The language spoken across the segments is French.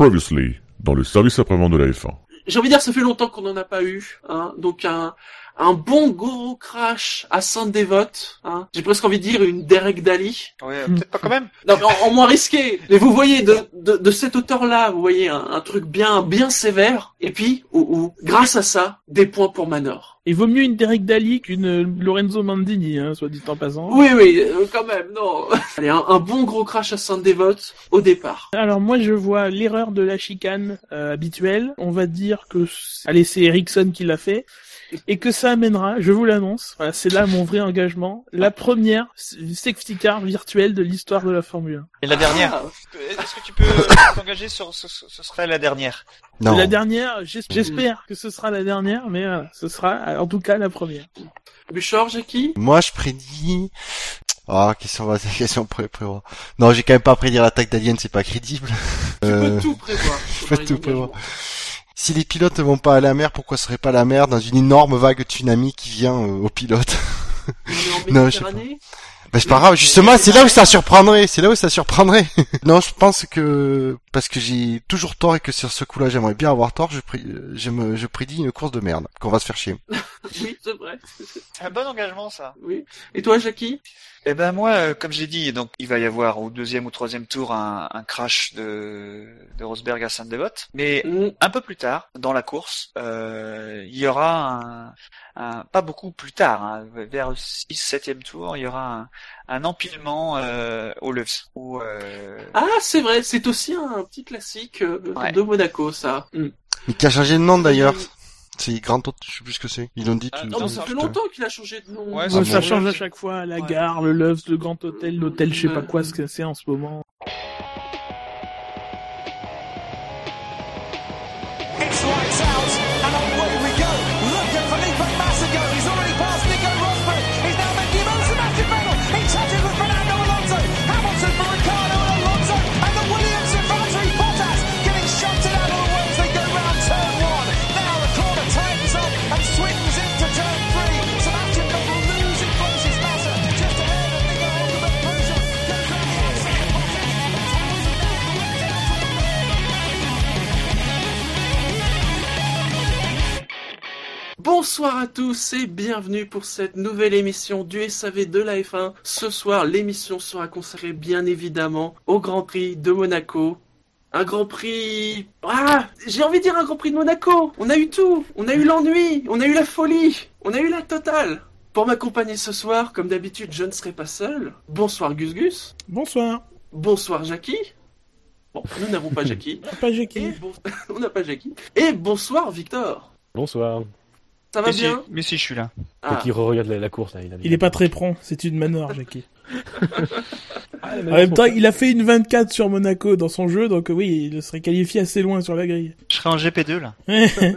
Previously, dans le service après-vente de la F1. J'ai envie de dire, ça fait longtemps qu'on n'en a pas eu. Hein. Donc un, un bon gros crash à Saint-Dévote. Hein. J'ai presque envie de dire une Derek Daly. Ouais, peut-être pas quand même. Non, mais en, en moins risqué. Mais vous voyez, de, de, de cette hauteur-là, vous voyez un, un truc bien bien sévère. Et puis, ou, ou, grâce à ça, des points pour Manor. Il vaut mieux une Derek Daly qu'une euh, Lorenzo Mandini, hein, soit dit en passant. Oui, oui, euh, quand même, non. Allez, un, un bon gros crash à Saint-Dévote au départ. Alors moi je vois l'erreur de la chicane euh, habituelle. On va dire que allez c'est Ericsson qui l'a fait et que ça amènera, je vous l'annonce, voilà, c'est là mon vrai engagement, la première safety car virtuelle de l'histoire de la Formule 1. Et la dernière. Ah, Est-ce que tu peux t'engager sur ce, ce serait la dernière? Non. La dernière, j'es- j'espère que ce sera la dernière, mais voilà, ce sera en tout cas la première. Bouchard, Jackie? Moi, je prédis. Ah, question, va- question pré prévoir? Non, j'ai quand même pas prédire l'attaque d'Alien, c'est pas crédible. Tu Euh, peux tout prévoir. je peux tout prévoir. Si les pilotes ne vont pas à la mer, pourquoi serait pas la mer dans une énorme vague de tsunami qui vient euh, aux pilotes Non, je sais Méditerranée Bah c'est pas grave, justement, c'est là où ça surprendrait, c'est là où ça surprendrait. non, je pense que parce que j'ai toujours tort et que sur ce coup-là, j'aimerais bien avoir tort, je, prie- je me je prédis une course de merde, qu'on va se faire chier. Oui, c'est vrai. C'est un bon engagement ça. Oui. Et toi, Jackie? Eh ben moi, euh, comme j'ai dit, donc il va y avoir au deuxième ou troisième tour un, un crash de, de Rosberg à Saint-Devote, mais Mm. un peu plus tard dans la course, euh, il y aura un, un- pas beaucoup plus tard, hein, vers le 6 7 tour, il y aura un, un empilement euh, au Levs où euh, Ah, c'est vrai, c'est aussi un petit classique euh, Ouais. de Monaco, ça. Mm. Mais qui a changé de nom d'ailleurs. C'est Grand Hôtel, je sais plus ce que c'est. Ils l'ont dit. Ah, tout- Non, ça fait longtemps qu'il a changé de nom. Ouais, ça bon. change à chaque fois, la Ouais. gare, le Loves, le Grand Hôtel, l'hôtel, je sais pas quoi ce que c'est en ce moment. Bonsoir à tous et bienvenue pour cette nouvelle émission du SAV de la F1. Ce soir, l'émission sera consacrée bien évidemment au Grand Prix de Monaco. Un Grand Prix... Ah J'ai envie de dire un Grand Prix de Monaco On a eu tout On a eu l'ennui On a eu la folie On a eu la totale Pour m'accompagner ce soir, comme d'habitude, je ne serai pas seul. Bonsoir Gus Gus. Bonsoir. Bonsoir Jackie. Bon, nous n'avons pas Jackie. Pas Jackie. bon... On n'a pas Jackie. Et bonsoir Victor. Bonsoir. Ça va mais si, bien mais si je suis là. Ah. Faut qu'il re-regarde la, la course là. Il, a- Il est pas très prompt, c'est une manœuvre, Jackie. Ah, En même temps, il a fait une 24 sur Monaco dans son jeu, donc oui, il serait qualifié assez loin sur la grille. Je serai en GP2 là.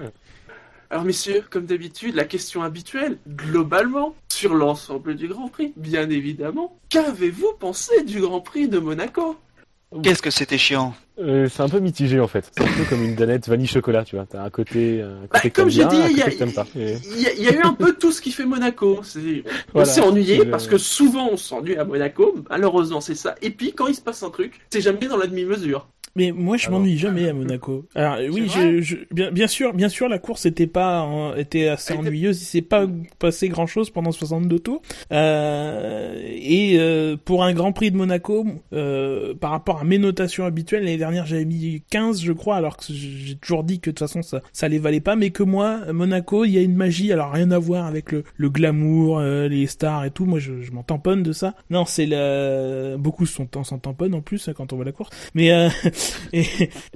Alors messieurs, comme d'habitude, la question habituelle, globalement, sur l'ensemble du Grand Prix, bien évidemment, qu'avez-vous pensé du Grand Prix de Monaco? Qu'est-ce que c'était chiant Euh, c'est un peu mitigé en fait. C'est un peu comme une danette vanille chocolat, tu vois. T'as un côté, un Bah, que comme j'ai dit, il y a, y y eu un peu tout ce qui fait Monaco. C'est- On Voilà. s'est ennuyé C'est le- parce que souvent on s'ennuie à Monaco, malheureusement c'est ça. Et puis quand il se passe un truc, c'est jamais dans la demi-mesure. Mais moi, je Alors. m'ennuie jamais à Monaco. Alors euh, oui, je, je- bien, bien sûr, bien sûr, la course était pas, hein, était assez ennuyeuse. Il s'est pas passé grand chose pendant 62 tours. Euh, et euh, pour un Grand Prix de Monaco, euh, par rapport à mes notations habituelles, l'année dernière j'avais mis 15, je crois, alors que j'ai toujours dit que de toute façon ça, ça les valait pas. Mais que moi, Monaco, il y a une magie. Alors rien à voir avec le, le glamour, euh, les stars et tout. Moi, je, je m'en tamponne de ça. Non, c'est la, beaucoup sont s'en tamponnent en plus hein, quand on voit la course. Mais euh,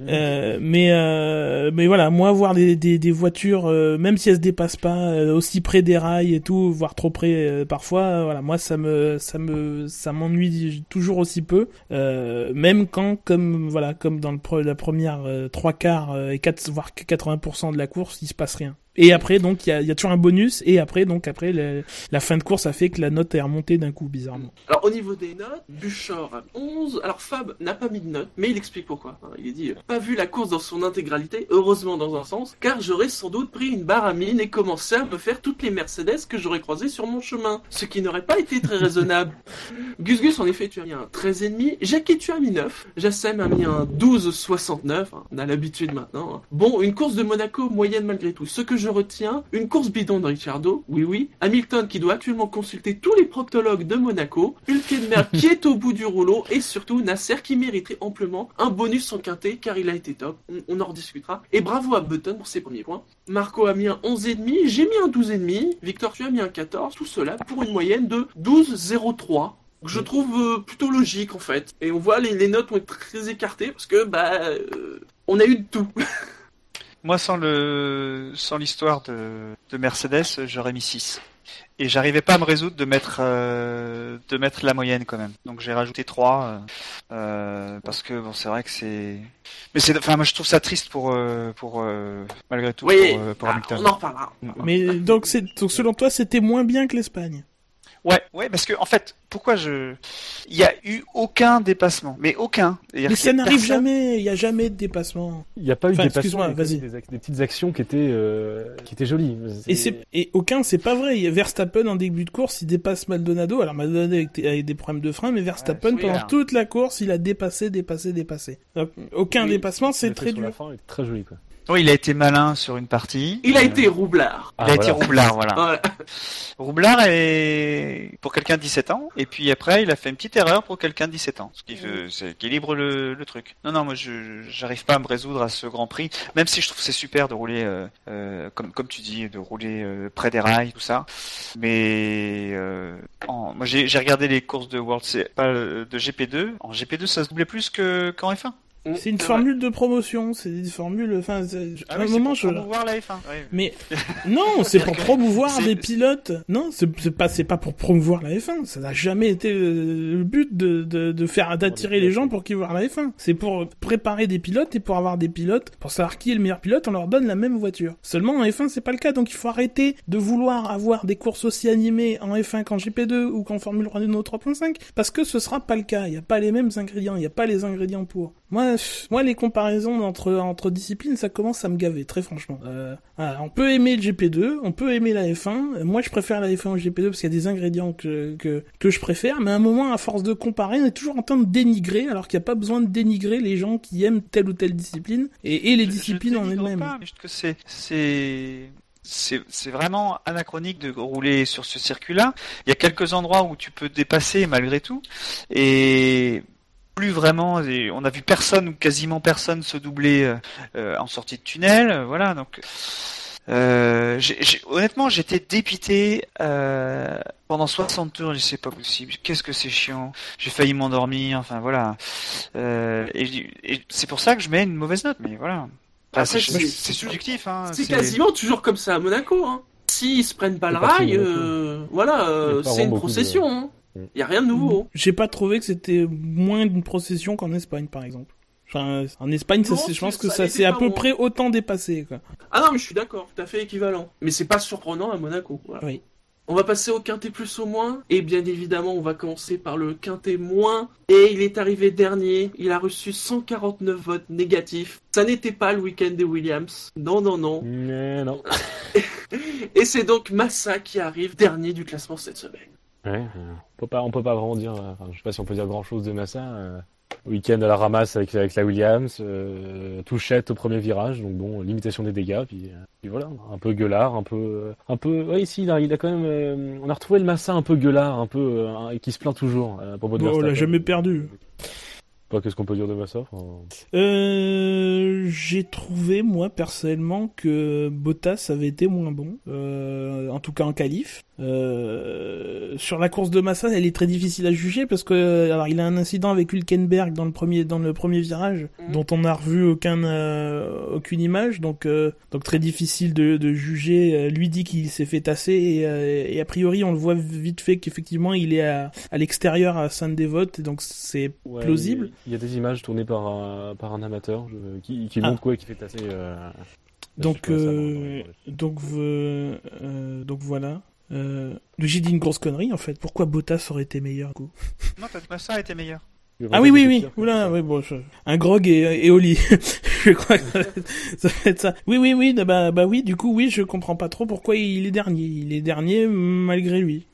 euh, mais euh, mais voilà, moi voir des, des, des voitures, euh, même si elles se dépassent pas euh, aussi près des rails et tout, voire trop près euh, parfois, voilà, moi ça me ça me ça m'ennuie toujours aussi peu, même quand comme voilà comme dans le la première trois quarts et quatre voire 80% de la course, il se passe rien. Et après, donc, il y a, il y a toujours un bonus. Et après, donc, après, le- la fin de course a fait que la note est remontée d'un coup, bizarrement. Alors au niveau des notes, Buchor a 11. Alors Fab n'a pas mis de note, mais il explique pourquoi. hein. Il dit euh, pas vu la course dans son intégralité, heureusement dans un sens, car j'aurais sans doute pris une barre à mine et commencé à me faire toutes les Mercedes que j'aurais croisées sur mon chemin, ce qui n'aurait pas été très raisonnable. Gus Gus, en effet, tu as mis un 13,5. Jackie, tu as mis 9. Jassem a mis un 12,69. hein. On a l'habitude maintenant. hein. Bon, une course de Monaco moyenne malgré tout. Ce que je retiens, une course bidon de Ricciardo, oui oui. Hamilton qui doit actuellement consulter tous les proctologues de Monaco. Hülkenberg qui est au bout du rouleau. Et surtout Nasser qui mériterait amplement un bonus en quintet car il a été top. On, en rediscutera. Et bravo à Button pour ses premiers points. Marco a mis un 11,5. J'ai mis un 12,5. Victor, tu as mis un 14. Tout cela pour une moyenne de 12,03 que je trouve euh, plutôt logique en fait. Et on voit les, les notes ont été très écartées parce que bah euh, on a eu de tout. Moi, sans le, sans l'histoire de, de Mercedes, j'aurais mis 6. Et j'arrivais pas à me résoudre de mettre, euh, de mettre la moyenne quand même. Donc j'ai rajouté 3, euh, euh, parce que bon, c'est vrai que c'est, mais c'est, enfin, moi je trouve ça triste pour, euh, pour, euh, malgré tout, Oui, pour, euh, pour ah, Hamilton. on en reparlera. Mais donc, c'est, donc, selon toi, c'était moins bien que l'Espagne? Ouais, ouais, parce que en fait, pourquoi je, il y a eu aucun dépassement, mais aucun. Mais ça n'arrive personne- jamais. Il y a jamais de dépassement. Il n'y a pas eu Enfin, de excuse-moi, dépassement, des, ac- des petites actions qui étaient, euh, qui étaient jolies. Et c'est et aucun, c'est pas vrai. Verstappen en début de course, il dépasse Maldonado. Alors Maldonado avec, des problèmes de frein, mais Verstappen oui, pendant toute la course, il a dépassé, dépassé, dépassé. Donc, aucun Oui, dépassement, c'est très sur dur. la fin était très joli, quoi. Oui, il a été malin sur une partie. Il a Euh, été roublard. Il a été roublard, voilà. Voilà. Roublard est pour quelqu'un de 17 ans, et puis après il a fait une petite erreur pour quelqu'un de 17 ans, ce qui fait- équilibre le, le truc. Non, non, moi je j'arrive pas à me résoudre à ce Grand Prix, même si je trouve que c'est super de rouler, euh, euh, comme comme tu dis, de rouler euh, près des rails, tout ça. Mais euh, en- moi j'ai regardé les courses de World, C- pas euh, de GP2. En GP2 ça se doublait plus que qu'en F1. C'est une vrai. formule de promotion. C'est une formule. Enfin, à un oui, c'est moment, pour je. promouvoir la F1. ouais. Mais non, c'est pour promouvoir des pilotes. Non, c'est pas c'est pas pour promouvoir la F1. Ça n'a jamais été euh, le but de de, de faire d'attirer les gens pour qu'ils voient la F1. C'est pour préparer des pilotes et pour avoir des pilotes pour savoir qui est le meilleur pilote, on leur donne la même voiture. Seulement en F1, c'est pas le cas. Donc il faut arrêter de vouloir avoir des courses aussi animées en F1 qu'en GP2 ou qu'en Formule Renault 3.5 parce que ce sera pas le cas. Il y a pas les mêmes ingrédients. Il y a pas les ingrédients pour. Moi, moi les comparaisons entre entre disciplines, ça commence à me gaver très franchement. Euh, voilà, on peut aimer le GP2, on peut aimer la F1. Euh, Moi, je préfère la F1 au GP2 parce qu'il y a des ingrédients que, que que je préfère. Mais à un moment, à force de comparer, on est toujours en train de dénigrer, alors qu'il n'y a pas besoin de dénigrer les gens qui aiment telle ou telle discipline et, et les Je- disciplines je en elles-mêmes. pas, mais juste que c'est c'est c'est c'est vraiment anachronique de rouler sur ce circuit-là. Il y a quelques endroits où tu peux dépasser malgré tout et plus vraiment et on a vu personne ou quasiment personne se doubler euh, en sortie de tunnel, euh, voilà donc euh, honnêtement, j'étais dépité euh, pendant 60 tours. Je sais pas possible. Qu'est-ce que c'est chiant. J'ai failli m'endormir. Enfin voilà. Euh, et et c'est pour ça que je mets une mauvaise note. Mais voilà. C'est subjectif. Hein. C'est quasiment toujours comme ça à Monaco. Hein. S'ils se prennent pas le rail, euh, voilà, euh, c'est une de- procession. Hein. Mm. Y a rien de nouveau. J'ai pas trouvé que c'était moins d'une procession qu'en Espagne, par exemple. Enfin, en Espagne, Non, je pense que ça s'est à peu près autant dépassé, quoi. Ah non, mais je suis d'accord, tout à fait équivalent. Mais c'est pas surprenant à Monaco. Voilà. Oui. On va passer au quintet plus au moins. Et bien évidemment, on va commencer par le quintet moins. Et il est arrivé dernier. Il a reçu 149 votes négatifs. Ça n'était pas le week-end des Williams. Non, non, non. Mais non. Et c'est donc Massa qui arrive dernier du classement cette semaine. Ouais, on peut pas, on peut pas vraiment dire. euh, Enfin, je sais pas si on peut dire grand chose de Massa. euh, Week-end à la ramasse avec, avec la Williams, euh, touchette au premier virage, donc bon, limitation des dégâts, puis, euh, puis voilà, un peu gueulard, un peu, euh, un peu. Ouais, ici, il a, il a quand même, euh, on a retrouvé le Massa un peu gueulard, un peu, euh, et qui se plaint toujours euh, à propos de Bon, on l'a jamais perdu. Pas qu'est-ce qu'on peut dire de Massa. enfin, Euh, j'ai trouvé moi personnellement que Bottas avait été moins bon, euh, en tout cas en qualif. Euh, sur la course de Massa, elle est très difficile à juger parce que alors il a un incident avec Hülkenberg dans le premier dans le premier virage Mhm. dont on n'a revu aucun euh, aucune image donc euh, donc très difficile de, de juger. Euh, Lui dit qu'il s'est fait tasser et, euh, et a priori on le voit vite fait qu'effectivement il est à, à l'extérieur à Sainte-Dévote et donc c'est ouais, plausible. Il y a des images tournées par un, par un amateur je- qui, qui Ah. montre quoi, qui fait. Euh, Donc, pas, ça, euh, donc, euh, euh, donc voilà. Euh, j'ai dit une grosse connerie en fait. Pourquoi Bottas aurait été meilleur du coup Non, t'as- Massa a été meilleur. Ah oui, oui, oui. Oula, bon, je- un grog et, et au lit. je crois que ça va, être, ça va être ça. Oui, oui, oui. Bah, bah oui. Du coup, oui, je comprends pas trop pourquoi il est dernier. Il est dernier malgré lui.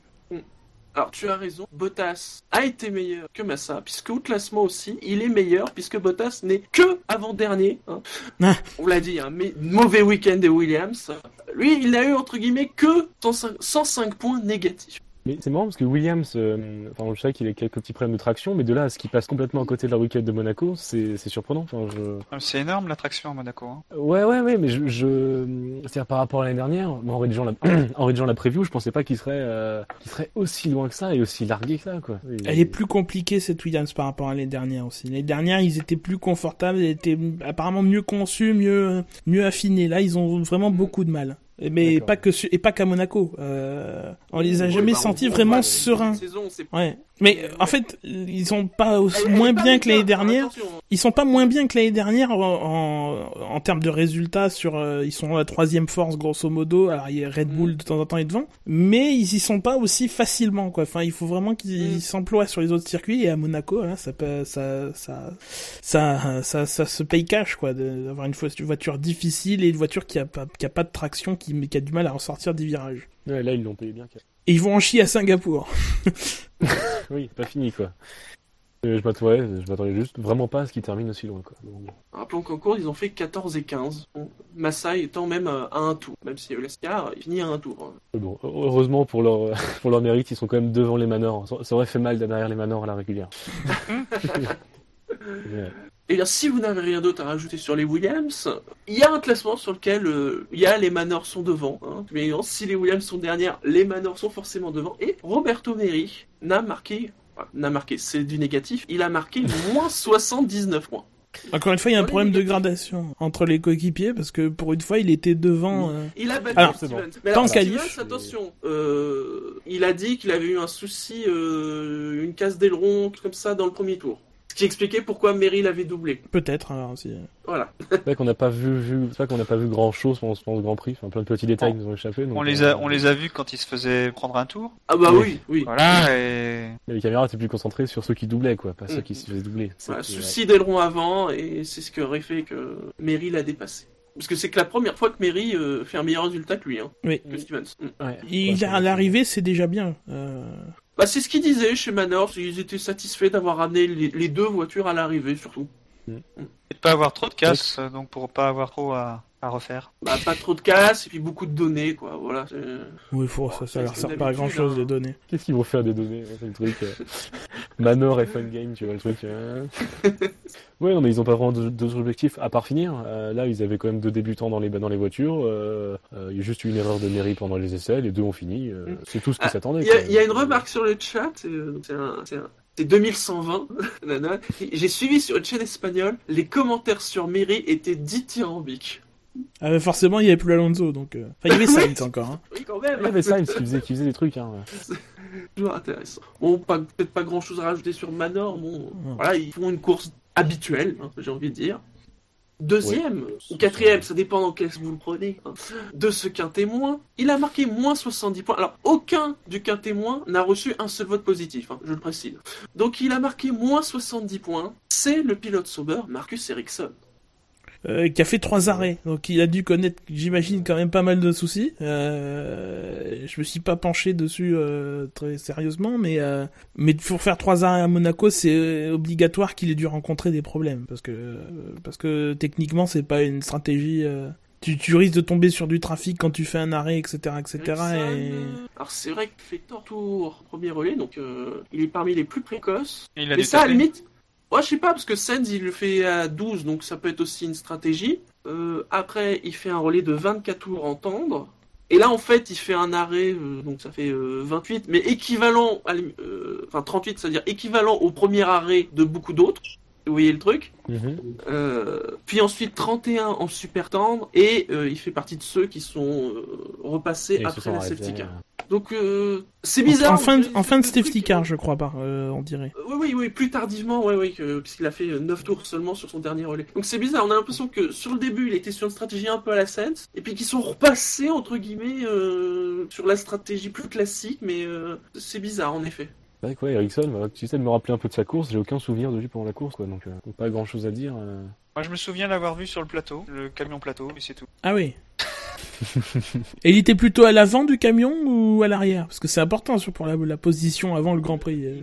Alors tu as raison, Bottas a été meilleur que Massa, puisque au classement aussi, il est meilleur, puisque Bottas n'est que avant-dernier. hein. Ah. On l'a dit, un mauvais week-end de Williams. Lui, il a eu entre guillemets que 105, 105 points négatifs. Mais c'est marrant parce que Williams, euh, enfin, je sais qu'il a quelques petits problèmes de traction, mais de là à ce qu'il passe complètement à côté de la week-end de Monaco, c'est c'est surprenant. Enfin, je... Ah, C'est énorme l'attraction à Monaco. Hein. Ouais, ouais, ouais, mais je, je... c'est-à-dire par rapport à l'année dernière, en rédigeant la, en rédigeant la preview, je pensais pas qu'il serait, euh, qu'il serait aussi loin que ça et aussi largué que ça, quoi. Et- Elle est plus compliquée cette Williams par rapport à l'année dernière aussi. L'année dernière, ils étaient plus confortables, ils étaient apparemment mieux conçus, mieux mieux affinés. Là, ils ont vraiment beaucoup de mal. Et- Mais pas que et pas qu'à Monaco. Euh, on les a jamais bah, sentis vraiment sereins. saison, Ouais. Mais en fait, ils sont pas aussi, moins bien que l'année médiocre, dernière. Hein. Ils sont pas moins bien que l'année dernière en, en, en termes de résultats sur euh, ils sont la troisième force grosso modo alors il y a Red Mm. Bull de temps en temps est devant mais ils y sont pas aussi facilement quoi enfin il faut vraiment qu'ils Mm. s'emploient sur les autres circuits et à Monaco là ça peut ça ça ça ça, ça se paye cash quoi d'avoir une voiture difficile et une voiture qui a pas qui a pas de traction qui qui a du mal à ressortir des virages Ouais, là, ils l'ont payé bien. et ils vont en chier à Singapour Oui, pas fini, quoi. Je m'attendais, juste vraiment pas à ce qu'il termine aussi loin, quoi. Donc, Rappelons qu'en cours, ils ont fait 14 et 15. Bon, Massa étant même euh, à un tour. Même si il finit à un tour. hein. bon, heureusement pour leur, pour leur mérite, ils sont quand même devant les manors. Ça, aurait fait mal derrière les manors à la régulière. Ouais. Et bien, si vous n'avez rien d'autre à rajouter sur les Williams, il y a un classement sur lequel euh, il y a les Manors sont devant. Hein. Mais non, si les Williams sont dernières, les Manors sont forcément devant. Et Roberto Neri n'a marqué, n'a marqué, c'est du négatif, il a marqué moins 79 points. encore une fois il y a un problème de gradation entre les coéquipiers parce que pour une fois il était devant euh, Il a battu Alors, Stevens. c'est Mais Tant alors, qualif. Stevens, attention, euh, il a dit qu'il avait eu un souci, euh, une casse d'aileron, comme ça, dans le premier tour. Ce qui expliquait pourquoi Mary l'avait doublé. peut-être alors aussi Voilà. C'est vrai qu'on n'a pas vu, vu c'est qu'on n'a pas vu grand chose pendant, pendant ce Grand Prix. Enfin, plein de petits détails nous ont échappé. donc, On les euh, a, on les a vus quand ils se faisaient prendre un tour. Ah bah Oui. oui, oui. Voilà, et mais Les caméras étaient plus concentrées sur ceux qui doublaient, quoi, pas ceux Mm. qui se faisaient doubler. Voilà, souci d'aileron avant, et c'est ce qui aurait fait que Mary l'a dépassé. Parce que c'est que la première fois que Mary euh, fait un meilleur résultat que lui, hein, oui que Stevens. Mm. Ouais. Il Ouais, à l'arrivée, c'est déjà bien. Euh, Bah c'est ce qu'ils disaient chez Manor, ils étaient satisfaits d'avoir ramené les, les deux voitures à l'arrivée, surtout. et de pas avoir trop de casse, donc pour pas avoir trop à, à refaire. Bah pas trop de casse, et puis beaucoup de données, quoi, voilà. Oui, faut, ça, ça leur sert pas à grand chose hein. les données. Qu'est-ce qu'ils vont faire des données C'est le truc. euh, Manor et Fun Game, tu vois le truc. euh. ouais, non, mais ils ont pas vraiment deux objectifs à part finir. Euh, là, ils avaient quand même deux débutants dans les dans les voitures. euh, euh, il y a juste eu une erreur de mairie pendant les essais. Les deux ont fini. euh, Mm. C'est tout ce qui Ah, s'attendait. Il y, a- y une remarque sur le chat, c'est c'est un- c'est un- c'est 2120. Nana. J'ai suivi sur une chaîne espagnole, les commentaires sur Mary étaient dithyrambiques. Ah, forcément, il y avait plus Alonso, donc. euh, Enfin, il y avait Sainz encore. Hein. Oui, quand Il y même. avait Sainz qui faisait, qui faisait des trucs. Hein. Toujours intéressant. Bon, pas- peut-être pas grand chose à rajouter sur Manor. Bon, Non. voilà, ils font une course habituelle, hein, j'ai envie de dire. Deuxième Ouais. ou quatrième, ça dépend dans quel vous le prenez, hein, de ce qu'un témoin. Il a marqué moins 70 points. Alors, aucun du qu'un témoin n'a reçu un seul vote positif, hein, je le précise. Donc, il a marqué moins 70 points. C'est le pilote sauber, Marcus Ericsson. Euh, qui a fait trois arrêts, donc il a dû connaître, j'imagine, quand même pas mal de soucis. Euh, je me suis pas penché dessus euh, très sérieusement, mais euh, mais pour faire trois arrêts à Monaco, c'est obligatoire qu'il ait dû rencontrer des problèmes, parce que euh, parce que techniquement, c'est pas une stratégie. euh, tu, tu risques de tomber sur du trafic quand tu fais un arrêt, etc., etc. Et... Alors, c'est vrai qu'il fait tort tour premier relais, donc euh, il est parmi les plus précoces. Et il a Mais ça, à limite, ouais, je sais pas, parce que Sens, il le fait à 12, donc ça peut être aussi une stratégie. Euh, après, il fait un relais de 24 tours en tendre. Et là, en fait, il fait un arrêt, euh, donc ça fait euh, 28, mais équivalent, à, euh, enfin 38, c'est-à-dire équivalent au premier arrêt de beaucoup d'autres. Vous voyez le truc? Mhm. Euh, Puis ensuite 31 en super tendre, et euh, il fait partie de ceux qui sont euh, repassés Et après la safety car. Donc euh, c'est bizarre. En fin de, en fin de safety car, euh, je crois pas, euh, on dirait. Oui, oui, oui, plus tardivement, oui, que- puisqu'il a fait 9 tours seulement sur son dernier relais. Donc c'est bizarre, on a l'impression que sur le début, il était sur une stratégie un peu à la Sainz, et puis qu'ils sont repassés, entre guillemets, euh, sur la stratégie plus classique, mais euh, c'est bizarre, en effet. C'est vrai que ouais, Ericsson, voilà, tu essaies de me rappeler un peu de sa course, j'ai aucun souvenir de lui pendant la course, quoi, donc euh, pas grand chose à dire. euh. Moi, je me souviens l'avoir vu sur le plateau, le camion plateau, et c'est tout. Ah oui. Et il était plutôt à l'avant du camion ou à l'arrière? Parce que c'est important pour la, la position avant le Grand Prix. euh.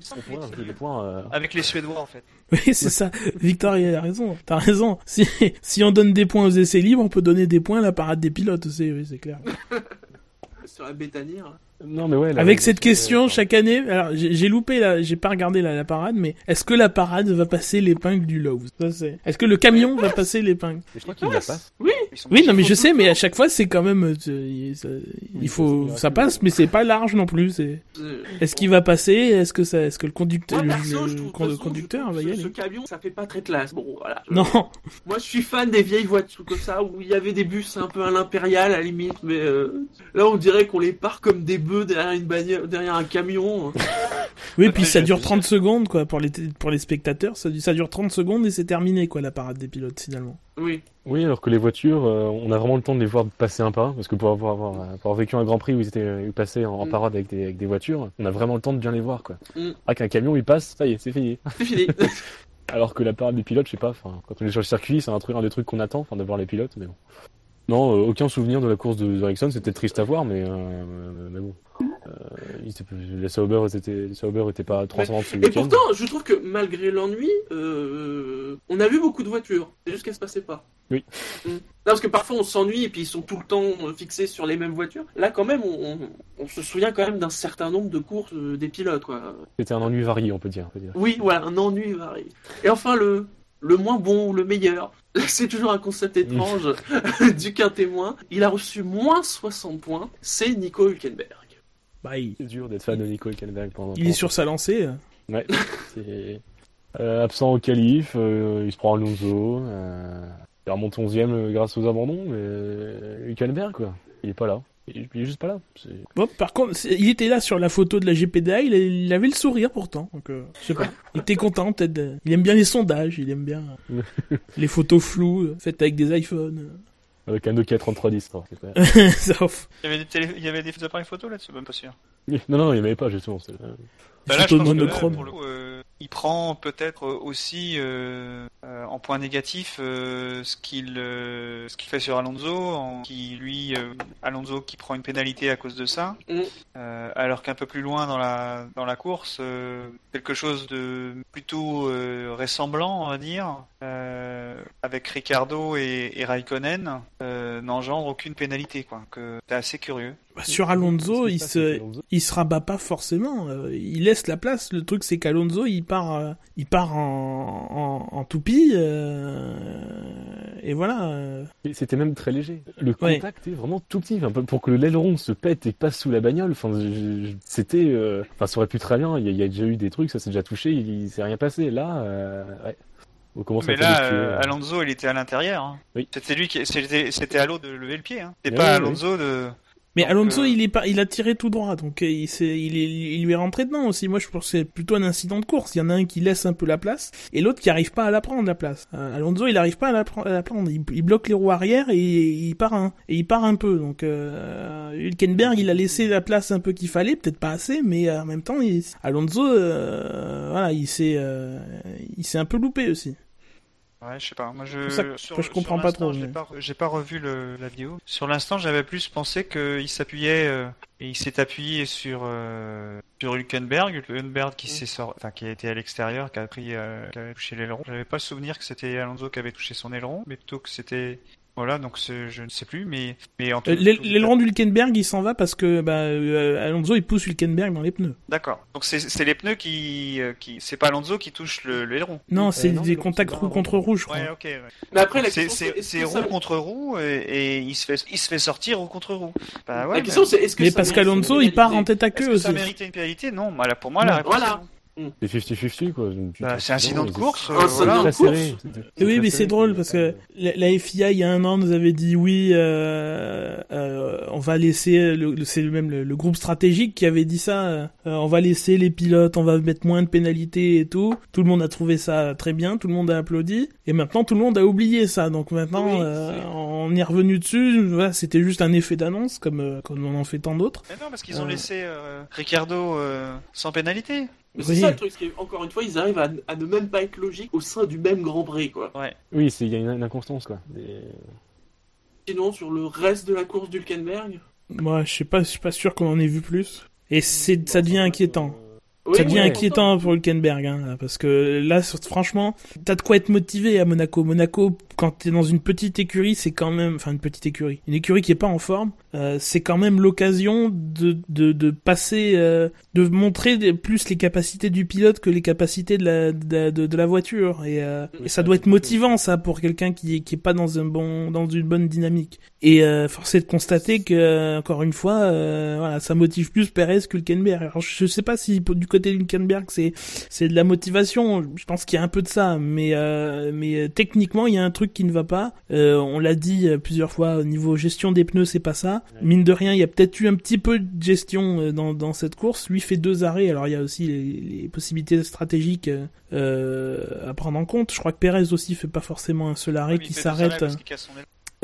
Euh, Avec les Suédois, en fait. Oui, c'est ça. Victor, il a raison. T'as raison. Si, si on donne des points aux essais libres, on peut donner des points à la parade des pilotes aussi, oui, c'est clair. Sur la bétanière. Non, mais ouais. Avec cette euh, question, enfin, chaque année, alors j'ai loupé la, j'ai pas regardé la, la parade, mais est-ce que la parade va passer l'épingle du c'est. Est-ce que le camion va passer l'épingle? Mais Je crois qu'il la passe. Sont Oui, non, mais je sais, mais à chaque fois, c'est quand même, euh, il, ça- il faut, ça passe, mais c'est pas large non plus. Euh, Est-ce qu'il va passer? Est-ce que ça, est-ce que le conducteur, Moi, le, perso, le je trouve, con- de toute façon, conducteur je va y aller ce camion, ça fait pas très classe. Bon, voilà. Je- Non. Moi, je suis fan des vieilles voitures comme ça, où il y avait des bus un peu à l'impérial, à la limite, mais euh, là, on dirait qu'on les part comme des bœufs derrière une bagnole, derrière un camion. Oui, Ça puis ça dure plaisir. 30 secondes, quoi, pour les, pour les spectateurs. Ça, ça dure 30 secondes et c'est terminé, quoi, la parade des pilotes, finalement. Oui. Oui, alors que les voitures, euh, on a vraiment le temps de les voir passer un par un, parce que pour avoir, avoir, pour avoir vécu un Grand Prix où ils étaient euh, passés en, en Mm. parade avec des, avec des voitures, on a vraiment le temps de bien les voir, quoi. Mm. Ah, qu'un camion il passe, ça y est, c'est fini. C'est fini. Alors que la parade des pilotes, je sais pas, quand on est sur le circuit, c'est un truc, un des trucs qu'on attend, enfin, de voir les pilotes, mais bon. Non, euh, aucun souvenir de la course de Ericsson, c'était triste à voir, mais, euh, mais bon. Euh, les Sauber étaient, étaient pas transcendants ce Et week-end. pourtant, je trouve que malgré l'ennui, euh, on a vu beaucoup de voitures. C'est juste qu'elles se passaient pas. Oui. Mm. Non, parce que parfois on s'ennuie et puis ils sont tout le temps fixés sur les mêmes voitures. Là, quand même, on, on- on se souvient quand même d'un certain nombre de courses des pilotes, quoi. C'était un ennui varié, on peut dire. on peut dire. Oui, voilà, un ennui varié. Et enfin, le, le moins bon ou le meilleur. C'est toujours un concept étrange du quintémoin. Il a reçu moins 60 points. C'est Nico Hülkenberg. Bah, il, C'est dur d'être fan de Nico Hülkenberg pendant. il est sur sa lancée. euh. Ouais. c'est euh, absent au qualif, euh, il se prend Alonso. Euh, il remonte 11ème grâce aux abandons, mais euh, Hülkenberg quoi, il est pas là. Il, est juste pas là. Bon, par contre, il était là sur la photo de la GPDA, il, a- il avait le sourire pourtant. Donc, euh, je sais pas. Il était content, peut-être. de- Il aime bien les sondages, il aime bien euh, les photos floues euh, faites avec des iPhones. Avec un Nokia 3310. non, c'est pas- Sauf Il y avait des, télé... il y avait des appareils photo là-dessus, même pas sûr. non, non, il n'y en avait pas justement. c'est- euh, Bah là, je pense que là, monochromes. pour le coup, euh, il prend peut-être aussi euh, euh, en point négatif euh, ce qu'il ce qu'il fait sur Alonso, en, qui lui Alonso qui prend une pénalité à cause de ça, Mm. Alors qu'un peu plus loin dans la dans la course, quelque chose de plutôt ressemblant, on va dire, avec Ricardo et, et Raikkonen, n'engendre aucune pénalité, quoi. Que c'est assez curieux. Bah, sur Alonso, il se Alonso il se rabat pas forcément. euh, il laisse la place. Le truc, c'est qu'Alonso, il part, euh, il part en, en, en toupie. euh, et voilà. Et C'était même très léger. Le Ouais. contact est vraiment tout petit. Enfin, pour que l'aileron se pète et passe sous la bagnole, enfin, c'était, euh, enfin, ça aurait pu très bien. Il y, a, il y a déjà eu des trucs, ça s'est déjà touché, il, il s'est rien passé. Là, euh, ouais. On commence Mais à là, euh. Alonso, il était à l'intérieur. hein. Oui. C'était lui qui, c'était, c'était à l'eau de lever le pied. Hein. C'était Oui, pas oui, Alonso de. Mais Donc, Alonso, euh, il est pas, il a tiré tout droit, donc euh, il, il, est, il lui est rentré dedans aussi. Moi, je pense que c'est plutôt un incident de course. Il y en a un qui laisse un peu la place et l'autre qui arrive pas à la prendre la place. Euh, Alonso, il arrive pas à la, à la prendre. Il, il bloque les roues arrière et il part un, et il part un peu. Donc euh, Hülkenberg, il a laissé la place un peu qu'il fallait, peut-être pas assez, mais en même temps, il, Alonso, euh, voilà, il s'est, euh, il s'est un peu loupé aussi. Ouais, je sais pas. Moi, je. C'est ça que- sur- que je comprends sur pas trop, J'ai mais- pas, j'ai pas revu le, la vidéo. Sur l'instant, j'avais plus pensé qu'il s'appuyait euh, et il s'est appuyé sur euh, sur Hülkenberg, Hülkenberg qui s'est sort, enfin qui a été à l'extérieur, qui a pris, euh, qui avait touché l'aileron. J'avais pas le souvenir que c'était Alonso qui avait touché son aileron, mais plutôt que c'était. Voilà, donc je ne sais plus, mais mais en tout. Euh, L'aileron d'Hülkenberg, il s'en va parce que bah, euh, Alonso, il pousse Hülkenberg dans les pneus. D'accord. Donc c'est c'est les pneus qui euh, qui c'est pas Alonso qui touche le l'aileron. Non, c'est des non, contacts roue contre roue, je crois. Ouais, ok. ouais. Mais après, la C'est est-ce ça- roue contre roue et, et il se fait il se fait sortir roue contre roue. Bah ouais. La question, c'est est-ce que Mais ça parce mérite qu'Alonso, il part en tête à Est-ce queue que ça méritait une pénalité Non, voilà, pour moi la réponse Voilà. Non. C'est 50-50 quoi. Bah, c'est incident de ils- course. Euh, voilà. Très course. oui, mais c'est drôle parce que la, la FIA il y a un an nous avait dit oui, euh, euh, on va laisser, le, le- c'est même le, le groupe stratégique qui avait dit ça, euh, on va laisser les pilotes, on va mettre moins de pénalités et tout. Tout le monde a trouvé ça très bien, tout le monde a applaudi. Et maintenant tout le monde a oublié ça. Donc maintenant Oui, euh, on est revenu dessus. Voilà, c'était juste un effet d'annonce comme euh, comme on en fait tant d'autres. Mais non, parce qu'ils ont Euh. laissé euh, Ricardo euh, sans pénalité. Mais c'est Oui. ça le truc, c'est qu'encore une fois, ils arrivent à, à ne même pas être logiques au sein du même Grand Prix, quoi. Oui, c'est- il y a une, une inconstance quoi. Et- Sinon, sur le reste de la course d'Hulkenberg, Moi, je sais pas, je suis pas sûr qu'on en ait vu plus. Et c'est, ça devient inquiétant. oui, ça devient oui, inquiétant pour Hülkenberg, hein, parce que là, franchement, t'as de quoi être motivé à Monaco. Monaco, quand t'es dans une petite écurie, c'est quand même, enfin une petite écurie, une écurie qui est pas en forme, euh, c'est quand même l'occasion de, de, de passer, euh, de montrer des- plus les capacités du pilote que les capacités de la, de, de- de la voiture. Et, euh, et ça doit être motivant ça pour quelqu'un qui est, qui est pas dans un bon, dans une bonne dynamique. Et euh, force est de constater que, encore une fois, euh, voilà, ça motive plus Perez que Hülkenberg. Alors je sais pas si du côté d'Hülkenberg c'est c'est de la motivation. Je pense qu'il y a un peu de ça, mais euh, mais euh, techniquement il y a un truc qui ne va pas. Euh, on l'a dit euh, plusieurs fois au niveau gestion des pneus c'est pas ça. Mine de rien il y a peut-être eu un petit peu de gestion euh, dans dans cette course. Lui fait deux arrêts. Alors il y a aussi les, les possibilités stratégiques euh, à prendre en compte. Je crois que Perez aussi fait pas forcément un seul arrêt qui s'arrête.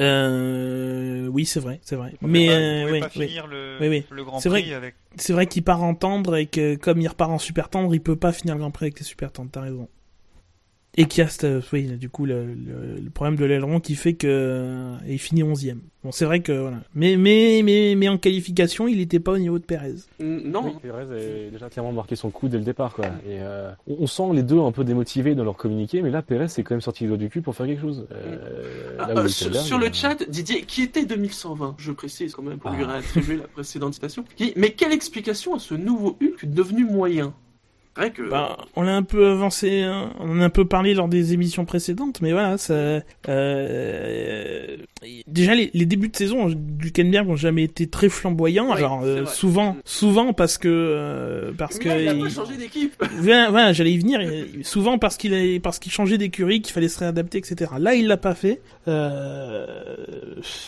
Euh, oui c'est vrai c'est vrai. Mais pas- euh, oui, oui. le, Oui, oui. le Grand C'est vrai Prix avec. C'est vrai qu'il part en tendre et que comme il repart en super tendre, il peut pas finir le Grand Prix avec les super tendres, t'as raison. Et qu'il y a cette- oui, du coup le, le- le problème de l'aileron qui fait que euh, il finit 11 Bon, c'est vrai que voilà. Mais mais mais mais en qualification, il était pas au niveau de Perez. Mm, Non, Oui, Perez a déjà clairement marqué son coup dès le départ, quoi. Et euh, on, sent les deux un peu démotivés dans leur communiqué, mais là, Perez s'est quand même sorti le doigt du cul pour faire quelque chose. Euh, Ah, euh, sur, le euh, chat, Didier, qui était 2120, je précise quand même pour lui Ah. réattribuer la précédente citation, qui dit, mais quelle explication à ce nouveau Hulk devenu moyen? Vrai que... Bah, on l'a un peu avancé, hein. on en a un peu parlé lors des émissions précédentes, mais voilà, ça. Euh, déjà, les, les débuts de saison du Kenberg ont jamais été très flamboyants. Oui, alors euh, souvent, souvent parce que euh, parce que il a pas il- changé d'équipe voilà, voilà, j'allais y venir. Souvent parce qu'il a, parce qu'il changeait d'écurie, qu'il fallait se réadapter, etc. Là, il l'a pas fait. Euh,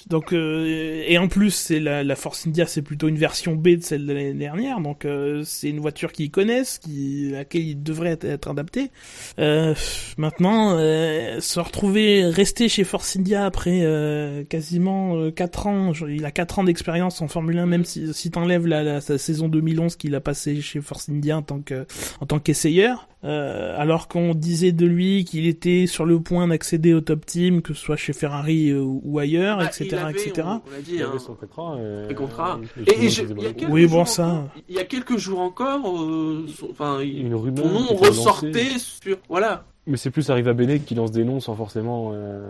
donc, euh, et en plus, c'est la, la Force India, c'est plutôt une version B de celle de l'année dernière. Donc, euh, c'est une voiture qu'ils connaissent, qui, à laquelle il devrait être, être adapté. Euh, maintenant, euh, se retrouver, rester chez Force India après euh, quasiment euh, 4 ans, je- il a 4 ans d'expérience en Formule 1, même si, si t'enlèves la, la, sa saison 2011 qu'il a passé chez Force India en tant que en tant qu'essayeur, euh, alors qu'on disait de lui qu'il était sur le point d'accéder au top team, que ce soit chez Ferrari euh, ou ailleurs, Ah, etc., il avait, etc. On, on l'a dit, il hein, avait son contrat. euh, le contrat. et- Et, et et je- il y a quelques Oui, bon, jours ça- Il y a quelques jours encore, euh, son- enfin, Une rumeur. ton nom ressortait sur... Voilà. Mais c'est plus arrivé à Bennett qui lance des noms sans forcément. Euh...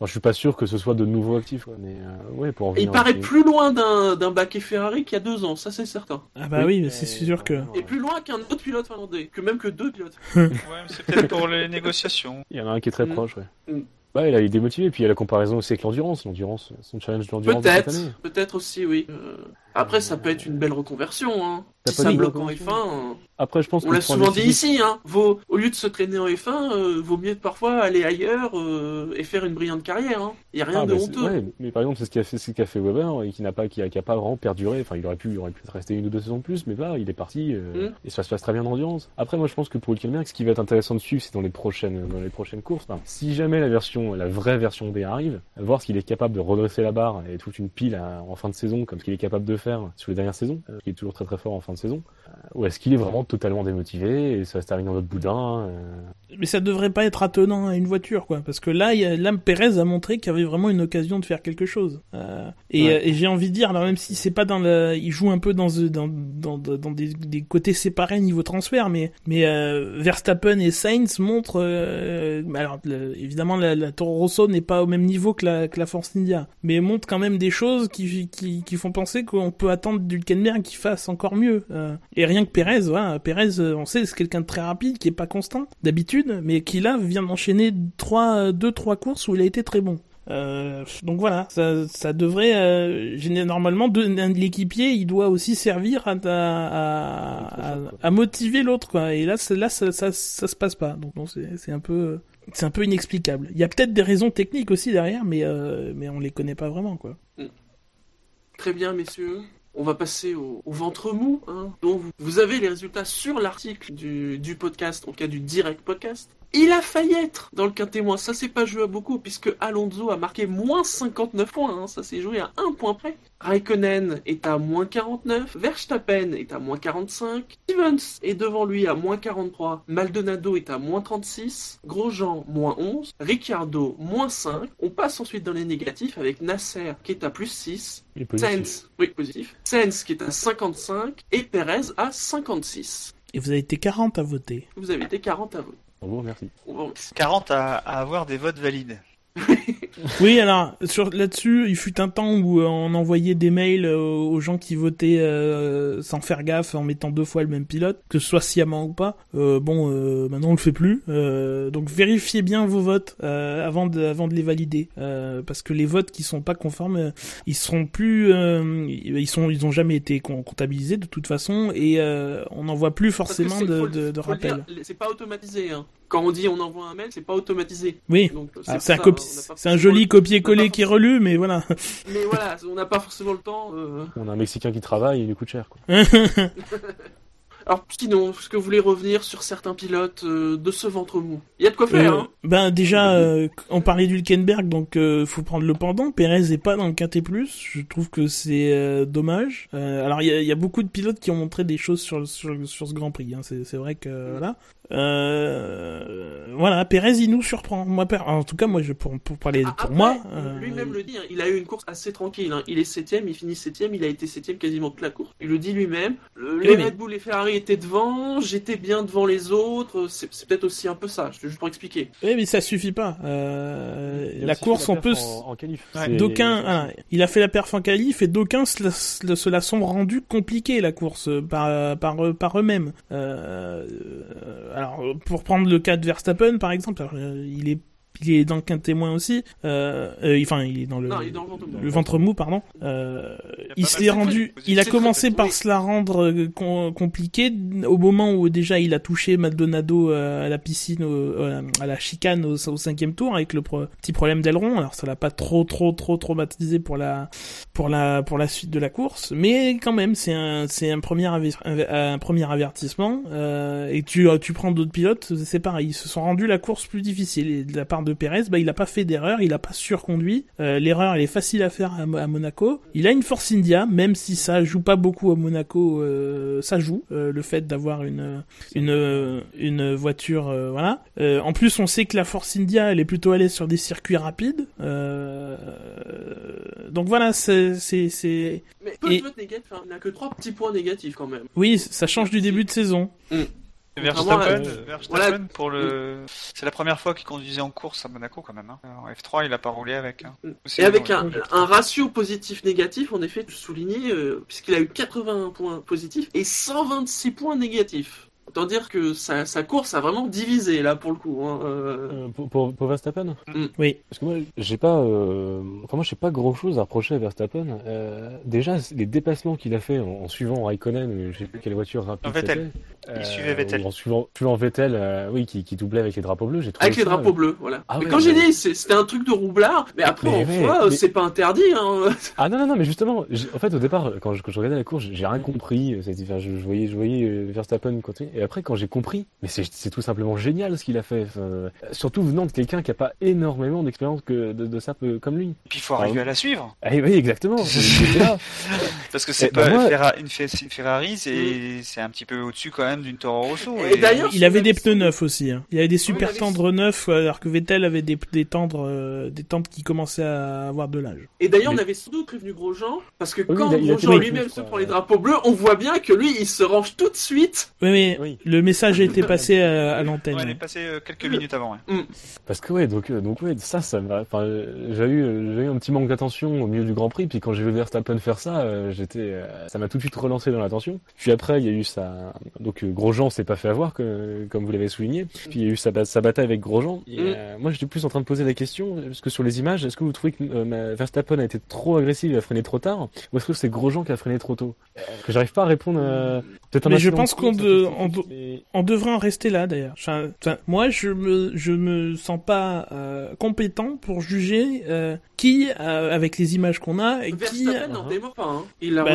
Enfin, je suis pas sûr que ce soit de nouveaux actifs, quoi. Mais euh, ouais, pour en Et il paraît à- plus loin d'un d'un baquet Ferrari qu'il y a deux ans, ça c'est certain. Ah bah oui, mais c'est sûr que... Et plus loin qu'un autre pilote finlandais, que même que deux pilotes. Ouais, mais c'est peut-être pour les négociations. Il y en a un qui est très Mm. proche, ouais. Mm. Là, il est démotivé. Puis il y a la comparaison aussi avec l'endurance. L'endurance, son challenge d'endurance de cette Peut-être, année. peut-être aussi, oui. Euh, après, ça peut être une belle reconversion. Hein. Ça Si ça bloque en reconversion. F1, euh, Après, je pense on l'a souvent dit ici, hein. Vaut, au lieu de se traîner en F1, euh, vaut mieux parfois aller ailleurs euh, et faire une brillante carrière. Hein. Il y a rien Ah, de bah, honteux. ouais, mais par exemple, c'est ce qu'a fait, ce fait Weber et qui n'a pas, qui a, qui a pas vraiment perduré. Enfin, il aurait pu, il aurait pu rester une ou deux saisons de plus, mais là, il est parti euh, Mm. et ça se passe très bien en endurance. Après, moi, je pense que pour Hülkenberg, ce qui va être intéressant de suivre, c'est dans les prochaines, dans les prochaines courses. Enfin, si jamais la version, la vraie version B arrive, voir ce qu'il est capable de redresser la barre et toute une pile à- en fin de saison, comme ce qu'il est capable de faire sur les dernières saisons, qui est toujours très très fort en fin de saison. Euh, ou est-ce qu'il est vraiment totalement démotivé et ça va se terminer en autre boudin euh, Mais ça devrait pas être attenant à une voiture, quoi. Parce que là, y a, là Perez a montré qu'il y avait vraiment une occasion de faire quelque chose. Euh, et Ouais. et j'ai envie de dire, alors même si c'est pas dans le, il joue un peu dans dans dans, dans des, des côtés séparés niveau transfert, mais mais euh, Verstappen et Sainz montrent, euh, alors le- évidemment la, la Toro Rosso n'est pas au même niveau que la que la Force India, mais montre quand même des choses qui qui, qui font penser qu'on peut attendre d'Hülkenberg qu'il fasse encore mieux. Euh, et rien que Perez, euh, on sait c'est quelqu'un de très rapide, qui est pas constant d'habitude, mais qui là vient d'enchaîner trois, deux, trois courses où il a été très bon. Euh, donc voilà, ça, devrait euh, normalement de, l'équipier, il doit aussi servir à, motiver l'autre quoi. Et là, ça, ça, ça se passe pas. Donc bon, c'est c'est un peu, c'est un peu inexplicable. Il y a peut-être des raisons techniques aussi derrière, mais euh, mais on les connaît pas vraiment quoi. Très bien, messieurs. On va passer au, ventre mou, hein, dont vous, vous avez les résultats sur l'article du, du podcast, en cas du direct podcast. Il a failli être dans le quintémoin, ça s'est pas joué à beaucoup, puisque Alonso a marqué moins 59 points, hein, ça s'est joué à un point près. Raikkonen est à moins 49, Verstappen est à moins 45, Stevens est devant lui à moins 43, Maldonado est à moins 36, Grosjean moins 11, Ricciardo moins 5. On passe ensuite dans les négatifs avec Nasser qui est à plus 6, Il est positif. Sainz, oui, positif. Sainz qui est à 55 et Perez à 56. Et vous avez été 40 à voter. Vous avez été 40 à voter. On va en remercier. 40 à, à avoir des votes valides. Oui, alors sur là-dessus, il fut un temps où euh, on envoyait des mails euh, aux gens qui votaient euh, sans faire gaffe, en mettant deux fois le même pilote, que ce soit sciemment ou pas. Euh, bon, euh, maintenant on le fait plus. Euh, donc vérifiez bien vos votes euh, avant de avant de les valider, Euh, parce que les votes qui sont pas conformes, ils seront plus, euh, ils sont ils ont jamais été com- comptabilisés de toute façon, et euh, on n'en voit plus forcément de, de, rappel. C'est pas automatisé. Hein. Quand on dit on envoie un mail, c'est pas automatisé. Oui. C'est Ah, c'est un, copi- joli le- copier-coller qui est relu, mais voilà. Mais voilà, on n'a pas forcément le temps. euh. On a un Mexicain qui travaille, il lui coûte cher. Quoi. Alors sinon, est-ce que vous voulez revenir sur certains pilotes euh, de ce ventre mou? Il y a de quoi faire. Euh, Hein. ben déjà, euh, on parlait d'Hülkenberg, donc euh, faut prendre le pendant. Perez est pas dans le plus. Je trouve que c'est euh, dommage. Euh, alors il y a, il y a beaucoup de pilotes qui ont montré des choses sur sur, sur ce Grand Prix. Hein. C'est c'est vrai que voilà. Euh, voilà, Perez il nous surprend. Moi, per- en tout cas, moi, je pour, pour parler Ah, pour après, moi. euh, lui-même le dit. hein, il a eu une course assez tranquille. hein. Il est septième, il finit septième, il a été septième quasiment toute la course. Il le dit lui-même. Le- Les Oui, Red Bull et Ferrari étaient devant, j'étais bien devant les autres. C'est c'est peut-être aussi un peu ça. Juste pour expliquer. Oui, mais ça suffit pas. Euh, la course, on peut. En, en qualif. Ouais. D'aucuns, il a fait la perf en qualif et d'aucuns se, la- se la- se la sont rendus compliquée la course par par par eux-mêmes. Euh, euh, alors pour prendre le cas de Verstappen par exemple, euh, il est il est dans le quintet moins aussi. Euh, euh, enfin, il est dans le Non, il est dans le ventre mou. le ventre mou, pardon. Euh, il s'est rendu, fait. il a commencé par oui. se la rendre euh, com- compliquée au moment où déjà il a touché Maldonado euh, à la piscine, au- euh, à la chicane au, au cinquième tour avec le pro- petit problème d'aileron. Alors ça l'a pas trop, trop, trop traumatisé pour la, pour la, pour la suite de la course, mais quand même c'est un, c'est un premier, un, premier avertissement. Euh, et tu, tu prends d'autres pilotes, c'est pareil, ils se sont rendus la course plus difficile. Et de la part de Perez, bah il a pas fait d'erreur, il a pas surconduit. Euh, L'erreur elle est facile à faire à, Mo- à Monaco. Il a une Force India, même si ça joue pas beaucoup à Monaco, euh, ça joue. Euh, le fait d'avoir une une une voiture, voilà. En plus, on sait que la Force India, elle est plutôt l'aise sur des circuits rapides. Donc voilà, c'est Mais peu de votes négatifs. hein. Il n'a que trois petits points négatifs quand même. oui, ça change du début de saison. À- Verstappen, euh, Verstappen voilà. pour le, c'est la première fois qu'il conduisait en course à Monaco quand même. Hein. En F3, il a pas roulé avec. Hein. Et avec un, un ratio positif-négatif, en effet, souligné, euh, puisqu'il a eu 81 points positifs et 126 points négatifs. Autant dire que sa, sa course a vraiment divisé, là, pour le coup. Hein. euh. Euh, pour, pour, pour Verstappen? Oui. Parce que moi, j'ai pas, euh... enfin moi, j'ai pas grand chose à reprocher à Verstappen. Euh, déjà, les déplacements qu'il a fait en, en suivant Raikkonen, je sais plus quelle voiture rapide En Vettel. Il suivait Vettel. En suivant, suivant Vettel, euh, oui, qui, qui doublait avec les drapeaux bleus. J'ai trouvé Avec les drapeaux euh, bleus, voilà. Ah mais ouais, quand j'ai dit, c'était un truc de roublard, mais après, Mais en ouais, soi, mais- c'est pas interdit. Hein. Ah non non non mais justement en fait au départ quand je, quand je regardais la course j'ai rien compris enfin, je, je voyais je voyais Verstappen continuer et après quand j'ai compris mais c'est tout simplement génial ce qu'il a fait Enfin, euh, surtout venant de quelqu'un qui a pas énormément d'expérience que de, de ça peu- comme lui Et puis il faut arriver à la suivre. ah, oui exactement. Parce que c'est Eh ben pas moi- Ferra- une, Fe- une Ferrari, c'est c'est un petit peu au-dessus quand même d'une Toro Rosso. Et d'ailleurs, Il avait des pneus neufs aussi. Hein. Il avait des super tendres neufs, alors que Vettel avait des, des tendres, euh, des tendres qui commençaient à avoir de l'âge. Et d'ailleurs, Mais- on avait sans doute prévenu Grosjean, parce que Oui, quand a- Grosjean lui-même se prend les drapeaux bleus, on voit bien que lui, il se range tout de suite. Oui, mais Oui. Le message a été passé à, à l'antenne. Ouais, elle est passée euh, quelques minutes avant. Ouais. Parce que ouais, donc euh, donc ouais, ça, ça m'a. Enfin, euh, j'ai eu j'ai eu un petit manque d'attention au milieu du Grand Prix, puis quand j'ai vu Verstappen faire ça, j'étais, ça m'a tout de suite relancé dans l'attention. Puis après, il y a eu sa, donc Grosjean s'est pas fait avoir, que, comme vous l'avez souligné. Puis il y a eu sa, ba- sa bataille avec Grosjean. Et, Mm. euh, moi, j'étais plus en train de poser la question, parce que sur les images, est-ce que vous trouvez que euh, Verstappen a été trop agressif, il a freiné trop tard, ou est-ce que c'est Grosjean qui a freiné trop tôt? Que j'arrive pas à répondre. euh, peut-être un Mais je pense qu'on de- on mais- On devrait en rester là d'ailleurs. Enfin, moi, je me, je me sens pas euh, compétent pour juger euh, qui, euh, avec les images qu'on a, et qui. Verstappen n'en uh-huh. démord pas. Hein. Il a Bah,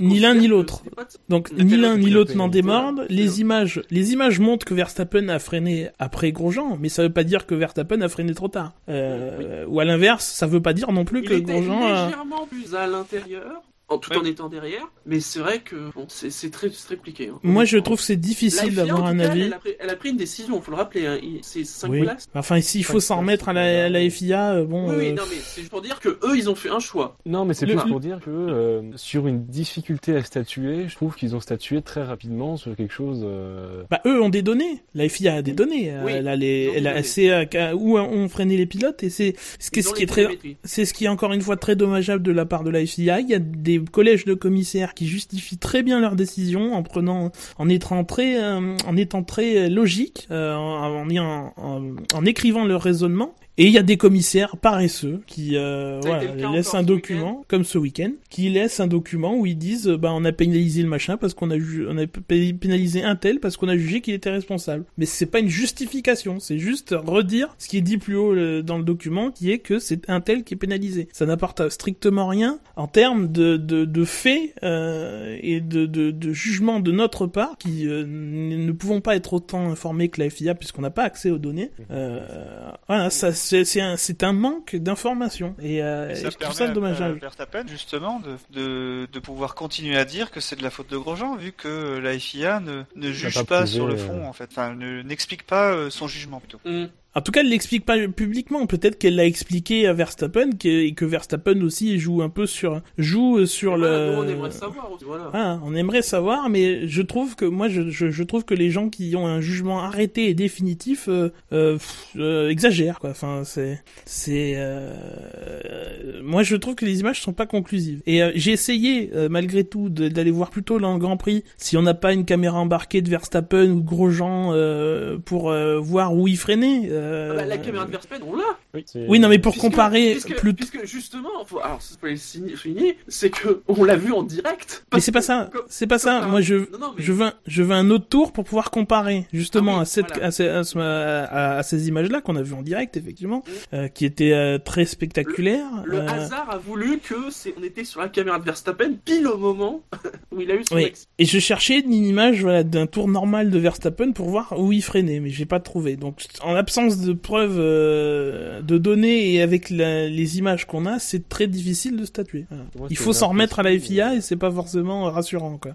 ni l'un ni l'autre. Donc ni l'un ni la l'autre n'en démordent. Les images, les images montrent que Verstappen a freiné après Grosjean, mais ça veut pas dire que Verstappen a freiné trop tard. Euh, Ou à l'inverse, ça veut pas dire non plus Il que était Grosjean. a- légèrement plus à l'intérieur, en tout Ouais. en étant derrière. Mais c'est vrai que bon, c'est c'est très, c'est très compliqué. hein. Moi, je trouve que c'est difficile d'avoir un cas, avis. Elle a, pris, elle a pris une décision, faut le rappeler. Hein. Il- C'est 5 Oui. places. Enfin, s'il faut s'en remettre à la, à la FIA, euh, bon. Oui, oui, euh, non, mais c'est juste pour dire que eux, ils ont fait un choix. Non, mais c'est Le- plus pour dire que euh, sur une difficulté à statuer, je trouve qu'ils ont statué très rapidement sur quelque chose. euh, Bah eux ont des données. La FIA a des données. Oui, elle a les, elle a, c'est euh, où ont freiné les pilotes et c'est ce ce qui est très, c'est ce qui est encore une fois très dommageable de la part de la FIA. Il y a des collèges de commissaires qui justifient très bien leurs décisions en prenant, en étant très, euh, en étant très logique, euh, en écrivant leur raisonnement. Et il y a des commissaires paresseux qui euh, voilà, laissent un document, comme ce week-end, qui laissent un document où ils disent bah on a pénalisé le machin parce qu'on a ju- on a pénalisé un tel parce qu'on a jugé qu'il était responsable. Mais c'est pas une justification, c'est juste redire ce qui est dit plus haut euh, dans le document, qui est que c'est un tel qui est pénalisé. Ça n'apporte strictement rien en termes de de, de faits euh, et de, de de jugement de notre part qui euh, ne pouvons pas être autant informés que la FIA puisqu'on n'a pas accès aux données. Euh, voilà, ça c'est c'est un c'est un manque d'information et, euh, Et et ça permet ça à- à dommageable. Verstappen justement de, de, de pouvoir continuer à dire que c'est de la faute de Grosjean vu que la FIA ne, ne juge pas pas, prouvé, sur le euh. fond en fait, enfin ne- n'explique pas euh, son jugement plutôt. Mm. En tout cas, elle l'explique pas publiquement. Peut-être qu'elle l'a expliqué à Verstappen que- et que Verstappen aussi joue un peu sur joue sur Et le. voilà, nous, on aimerait savoir. Voilà. Ah, on aimerait savoir, mais je trouve que moi, je, je, je trouve que les gens qui ont un jugement arrêté et définitif euh, euh, euh, exagèrent, quoi. Enfin, c'est, c'est, euh, moi, je trouve que les images sont pas conclusives. Et euh, j'ai essayé, malgré tout, d'aller voir plutôt dans le Grand Prix si on n'a pas une caméra embarquée de Verstappen ou de Grosjean euh, pour voir où il freinait. Euh, Ah bah, la caméra de Verstappen, on l'a. Oui, c'est- Oui, non, mais pour Puisque- comparer puisque, plus. puisque justement, faut, alors ça peut le signer- souligner, c'est que on l'a vu en direct. Mais c'est pas ça. C'est pas ça. comme Moi, je, Non, non, mais- Je veux, un, je veux un autre tour pour pouvoir comparer justement Ah oui, à, cette, voilà. à, ces, à, ce- à- à ces images-là qu'on a vues en direct, effectivement, euh, qui étaient euh, très spectaculaires. Le euh, hasard a voulu que c'est, on était sur la caméra de Verstappen pile au moment où il a eu son Oui. accident. Et je cherchais une image voilà, d'un tour normal de Verstappen pour voir où il freinait, mais j'ai pas trouvé. Donc, en absence de preuves euh, de données et avec la- les images qu'on a, c'est très difficile de statuer. Voilà. Moi, Il faut s'en remettre à la FIA et c'est pas forcément rassurant, quoi.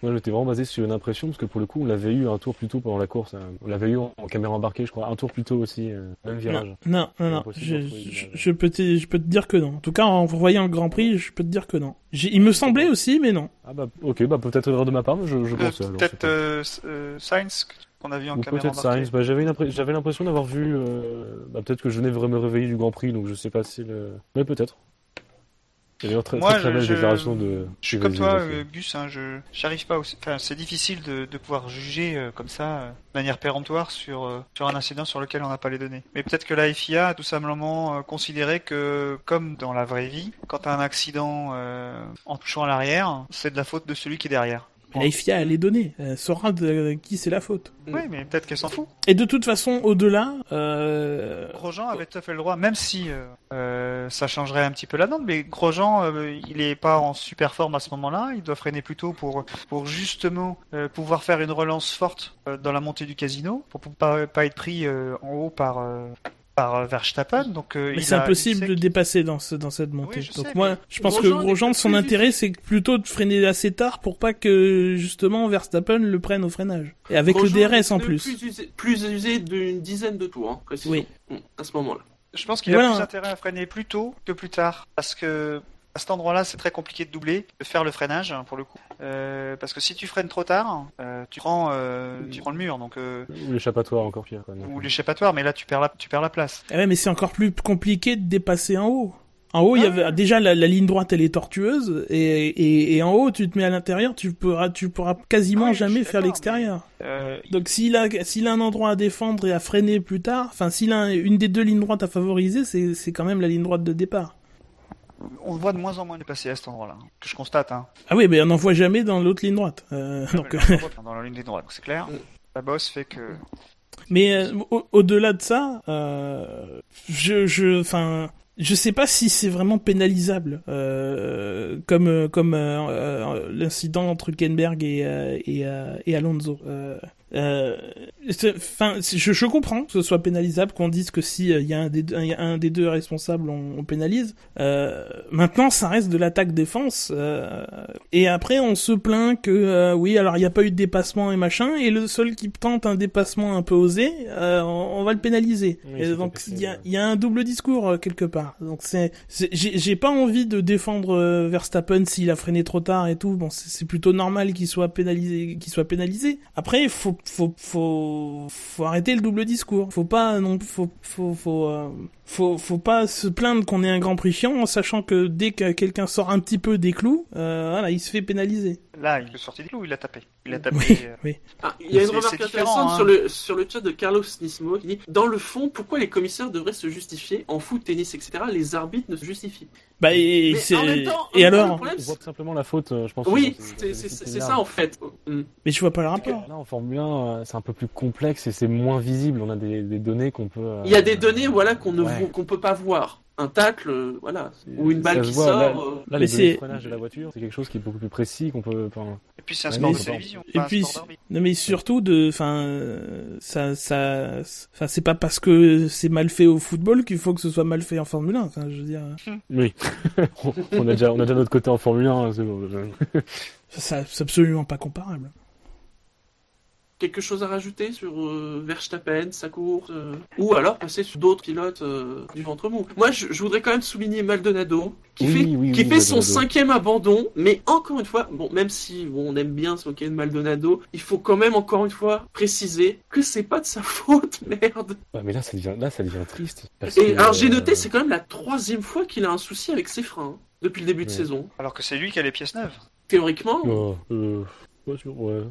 Moi, j'étais vraiment basé sur une impression parce que pour le coup, on l'avait eu un tour plus tôt pendant la course. hein. On l'avait eu en, caméra embarquée, je crois, un tour plus tôt aussi, euh, même virage. Non, non, non. Je, peux te, je peux te dire que non. En tout cas, en voyant le Grand Prix, je peux te dire que non. Il me semblait aussi, mais non. Ah bah, ok, bah peut-être erreur de ma part, mais je, je Euh, pense. Peut-être euh, euh, Sainz qu'on a vu en Ou caméra peut-être. Sainz. Bah, j'avais l'impression d'avoir vu. euh, Bah, peut-être que je venais de me réveiller du Grand Prix, donc je sais pas si le. Mais peut-être. D'ailleurs très, Moi, très, très je- belle je- déclaration de. Je suis de comme toi, euh, Gus. Hein, je j'arrive pas. Aussi... Enfin, c'est difficile de, de pouvoir juger euh, comme ça, euh, de manière péremptoire, sur sur un incident sur lequel on n'a pas les données. Mais peut-être que la FIA a tout simplement considéré que, comme dans la vraie vie, quand t'as un accident en touchant à l'arrière, c'est de la faute de celui qui est derrière. Mais la FIA, elle est donnée. Elle saura de qui c'est la faute. Mm. Oui, mais peut-être qu'elle s'en fout. Et de toute façon, au-delà, euh, Grosjean avait tout à fait le droit, même si euh, euh, ça changerait un petit peu la donne, mais Grosjean, euh, il est pas en super forme à ce moment-là, il doit freiner plus tôt pour, pour justement euh, pouvoir faire une relance forte euh, dans la montée du casino, pour pour pas, pas être pris euh, en haut par, euh, par euh, Verstappen. Donc, euh, mais il c'est a- impossible de dépasser dans, ce, dans cette montée. Oui, Donc sais, moi, je pense Grosjean que Grosjean, son intérêt, c'est plutôt de freiner assez tard pour pas que justement Verstappen le prenne au freinage. Et avec Grosjean le DRS en plus. Plus usé, plus usé d'une dizaine de tours, hein, précisément. Oui. Mm, À ce moment-là. Je pense qu'il Voilà. a plus intérêt à freiner plus tôt que plus tard, parce que À cet endroit-là, c'est très compliqué de doubler, de faire le freinage hein, pour le coup, Euh, parce que si tu freines trop tard, euh, tu prends, euh, tu prends le mur, donc euh, Ou l'échappatoire encore pire. Quoi. ou l'échappatoire, mais là tu perds la, tu perds la place. Eh ouais, mais c'est encore plus compliqué de dépasser en haut. En haut, il y avait déjà la, la ligne droite, elle est tortueuse, et, et, et en haut, tu te mets à l'intérieur, tu pourras, tu pourras quasiment Ah oui, jamais faire l'extérieur. Euh, Donc s'il a, s'il a un endroit à défendre et à freiner plus tard, enfin s'il a un- une des deux lignes droites à favoriser, c'est, c'est quand même la ligne droite de départ. On voit de moins en moins dépasser à cet endroit-là, que je constate. Hein. Ah oui, mais on n'en voit jamais dans l'autre ligne droite. Euh, donc, Ouais, là, on voit dans la ligne droite, c'est clair. Mm. La bosse fait que Mais euh, au- au-delà de ça, euh, je, je, enfin, je sais pas si c'est vraiment pénalisable, euh, comme euh, comme euh, euh, l'incident entre Kenberg et euh, et, euh, et Alonso. Euh, euh, Enfin, je, je comprends que ce soit pénalisable, qu'on dise que si il y a un des deux, un, un des deux responsables, on, on pénalise. Euh, maintenant, ça reste de l'attaque-défense. euh, et après, on se plaint que euh, oui, alors il n'y a pas eu de dépassement et machin, et le seul qui tente un dépassement un peu osé, euh, on, on va le pénaliser. Oui, Et c'est donc il y a, y a un double discours euh, quelque part. Donc c'est, j'ai pas envie de défendre euh, Verstappen s'il a freiné trop tard et tout. Bon, c'est c'est plutôt normal qu'il soit pénalisé, qu'il soit pénalisé. Après, il faut, faut, faut, faut arrêter le double discours. Faut pas non, faut, faut, faut, euh, faut, faut pas se plaindre qu'on ait un Grand Prix chiant en sachant que dès que quelqu'un sort un petit peu des clous, euh, voilà, il se fait pénaliser. là, il est sorti des clous, il a tapé. Il a tapé. Oui, euh, oui. Ah, il y a une remarque intéressante hein. sur, le, sur le chat de Carlos Nismo qui dit Dans le fond, pourquoi les commissaires devraient se justifier En foot, tennis, etc., les arbitres ne se justifient pas? Bah et, Mais c'est en même temps- et alors problème, On voit simplement la faute, euh, je pense. Oui, que c'est ça en fait. Mm. Mais je vois pas le rapport. Là, en Formule 1, euh, c'est un peu plus complexe et c'est moins visible. On a des, des données qu'on peut. euh, Il y a des données voilà, qu'on ne ouais. Voit- qu'on peut pas voir. Un tacle, euh, voilà. Ou une balle qui voit, sort. là- euh, Là, Mais les c'est- de la voiture, c'est quelque chose qui est beaucoup plus précis, qu'on peut. enfin, Et puis c'est un Ouais, sport mais de télévision. Et puis, non mais surtout de, enfin, euh, ça, ça, enfin, c'est pas parce que c'est mal fait au football qu'il faut que ce soit mal fait en Formule 1. Enfin, je veux dire, Oui. on, on a déjà, on a déjà notre côté en Formule 1. c'est bon. ça, c'est absolument pas comparable. Quelque chose à rajouter sur euh, Verstappen, sa course euh, Ou alors passer sur d'autres pilotes euh, du ventre mou? Moi, je, je voudrais quand même souligner Maldonado, qui Oui, fait, oui, qui oui, fait son Maldonado. cinquième abandon, mais encore une fois, bon, même si bon, on aime bien ce week-end Maldonado, il faut quand même encore une fois préciser que c'est pas de sa faute, merde. Ouais, mais là, ça devient, là, ça devient triste. parce Et que, alors j'ai noté, c'est quand même la troisième fois qu'il a un souci avec ses freins hein, depuis le début de saison. Alors que c'est lui qui a les pièces neuves. Théoriquement, pas sûr, ouais.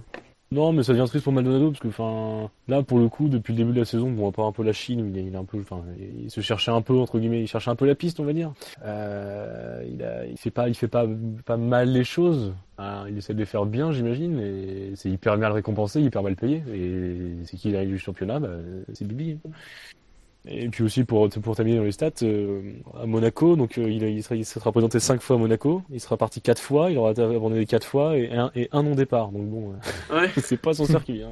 Non, mais ça devient triste pour Maldonado parce que, enfin, là, pour le coup, depuis le début de la saison, bon, à part un peu la Chine, il il un peu, enfin, il se cherchait un peu entre guillemets, il cherchait un peu la piste, on va dire. Euh, il a, fait pas, il fait pas, pas mal les choses. Hein, il essaie de les faire bien, j'imagine, et c'est hyper mal récompensé, hyper mal payé. Et c'est qui arrive du championnat, bah, c'est Bibi. Et puis aussi pour pour terminer dans les stats, euh, à Monaco, donc euh, il, il sera il sera présenté cinq fois à Monaco, il sera parti quatre fois, il aura abandonné quatre fois et un et un non départ. Donc bon, euh, ouais. c'est pas son circuit. Hein.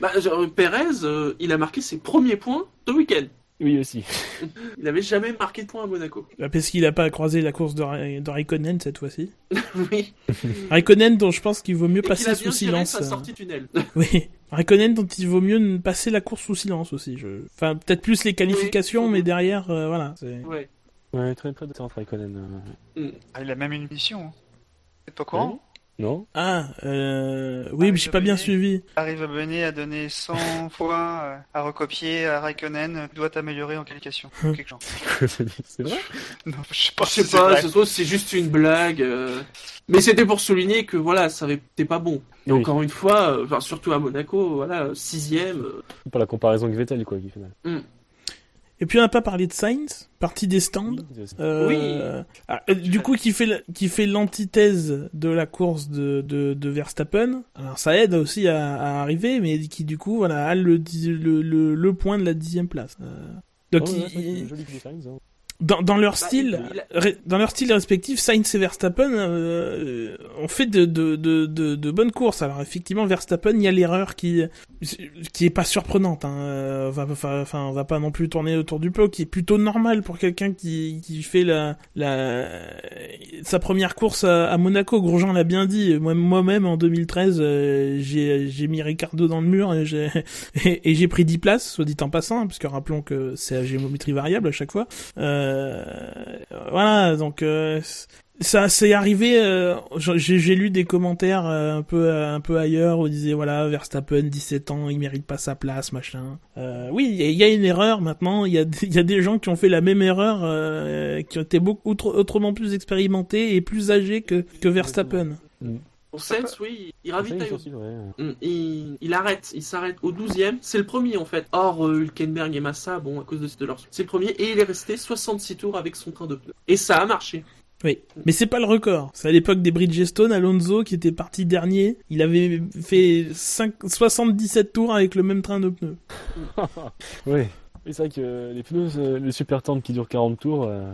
Bah, genre, Perez, euh, il a marqué ses premiers points ce week-end. Oui aussi. Il n'avait jamais marqué de points à Monaco. Bah, Parce qu'il a pas croisé la course de, Ra- de Raikkonen cette fois-ci. oui. Raikkonen dont je pense qu'il vaut mieux Et passer a sous bien géré silence. sa euh. sortie tunnel. Oui. Raikkonen dont il vaut mieux passer la course sous silence aussi. Je... Enfin, peut-être plus les qualifications, Oui. mais derrière, euh, voilà. c'est- ouais. Ouais, très très très Raikkonen. euh. Ah, il a même une mission. hein. Vous êtes pas au courant? Non Ah, euh... oui, mais j'ai pas bien suivi. Arrive à Benet à donner 100 fois euh, à recopier à Raikkonen, tu dois t'améliorer en qualification. Hum. Quelque genre. c'est vrai Non, je sais pas. Je sais si c'est pas, c'est juste une blague. euh. Mais c'était pour souligner que voilà, ça avait- c'était pas bon. Et Oui. encore une fois, euh, enfin, surtout à Monaco, voilà, sixième. Pas la comparaison avec Vettel quoi, qui fait mal. Et puis on n'a pas parlé de Sainz, partie des stands. Euh, Oui. ah, euh, du coup, qui fait la- qui fait l'antithèse de la course de, de, de Verstappen. Alors ça aide aussi à, à arriver, mais qui du coup voilà a le, le, le, le point de la dixième place. Euh, donc Oh, il- ouais, il- joli Sainz, hein. Dans, dans leur Bah, style, dans leur style respectif, Sainz et Verstappen euh, ont fait de, de, de, de, de bonnes courses. Alors effectivement, Verstappen, il y a l'erreur qui qui est pas surprenante. Hein. Euh, va- va- Enfin, on va pas non plus tourner autour du pot, qui est plutôt normal pour quelqu'un qui, qui fait la, la sa première course à, à Monaco. Grosjean l'a bien dit. Moi- Moi-même en 2013, euh, j'ai j'ai mis Ricardo dans le mur et j'ai et, et j'ai pris 10 places, soit dit en passant, hein, parce que rappelons que c'est à géométrie variable à chaque fois. Euh, voilà, donc euh, Ça, c'est arrivé. euh, j'ai lu des commentaires euh, un peu un peu ailleurs où ils disaient voilà Verstappen 17 ans, il mérite pas sa place, machin. Euh, oui, il y, a- une erreur maintenant. Il y a il y a des gens qui ont fait la même erreur, euh, qui été beaucoup autre- autrement plus expérimentés et plus âgés que que Verstappen. Pour Sainz, oui, il Ça, ravitaille. il aussi, ouais. Mm, Il, il arrête, il s'arrête au 12e. C'est le premier en fait. Or, euh, Hülkenberg et Massa, bon, à cause de, de leur. C'est le premier et il est resté 66 tours avec son train de pneus. Et ça a marché. Oui, mais c'est pas le record. C'est à l'époque des Bridgestone, Alonso qui était parti dernier. Il avait fait 5, 77 tours avec le même train de pneus. Oui. Oui, c'est vrai que les pneus, euh, le super tendre qui dure 40 tours. euh,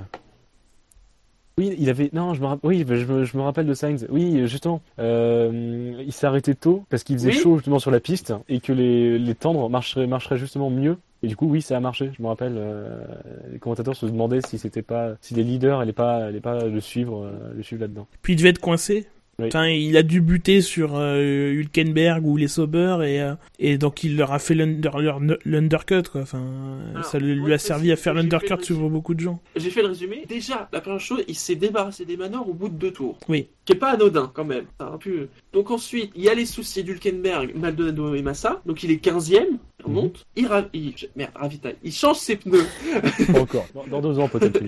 Oui, il avait. Non, je me rappelle. Oui, je me, je me rappelle de Sainz. Oui, justement. Euh, il s'est arrêté tôt parce qu'il faisait Oui. chaud justement sur la piste et que les, les tendres marcheraient, marcheraient justement mieux. Et du coup, oui, ça a marché. Je me rappelle. euh, les commentateurs se demandaient si c'était pas, si les leaders allaient pas, allaient pas le suivre, euh, le suivre là-dedans. Puis il devait être coincé. Oui. Enfin, il a dû buter sur euh, Hülkenberg ou les Sauber et euh, et donc il leur a fait l'under- leur- l'undercut quoi. Enfin, Alors, ça lui oui, a servi à faire l'undercut sur beaucoup de gens. J'ai fait le résumé. Déjà, la première chose, il s'est débarrassé des manors au bout de deux tours. Oui. Qui est pas anodin quand même. Ça aurait pu- Donc ensuite, il y a les soucis d'Hülkenberg, Maldonado et Massa. Donc il est 15e. Il remonte. Il, ra- il... Merde, ravitaille. Il change ses pneus. Pas encore. Dans, dans deux ans peut-être.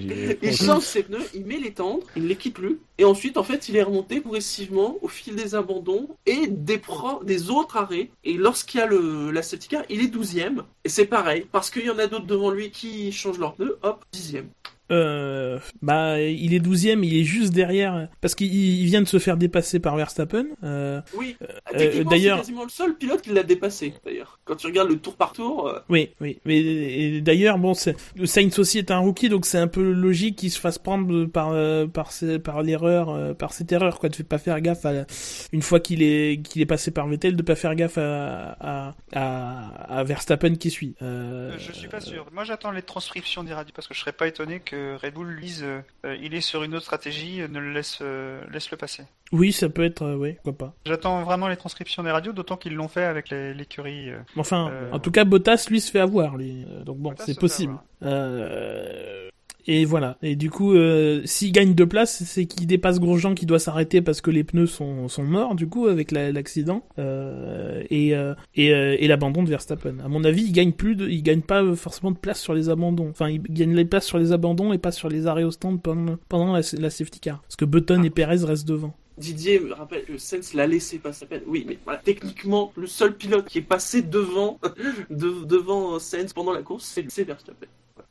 Il change ses pneus, il met les tendres, il ne les quitte plus, et ensuite, en fait, il est remonté progressivement au fil des abandons et des, pro- des autres arrêts. Et lorsqu'il y a le, la safety car, il est 12ème, et c'est pareil, parce qu'il y en a d'autres devant lui qui changent leurs pneus, hop, 10ème. Euh, bah, il est 12e, il est juste derrière parce qu'il il vient de se faire dépasser par Verstappen. Euh, Oui, Euh, techniquement, d'ailleurs- c'est quasiment le seul pilote qui l'a dépassé, d'ailleurs. Quand tu regardes le tour par tour, euh, Oui, oui. Mais d'ailleurs, bon, Sainz aussi est un rookie, donc c'est un peu logique qu'il se fasse prendre par euh, par ses- par l'erreur, euh, par cette erreur quoi, de pas faire gaffe à une fois qu'il est qu'il est passé par Vettel, de pas faire gaffe à à, à, à Verstappen qui suit. Je suis pas sûr. Moi, j'attends les transcriptions des radios parce que je serais pas étonné que Red Bull lise euh, euh, il est sur une autre stratégie, euh, ne le laisse, euh, laisse le passer. Oui, ça peut être, euh, oui, pourquoi pas. J'attends vraiment les transcriptions des radios, d'autant qu'ils l'ont fait avec l'écurie. Enfin, en tout cas, Bottas lui se fait avoir, lui. Donc bon, c'est possible. Euh, Et voilà. Et du coup, euh, s'il gagne deux places, c'est qu'il dépasse Grosjean qui doit s'arrêter parce que les pneus sont, sont morts, du coup, avec la- l'accident. Euh, et euh, et, et l'abandon de Verstappen. À mon avis, il gagne plus de, il gagne pas forcément de place sur les abandons. Enfin, il gagne les places sur les abandons et pas sur les arrêts au stand pendant, pendant la, la safety car. Parce que Button et Perez restent devant. Didier me rappelle que Sainz l'a laissé passer. Oui, mais voilà, techniquement, le seul pilote qui est passé devant, de- devant Sainz pendant la course, c'est c'est Verstappen. Voilà.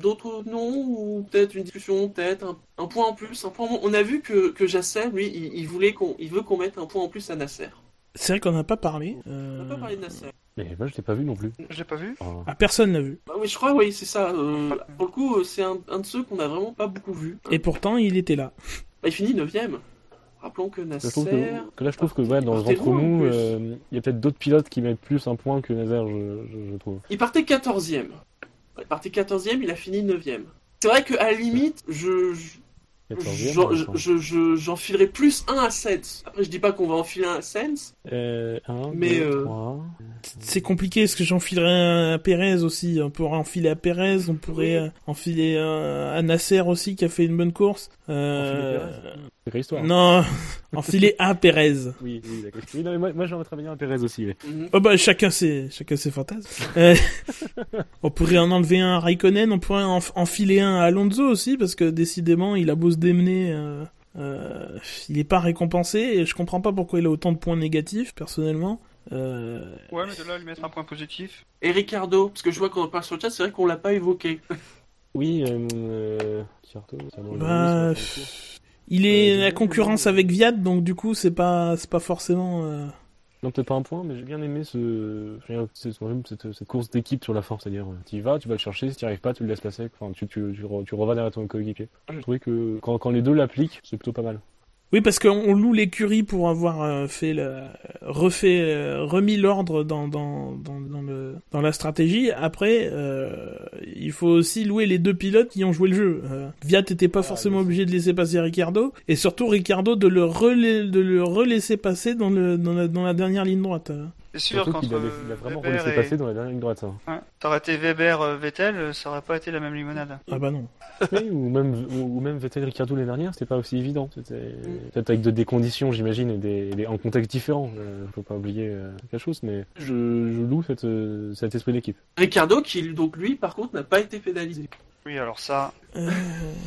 D'autres noms ou peut-être une discussion, peut-être un, un point en plus, un point en moins. On a vu que, que Jasser, lui, il, il voulait qu'on, il veut qu'on mette un point en plus à Nasser. C'est vrai qu'on n'a pas parlé. On Euh... n'a pas parlé de Nasser. Mais moi, je l'ai pas vu non plus. Je l'ai pas vu. Enfin, Ah, personne l'a vu. Bah oui, je crois, oui, c'est ça. euh, pour le coup, euh, c'est un, un de ceux qu'on a vraiment pas beaucoup vu. Et pourtant, il était là. Bah, il finit 9ème. Rappelons que je Nasser. trouve que, que là, je trouve que ouais, dans le partait ventre loin, en mou, plus. euh, il y a peut-être d'autres pilotes qui mettent plus un point que Nazaire, je, je, je trouve. Il partait 14ème. Il partait 14ème, il a fini 9ème. C'est vrai qu'à la limite, je, je- 14e, j'en- ouais, je- enfin. je- je- j'enfilerais plus un à 7. Après, je dis pas qu'on va enfiler un à Sens. Euh, un, Mais, deux, euh, trois. C'est compliqué parce que j'enfilerais un Pérez aussi. On pourrait enfiler à Pérez, on pourrait Oui. euh, enfiler euh, à Nasser aussi qui a fait une bonne course. Euh, Sacrée histoire. non, enfiler à Pérez. Oui, oui, d'accord. Oui, non, mais moi, moi j'en mettrais bien un Pérez aussi. oui. Mhm. Oh bah chacun ses chacun ses fantasmes. Euh, on pourrait en enlever un à Raikkonen, on pourrait en enfiler un à Alonso aussi parce que décidément il a beau se démener, euh, euh, il est pas récompensé et je comprends pas pourquoi il a autant de points négatifs personnellement. Euh, Ouais, mais de là, lui mettre un point positif. Et Ricardo, parce que je vois qu'on en parle sur le chat, c'est vrai qu'on l'a pas évoqué. Oui, euh, euh, ça doit- Bah, c'est il est Euh, la concurrence avec Viat donc du coup c'est pas c'est pas forcément. euh, Non, peut-être pas un point, mais j'ai bien aimé ce, cette, cette course d'équipe sur la force, c'est-à-dire, tu y vas, tu vas le chercher, si tu n'y arrives pas, tu le laisses passer, enfin, tu, tu, tu, re- tu revas derrière ton coéquipier. J'ai trouvé que quand, quand les deux l'appliquent, c'est plutôt pas mal. Oui, parce qu'on on loue l'écurie pour avoir euh, fait le, refait, euh, remis l'ordre dans, dans, dans, dans, le, dans la stratégie. Après, euh, il faut aussi louer les deux pilotes qui ont joué le jeu. Euh, Viat était pas Ah, forcément obligé de laisser passer Ricardo, et surtout Ricardo de le, relais, de le relaisser passer dans, le, dans, la, dans la dernière ligne droite. Euh. C'est sûr, Surtout avait- il a vraiment Weber relaissé et... passer dans la dernière ligne droite. hein. Ouais. Ça aurait été Weber-Vettel, ça aurait pas été la même limonade. Ah bah non. Oui, ou même ou, ou même Vettel Ricciardo l'année dernière, c'était pas aussi évident. C'était Mm. peut-être avec de- des conditions, j'imagine, et des, des- en contexte différent. Euh, faut pas oublier euh, quelque chose, mais je, je loue cette, euh, cet esprit d'équipe. Ricardo, qui donc lui, par contre, n'a pas été pénalisé. Oui, alors ça... Euh,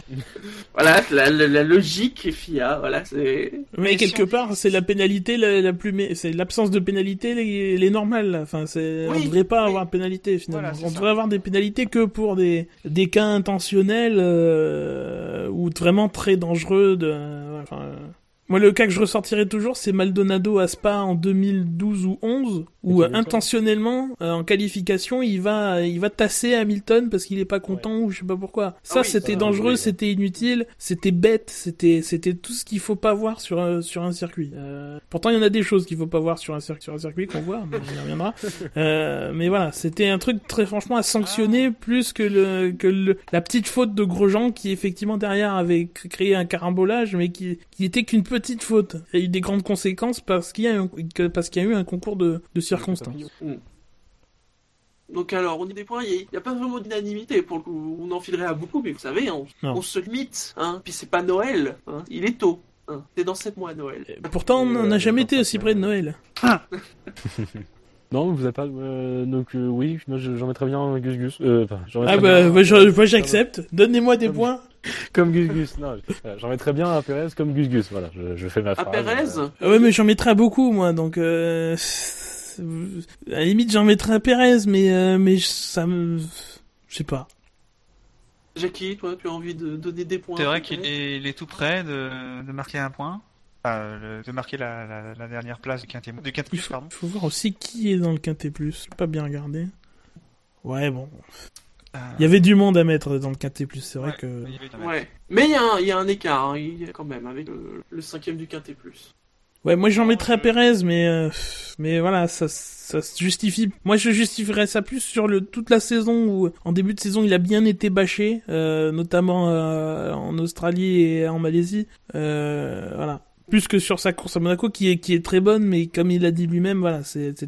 Voilà, la, la, la logique FIA, voilà, c'est. Mais Mais quelque si on- part, c'est la pénalité la, la plus, mé- c'est l'absence de pénalité, les, les normales. là. Enfin, c'est, on devrait pas oui. avoir de pénalité finalement. Voilà, on ça. devrait avoir des pénalités que pour des, des cas intentionnels euh, ou vraiment très dangereux. De, enfin, euh, moi, le cas que je ressortirais toujours, c'est Maldonado à Spa en 2012 ou 11, où euh, intentionnellement, euh, en qualification, il va, il va tasser Hamilton parce qu'il est pas content ou je sais pas pourquoi. Ça, oui, c'était ça, dangereux, c'était inutile, c'était bête, c'était, c'était tout ce qu'il faut pas voir sur, un- sur un circuit. Euh, pourtant, il y en a des choses qu'il faut pas voir sur un, cir- sur un circuit qu'on voit, mais on y reviendra. Euh, mais voilà, c'était un truc très franchement à sanctionner plus que le, que le, la petite faute de Grosjean qui effectivement derrière avait créé un carambolage, mais qui, qui était qu'une petite faute. Il y a eu des grandes conséquences parce qu'il y a eu, parce qu'il y a eu un concours de, de circonstances. Donc alors, on y des points, il n'y a, pas vraiment d'unanimité pour le coup. On en filerait à beaucoup, mais vous savez, on, se limite. Hein. Puis c'est pas Noël, hein. il est tôt. Hein. C'est dans 7 mois Noël. Pourtant, on Euh, n'a jamais été aussi près de Noël. Non, vous avez pas. euh, donc euh, oui, j'en mettrais bien Gus Gus. Euh, enfin, Ah bah, bah, moi j'accepte. Donnez-moi des Comme- points. Comme Gus Gus. Non, j'en mettrais bien à Perez comme Gus Gus. Voilà, je, je fais ma À phrase. Perez euh, Ah ouais, mais j'en mettrais beaucoup, moi, donc... À la limite, j'en mettrais à Perez, mais, euh, mais ça me... Je sais pas. Jackie, toi, tu as envie de donner des points C'est vrai qu'il est, il est tout près de, de marquer un point. Enfin, le- de marquer la, la, la dernière place du Quintet, du Quintet Il Plus, faut, pardon. faut voir aussi qui est dans le Quintet Plus. Pas bien regardé. Ouais, bon. Euh, Il y avait du monde à mettre dans le Quintet Plus, c'est vrai Ouais. que... il Ouais. Mais il y, a un- il y a un écart, hein, il y a quand même, avec le, le cinquième du Quintet Plus. Ouais, moi j'en mettrais à Perez, mais euh, mais voilà, ça ça se justifie. Moi je justifierais ça plus sur le toute la saison où en début de saison il a bien été bâché, euh, notamment euh, en Australie et en Malaisie. Euh, voilà. Plus que sur sa course à Monaco qui est qui est très bonne, mais comme il a dit lui-même, voilà, c'était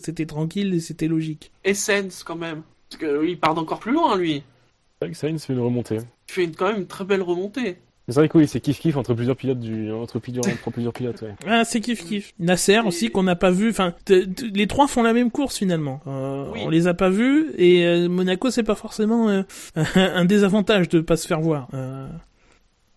c'était tranquille et c'était logique. Essence, quand même. Parce qu'il part d'encore plus loin, lui. C'est vrai que Sainz fait une remontée. Il fait une- quand même une très belle remontée. Mais C'est vrai que oui, c'est kiff kiff entre plusieurs pilotes du entre plusieurs entre plusieurs pilotes. Ouais. Ah, c'est kiff kiff. Nasser aussi qu'on n'a pas vu. Enfin, les trois font la même course finalement. Euh, Oui. On les a pas vus et euh, Monaco c'est pas forcément euh, un désavantage de pas se faire voir.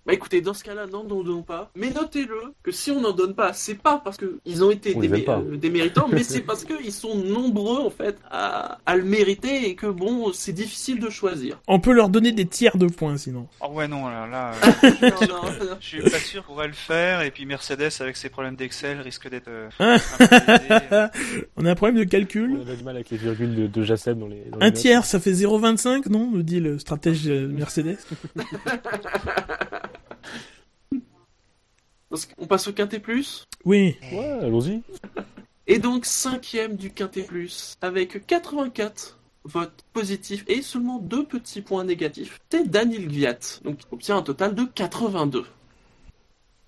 Bah écoutez, dans ce cas-là, n'en donnons pas. Mais notez-le que si on n'en donne pas, c'est pas parce qu'ils ont été On euh, des méritants, mais c'est parce qu'ils sont nombreux en fait à, à le mériter et que bon, c'est difficile de choisir. On peut leur donner des tiers de points sinon. Oh ouais, non, là, là euh, Non, non, non. je suis pas sûr qu'on pourrait le faire. Et puis Mercedes, avec ses problèmes d'Excel, risque d'être euh, Ah. On a un problème de On calcul. avait du mal avec les virgules de, de dans les. dans Un tiers, ça fait 0,25, non nous dit le stratège euh, Mercedes. Parce qu'on passe au Quintet Plus. Oui. Ouais, allons-y. Et donc cinquième du Quintet Plus, avec 84 votes positifs et seulement deux petits points négatifs. C'est Daniel Gviat, donc qui obtient un total de 82.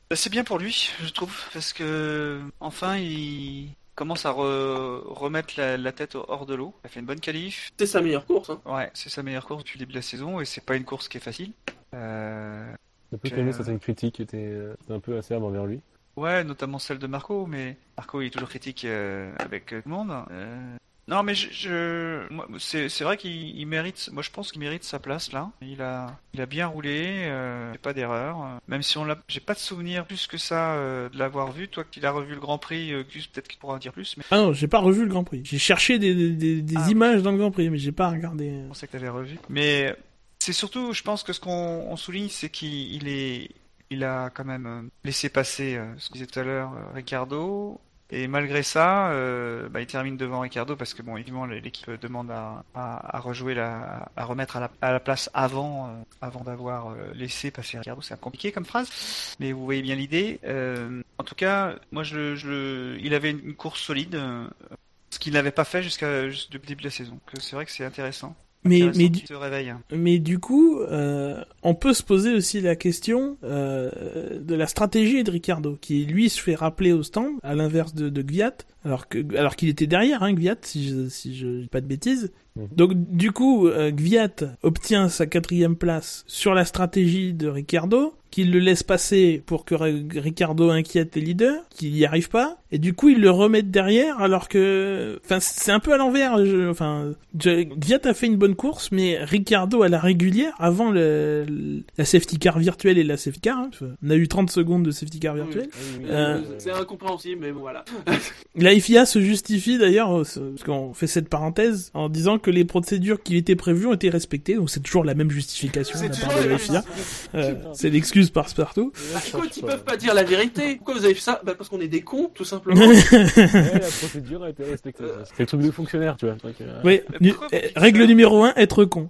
Bah, C'est bien pour lui, je trouve, parce que enfin il commence à re- remettre la, la tête hors de l'eau. Il a fait une bonne qualif. C'est sa meilleure course. Hein. Ouais, c'est sa meilleure course depuis le début de la saison et c'est pas une course qui est facile. Euh, Peut Ok. calmer certaines critiques qui étaient euh, un peu acerbes envers lui. Ouais, notamment celle de Marco, mais Marco il est toujours critique euh, avec euh, tout le monde. Euh, Non, mais je, je... c'est c'est vrai qu'il il mérite. Moi, je pense qu'il mérite sa place là. Il a, il a bien roulé, euh, pas d'erreur. Même si on l'a, j'ai pas de souvenir plus que ça euh, de l'avoir vu. Toi, qui l'as revu le Grand Prix, euh, Gus, peut-être qu'il pourra en dire plus. Mais Ah non, j'ai pas revu le Grand Prix. J'ai cherché des, des, des- des Ah, oui. images dans le Grand Prix, mais j'ai pas regardé. je pensais que t'avais revu. Mais c'est surtout, je pense que ce qu'on on souligne, c'est qu'il a quand même euh, laissé passer euh, ce que disait tout à l'heure euh, Ricardo. Et malgré ça, bah, il termine devant Ricardo parce que bon, évidemment, l'équipe demande à, rejouer à remettre à la, place avant, d'avoir laissé passer Ricardo. C'est compliqué comme phrase, mais vous voyez bien l'idée. En tout cas, moi, il avait une course solide, ce qu'il n'avait pas fait jusqu'à début de la saison. C'est vrai que c'est intéressant. Mais, du, mais du coup, euh, on peut se poser aussi la question euh, de la stratégie de Ricardo, qui lui se fait rappeler au stand, à l'inverse de, de Gviat, alors que alors qu'il était derrière, hein, Gviat, si je si je dis pas de bêtises. Mhm. Donc du coup, euh, Gviat obtient sa quatrième place sur la stratégie de Ricardo, qu'il le laisse passer pour que Ri- Ricardo inquiète les leaders, qu'il y arrive pas, et du coup ils le remettent derrière, alors que, enfin c'est un peu à l'envers. je- Enfin, je- Gviat a fait une bonne course, mais Ricardo à la régulière, avant le, le- la safety car virtuelle et la safety car, hein, on a eu 30 secondes de safety car virtuelle. Euh, C'est incompréhensible, mais bon, voilà. La FIA se justifie d'ailleurs, euh, parce qu'on fait cette parenthèse, en disant que les procédures qui étaient prévues ont été respectées, donc c'est toujours la même justification de C'est la part de la FIA. Euh, c'est l'excuse par-partout. Écoute, ils peuvent pas dire la vérité? Pourquoi vous avez fait ça? Bah parce qu'on est des cons, tout simplement. Ouais, la procédure a été respectée. Euh. C'est le truc de fonctionnaire, tu vois. euh, Oui, nu- pourquoi règle numéro un, être con.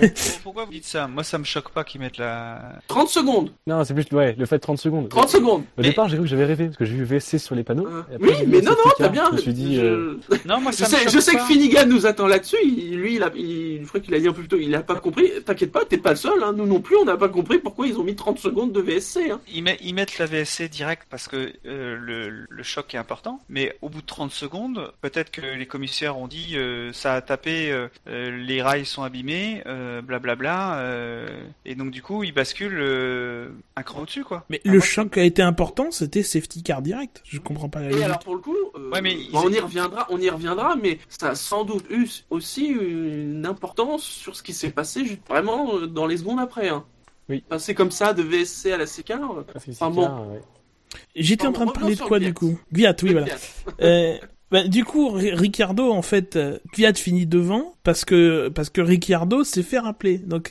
Pour- Pourquoi vous dites ça? Moi, ça me choque pas qu'ils mettent la. 30 secondes. Non, c'est plus ouais, le fait de 30 secondes. 30 secondes. Au départ, j'ai cru que j'avais rêvé parce que j'ai vu VSC sur les panneaux. Euh, après, oui, mais non, non, car. bien. Je me suis dit, je... euh, Non, moi, je ça me sais, choque je sais que. Finnegan nous attend là-dessus. il- Lui, il a, il, je crois qu'il a dit un peu plus tôt, il a pas compris. T'inquiète pas, t'es pas le seul. Hein. Nous non plus, on n'a pas compris pourquoi ils ont mis 30 secondes de VSC. Hein. Ils, met- ils mettent la VSC direct parce que euh, le, le choc est important, mais au bout de 30 secondes, peut-être que les commissaires ont dit euh, ça a tapé, euh, les rails sont abîmés, euh, blablabla, euh, et donc du coup ils basculent euh, un cran au-dessus quoi. Mais Ah, le moi, choc qui a été important, c'était safety car direct. Je comprends pas la Et logique. alors pour le coup, euh, Ouais, mais bon, ils- on y reviendra, on y reviendra, mais ça a sans doute eu aussi une importance sur ce qui s'est passé juste vraiment euh, dans les secondes après. Hein. Oui. Passer comme ça de VSC à la C-Car. euh, la safety Enfin, bon. ouais. J'étais en train de parler de quoi Gviat. du coup? Gviat, oui voilà. Euh, bah, du coup, Ri- Ricardo, en fait, Kvyat finit devant parce que parce que Ricciardo s'est fait rappeler. Donc,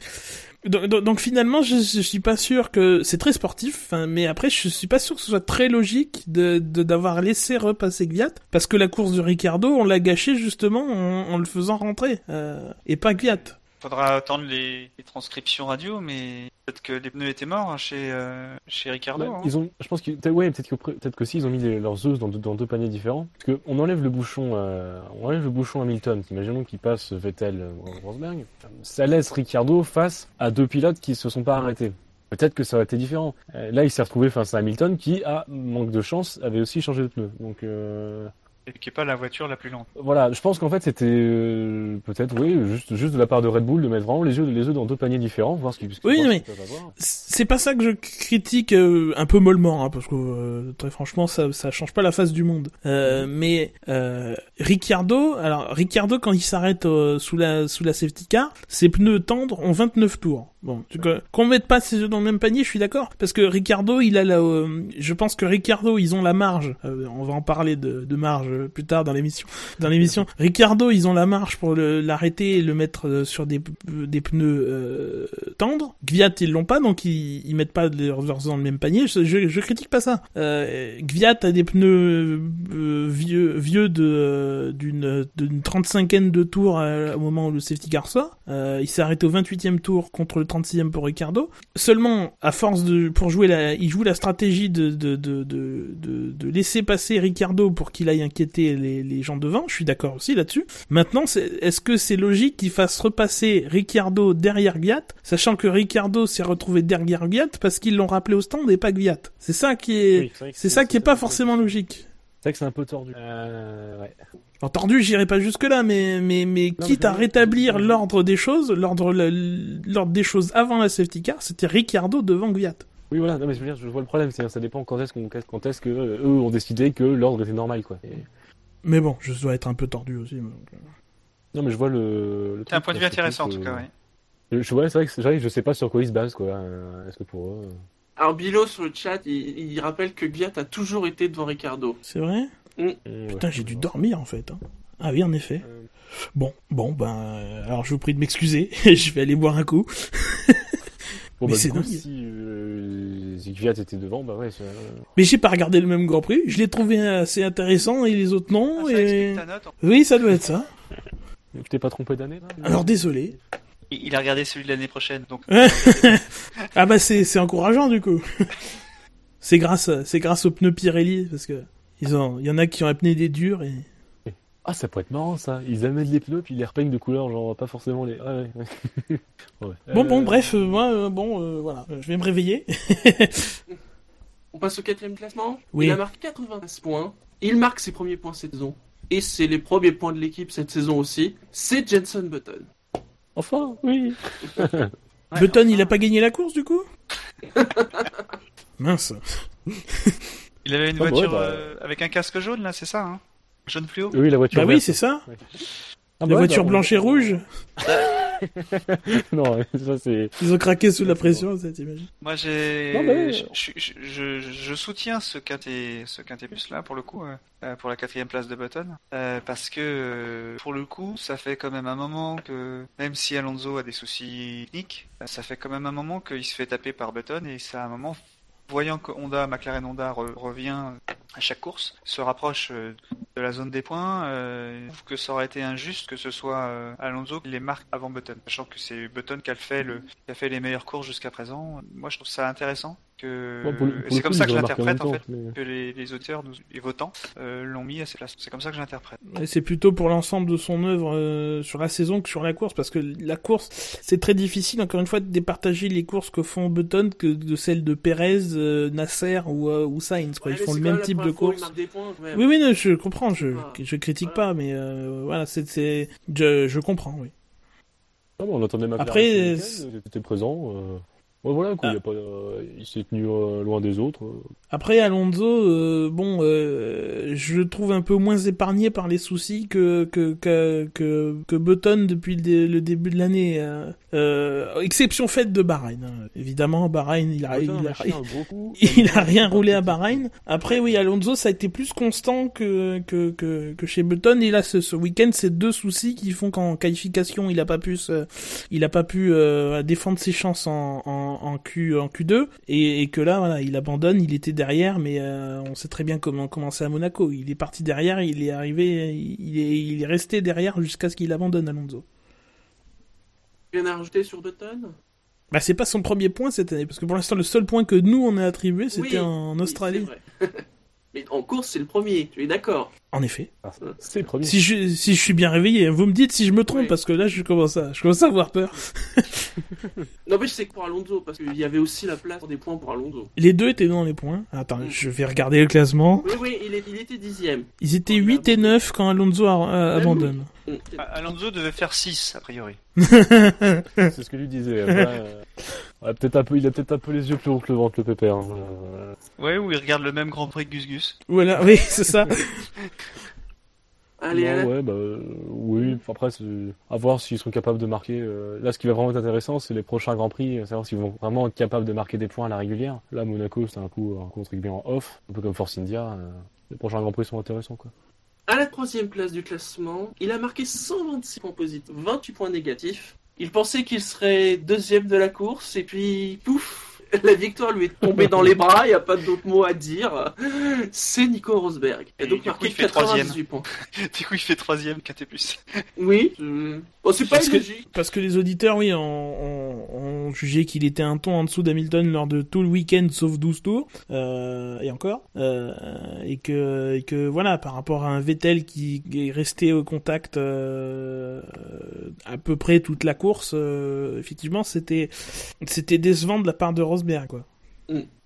donc, finalement, je, suis pas sûr que c'est très sportif, hein, mais après, je suis pas sûr que ce soit très logique de d'avoir laissé repasser Kvyat parce que la course de Ricardo, on l'a gâché justement en, le faisant rentrer euh, et pas Kvyat. Faudra attendre les, les transcriptions radio, mais peut-être que les pneus étaient morts hein, chez euh, chez Ricardo. Ouais, hein. Ils ont, je pense que, ouais, peut-être que, peut-être qu'aussi ils ont mis les- leurs œufs dans, deux- dans deux paniers différents. Parce que on enlève le bouchon, euh, on enlève le bouchon Hamilton. Imaginons qu'il passe Vettel euh, Rosberg. Ça laisse Ricciardo face à deux pilotes qui se sont pas arrêtés. Peut-être que ça aurait été différent. Euh, là, il s'est retrouvé face à Hamilton qui, à manque de chance, avait aussi changé de pneu. Donc, euh, Et qui est pas la voiture la plus lente. voilà, je pense qu'en fait c'était euh, peut-être, oui, juste, juste de la part de Red Bull de mettre vraiment les œufs, les œufs dans deux paniers différents, voir ce qu'ils Oui, mais-. C'est pas ça que je critique euh, un peu mollement, hein, parce que euh, très franchement, ça, ça change pas la face du monde. Euh, mais euh, Ricciardo, alors Ricciardo quand il s'arrête euh, sous la sous la safety car, ses pneus tendres ont 29 tours. Bon, qu'on mette pas ses œufs dans le même panier, je suis d'accord, parce que Ricciardo, il a la, euh, je pense que Ricciardo, ils ont la marge. euh, on va en parler de, de marge euh, plus tard dans l'émission. Dans l'émission, Ricciardo, ils ont la marge pour l'arrêter et le mettre euh, sur des des pneus euh, tendres. Gviat, ils l'ont pas, donc ils, ils mettent pas leurs œufs dans le même panier. Je, je, critique pas ça. Euh, Gviat a des pneus vieux vieux de d'une d'une 35e de tour euh, au moment où le safety car sort. Il s'est arrêté au 28e tour contre le 36e pour Ricardo. Seulement, à force de pour jouer la, il joue la stratégie de de de de, de, de laisser passer Ricardo pour qu'il aille inquiéter les, les gens devant. Je suis d'accord aussi là-dessus. Maintenant, c'est- est-ce que c'est logique qu'il fasse repasser Ricardo derrière Gviat, sachant que Ricardo s'est retrouvé derrière Gviat parce qu'ils l'ont rappelé au stand et pas Gviat? C'est ça qui est, Oui, c'est ça qui est pas forcément logique. C'est vrai que c'est un peu tordu. Euh, ouais. Entendu, j'irai pas jusque là, mais mais mais Non, quitte mais à je- rétablir je- l'ordre des choses, l'ordre des choses avant la safety car, c'était Ricardo devant Gviat. Oui, voilà, non, mais je veux dire, je vois le problème, c'est-à-dire, ça dépend quand est-ce qu'on, quand est-ce que euh, eux ont décidé que l'ordre était normal, quoi. Et- Mais bon, je dois être un peu tordu aussi. donc. Non, mais je vois le. le C'est un point de vue intéressant en tout cas, euh, ouais. Je, ouais, c'est vrai que c'est vrai que je sais pas sur quoi ils se basent, quoi. euh, Est-ce que pour eux. Alors Bilo sur le chat, il, il rappelle que Gviat a toujours été devant Ricardo. C'est vrai? Ouais, Putain, j'ai dû dormir en fait. hein. Ah oui, en effet. Euh, Bon, bon, ben, euh, alors je vous prie de m'excuser. je vais aller boire un coup. Bon, Mais bah, c'est dingue. si, euh, était devant, bah ouais, euh, Mais j'ai pas regardé le même Grand Prix. Je l'ai trouvé assez intéressant et les autres Ah, non. ça et... explique ta note. hein. Oui, ça doit être ça. Tu t'es pas trompé d'année, là Alors désolé. Il a regardé celui de l'année prochaine, donc ah bah c'est c'est encourageant du coup. c'est grâce grâce aux pneus Pirelli parce que ils ont il y en a qui ont apné des durs et Ah, ça pourrait être marrant ça. Ils amènent les pneus puis ils les repeignent de couleur, genre pas forcément les. Ouais, ouais. Ouais. Bon, bon, Euh, bref, euh, moi, euh, bon, euh, voilà, je vais me réveiller. On passe au quatrième classement. Oui. Il a marqué 93 points. Il marque ses premiers points cette saison. Et c'est les premiers points de l'équipe cette saison aussi. C'est Jenson Button. Enfin, oui. Button, il a pas gagné la course du coup? Mince. Il avait une Ah, bah voiture ouais, bah. euh, avec un casque jaune là, c'est ça hein? Jaune fluo? Oui, la voiture. Bah oui, c'est ça. Ah, La bah ouais, voiture bah, blanche et rouge. non, ça c'est. Ils ont craqué sous la pression, ça t'imagines Moi j'ai, Non, mais- je, je, je, je soutiens ce quintet, ce quintet plus là pour le coup, euh, euh, pour la quatrième place de Button, euh, parce que pour le coup, ça fait quand même un moment que, même si Alonso a des soucis techniques, ça fait quand même un moment qu'il se fait taper par Button et c'est un moment. Voyant que Honda, McLaren Honda re- revient à chaque course, se rapproche euh, de la zone des points, euh, je trouve que ça aurait été injuste que ce soit euh, Alonso qui les marque avant Button, sachant que c'est Button qui a, fait, qui a fait les meilleures courses jusqu'à présent. Moi, je trouve ça intéressant que Bon, c'est comme coup, ça que je en l'interprète en même fait, mais- que les, les auteurs, nous, les votants, euh, l'ont mis à ses places. C'est comme ça que je l'interprète. C'est plutôt pour l'ensemble de son œuvre euh, sur la saison que sur la course, parce que la course, c'est très difficile, encore une fois, de départager les courses que font Button que de celles de Perez, euh, Nasser ou, euh, ou Sainz. Quoi. Ouais, Ils font le même type de course. points. Oui, oui, non, je comprends, je, Ah. je critique Voilà. pas, mais euh, voilà, c'est, c'est, je, je comprends, oui. Ah, bon, on attendait McLaren Après, euh, était présent. Ouais, voilà, quoi, Ah. il, y a pas, euh, il s'est tenu euh, loin des autres. euh. Après Alonso, euh, bon, euh, je le trouve un peu moins épargné par les soucis que que que que, que Button depuis le, dé- le début de l'année. euh. Euh, exception faite de Bahreïn. hein. Évidemment, Bahreïn, il a, Button il a il rien roulé à Bahreïn. Après, oui, Alonso, ça a été plus constant que que que, que chez Button. Et là, ce, ce week-end, c'est deux soucis qui font qu'en qualification, il a pas pu se, il a pas pu euh, défendre ses chances en, en, en Q en Q2 et, et que là, voilà, il abandonne. Il était derrière, mais euh, on sait très bien comment commencer à Monaco. Il est parti derrière, il est arrivé, il est il est resté derrière jusqu'à ce qu'il abandonne Alonso. Rien à rajouter sur Button Bah, c'est pas son premier point cette année, parce que pour l'instant, le seul point que nous on a attribué, c'était Oui, en Australie. Mais en course, c'est le premier, tu es d'accord En effet. Ah, c'est le premier. Si je, si je suis bien réveillé, vous me dites si je me trompe, Oui. parce que là, je commence à, je commence à avoir peur. Non, mais je sais que pour Alonso, parce qu'il y avait aussi la place pour des points pour Alonso. Les deux étaient dans les points. Attends, Mm. je vais regarder le classement. Oui, oui, il, est- il était dixième. Ils étaient 8 et 9 quand Alonso a- a- Même abandonne. Mm. Alonso devait faire 6 a priori. C'est ce que lui disait. Après, euh, ouais, peut-être un peu, il a peut-être un peu les yeux plus hauts que le ventre, le pépère. hein. Euh, Ouais, où il regarde le même Grand Prix que Gus Gus. Voilà, oui, c'est ça. Allez, non, allez. ouais, bah, oui. Après, c'est à voir s'ils sont capables de marquer. euh, Là, ce qui va vraiment être intéressant, c'est les prochains grands prix, euh, savoir s'ils vont vraiment être capables de marquer des points à la régulière. Là, Monaco, c'est un coup, un entre guillemets en off, un peu comme Force India. euh, Les prochains grands prix sont intéressants, quoi. À la troisième place du classement, il a marqué 126 points positifs, 28 points négatifs. Il pensait qu'il serait deuxième de la course, et puis, pouf, la victoire lui est tombée dans les bras, il n'y a pas d'autre mot à dire. C'est Nico Rosberg. Et donc du coup, marqué il fait 98 points. Du coup, il fait troisième KT+. Oui, euh, bon, c'est pas Parce que-. Parce que les auditeurs, oui, ont, ont- ont jugé qu'il était un ton en dessous d'Hamilton lors de tout le week-end sauf 12 tours, euh, et encore, euh, et que, et que voilà, par rapport à un Vettel qui est resté au contact euh, à peu près toute la course, euh, effectivement, c'était c'était décevant de la part de Rosberg, quoi.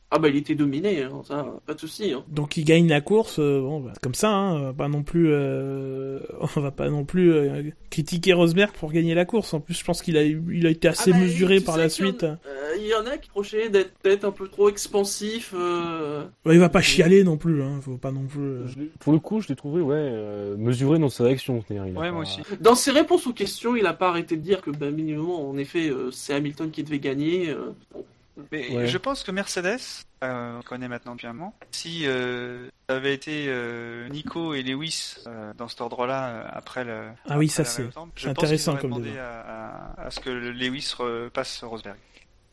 Ah bah il était dominé, hein, ça, pas de souci. Hein. Donc il gagne la course, euh, bon, bah, comme ça, hein, on va pas non plus, euh, on va pas non plus euh, critiquer Rosberg pour gagner la course. En plus, je pense qu'il a, il a été assez Ah bah, mesuré par la suite. Euh, Il y en a qui reprochaient d'être peut-être un peu trop expansif. euh, il va pas chialer non plus, hein, faut pas non plus. euh. Pour le coup, je l'ai trouvé, ouais, euh, mesuré dans sa réaction. c'est-à-dire, il a Ouais, pas- moi aussi. Dans ses réponses aux questions, il a pas arrêté de dire que, bah, minimum, en effet, euh, c'est Hamilton qui devait gagner. euh, bon. Mais Ouais. je pense que Mercedes, euh, on connaît maintenant un moment, si euh, ça avait été euh, Nico et Lewis euh, dans cet ordre-là euh, après le. Ah oui, ça, la c'est je intéressant pense comme demandé débat. à, à, à ce que le Lewis repasse Rosberg.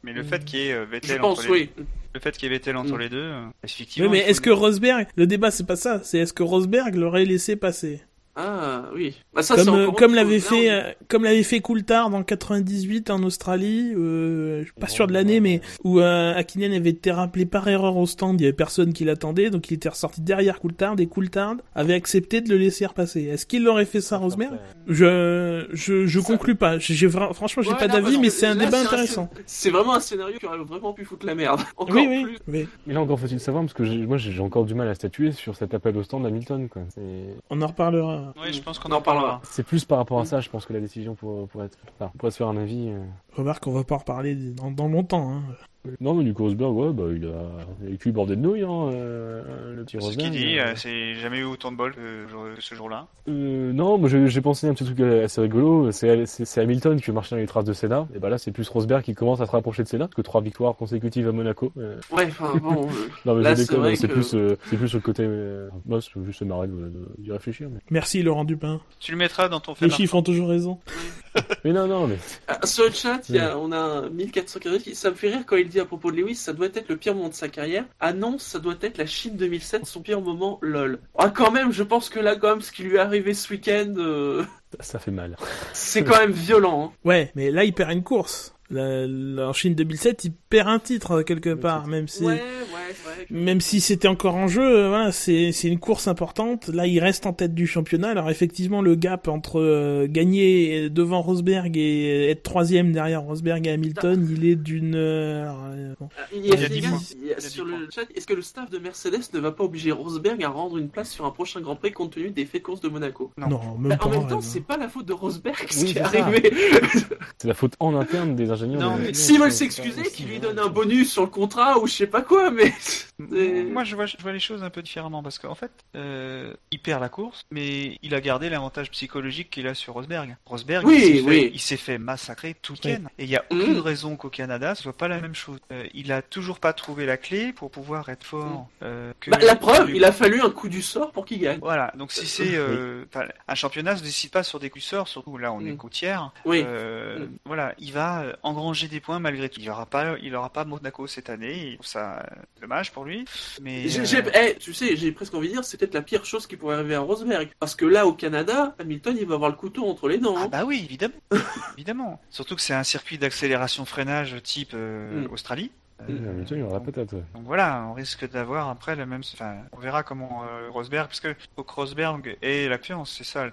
Mais le Mm. fait qu'il y ait euh, Je Vettel pense, entre les, oui. le fait qu'il y ait Vettel entre Mm. les deux, euh, effectivement. Oui, mais est-ce que Rosberg, le débat c'est pas ça, c'est est-ce que Rosberg l'aurait laissé passer? Ah oui. Bah, ça, c'est Comme, euh, encore comme l'avait fait, euh, comme l'avait fait Coulthard en 98 en Australie, euh, je suis pas sûr de l'année, mais où euh, Hakkinen avait été rappelé par erreur au stand, il y avait personne qui l'attendait, donc il était ressorti derrière Coulthard et Coulthard avait accepté de le laisser repasser. Est-ce qu'il aurait fait ça, Rosberg Je, je, je Ça- conclus pas. J'ai j'ai vra- franchement, j'ai Ouais, pas d'avis, mais c'est un là, débat intéressant. C'est vraiment un scénario qui aurait vraiment pu foutre la merde. Encore Oui, oui, plus. oui. Mais là encore faut-il savoir parce que j'ai- moi j'ai encore du mal à statuer sur cet appel au stand d'Hamilton. quoi. On en reparlera. Oui, je pense qu'on On en parlera. C'est plus par rapport à ça, je pense que la décision pourrait, pourrait être. Enfin, on pourrait se faire un avis. euh. Remarque, on va pas en reparler dans, dans longtemps. Hein. Non, mais du coup, Rosberg, ouais, bah, il a, il a cul bordé de nouilles, hein, euh, le petit C'est ce Rosberg. qu'il dit, euh. euh, c'est jamais eu autant de bol que ce jour-là. Euh, non, moi j'ai pensé à un petit truc assez rigolo. C'est Hamilton qui veut marcher dans les traces de Senna. Et bah là, c'est plus Rosberg qui commence à se rapprocher de Senna, que trois victoires consécutives à Monaco. euh. Ouais, enfin bon. euh, Non, mais Là, je c'est déconne, vrai c'est que- plus, euh, c'est plus sur le côté. Euh... Moi, c'est juste marrer d'y réfléchir. Mais... Merci Laurent Dupin. Tu le mettras dans ton fait Les chiffres ont toujours raison. mais non, non, mais. Ah, Sur le chat, il y a, on a un 1440 qui ça me fait rire quand il dit à propos de Lewis, ça doit être le pire moment de sa carrière. Ah non, ça doit être la Chine 2007, son pire moment, lol. Ah quand même, je pense que là, quand même, ce qui lui est arrivé ce week-end, euh, Ça, ça fait mal. c'est quand même violent. hein. Ouais, mais là, il perd une course. La- la- en Chine 2007, il perd un titre euh, quelque part, même si, Ouais, ouais, ouais. même si c'était encore en jeu. euh, Voilà, c'est c'est une course importante. Là, il reste en tête du championnat. Alors effectivement, le gap entre euh, gagner devant Rosberg et être troisième derrière Rosberg et Hamilton, il est d'une. euh, alors, bon. Il y a, Il y a des dix gars, points. il y a Il y a sur dix le chat, est-ce que le staff de Mercedes ne va pas obliger Rosberg à rendre une place sur un prochain Grand Prix compte tenu des faits de course de Monaco? Non. Non, même Bah, pas En même temps, c'est pas la faute de Rosberg ce Oui, qui est arrivé. C'est la faute en interne des ingénieurs. Non, S'ils veulent s'excuser, qu'ils lui donnent un bonus sur le contrat ou je sais pas quoi, mais. Moi, je vois, je vois les choses un peu différemment parce qu'en fait, euh, il perd la course, mais il a gardé l'avantage psychologique qu'il a sur Rosberg. Rosberg, Oui, il s'est fait, oui. il s'est fait massacrer tout le Oui. week-end. Et il y a aucune Mhm. raison qu'au Canada, ce soit pas la même chose. Euh, il a toujours pas trouvé la clé pour pouvoir être fort. euh, que- Bah, la preuve, il a fallu un coup du sort pour qu'il gagne. Voilà, donc si c'est euh, un championnat se décide pas sur des coups sorts, surtout là on est Mm. côtière. Oui. Euh, Mm. Voilà, il va engranger des points malgré tout. Il aura pas, il aura pas Monaco cette année. Il trouve ça dommage pour lui. Mais J'ai- euh, eh, tu sais, j'ai presque envie de dire, c'est peut-être la pire chose qui pourrait arriver à Rosberg. Parce que là, au Canada, Hamilton, il va avoir le couteau entre les dents. Ah hein. bah oui, évidemment, évidemment. Surtout que c'est un circuit d'accélération-freinage type euh, Mm. Australie. Oui, Hamilton, il aura la patate. ouais. Donc voilà, on risque d'avoir après le même. Enfin, on verra comment euh, Rosberg, parce que faut que Rosberg ait la confiance, c'est ça.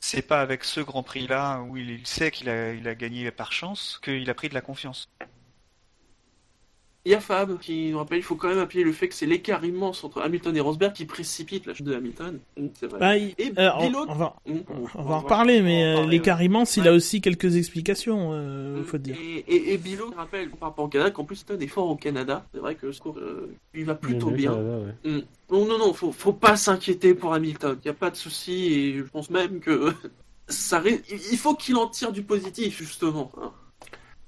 C'est pas avec ce Grand Prix là où il, il sait qu'il a, il a gagné par chance qu'il a pris de la confiance. Il y a Fab qui nous rappelle, il faut quand même appuyer le fait que c'est l'écart immense entre Hamilton et Rosberg qui précipite la chute de Hamilton. Mm, C'est vrai. Bah, il- Et euh, on, Bilote- on va, Mm, on va en reparler, mais euh, l'écart immense, il Ouais. a aussi quelques explications, euh, Mm. faut dire. Et, et, et Bilo rappelle par rapport au Canada qu'en plus c'est un effort au Canada. C'est vrai que ce cours, euh, il va plutôt bien. Canada, ouais. Non, non, non, faut, faut pas s'inquiéter pour Hamilton. Il n'y a pas de souci et je pense même que ça, il faut qu'il en tire du positif, justement. hein.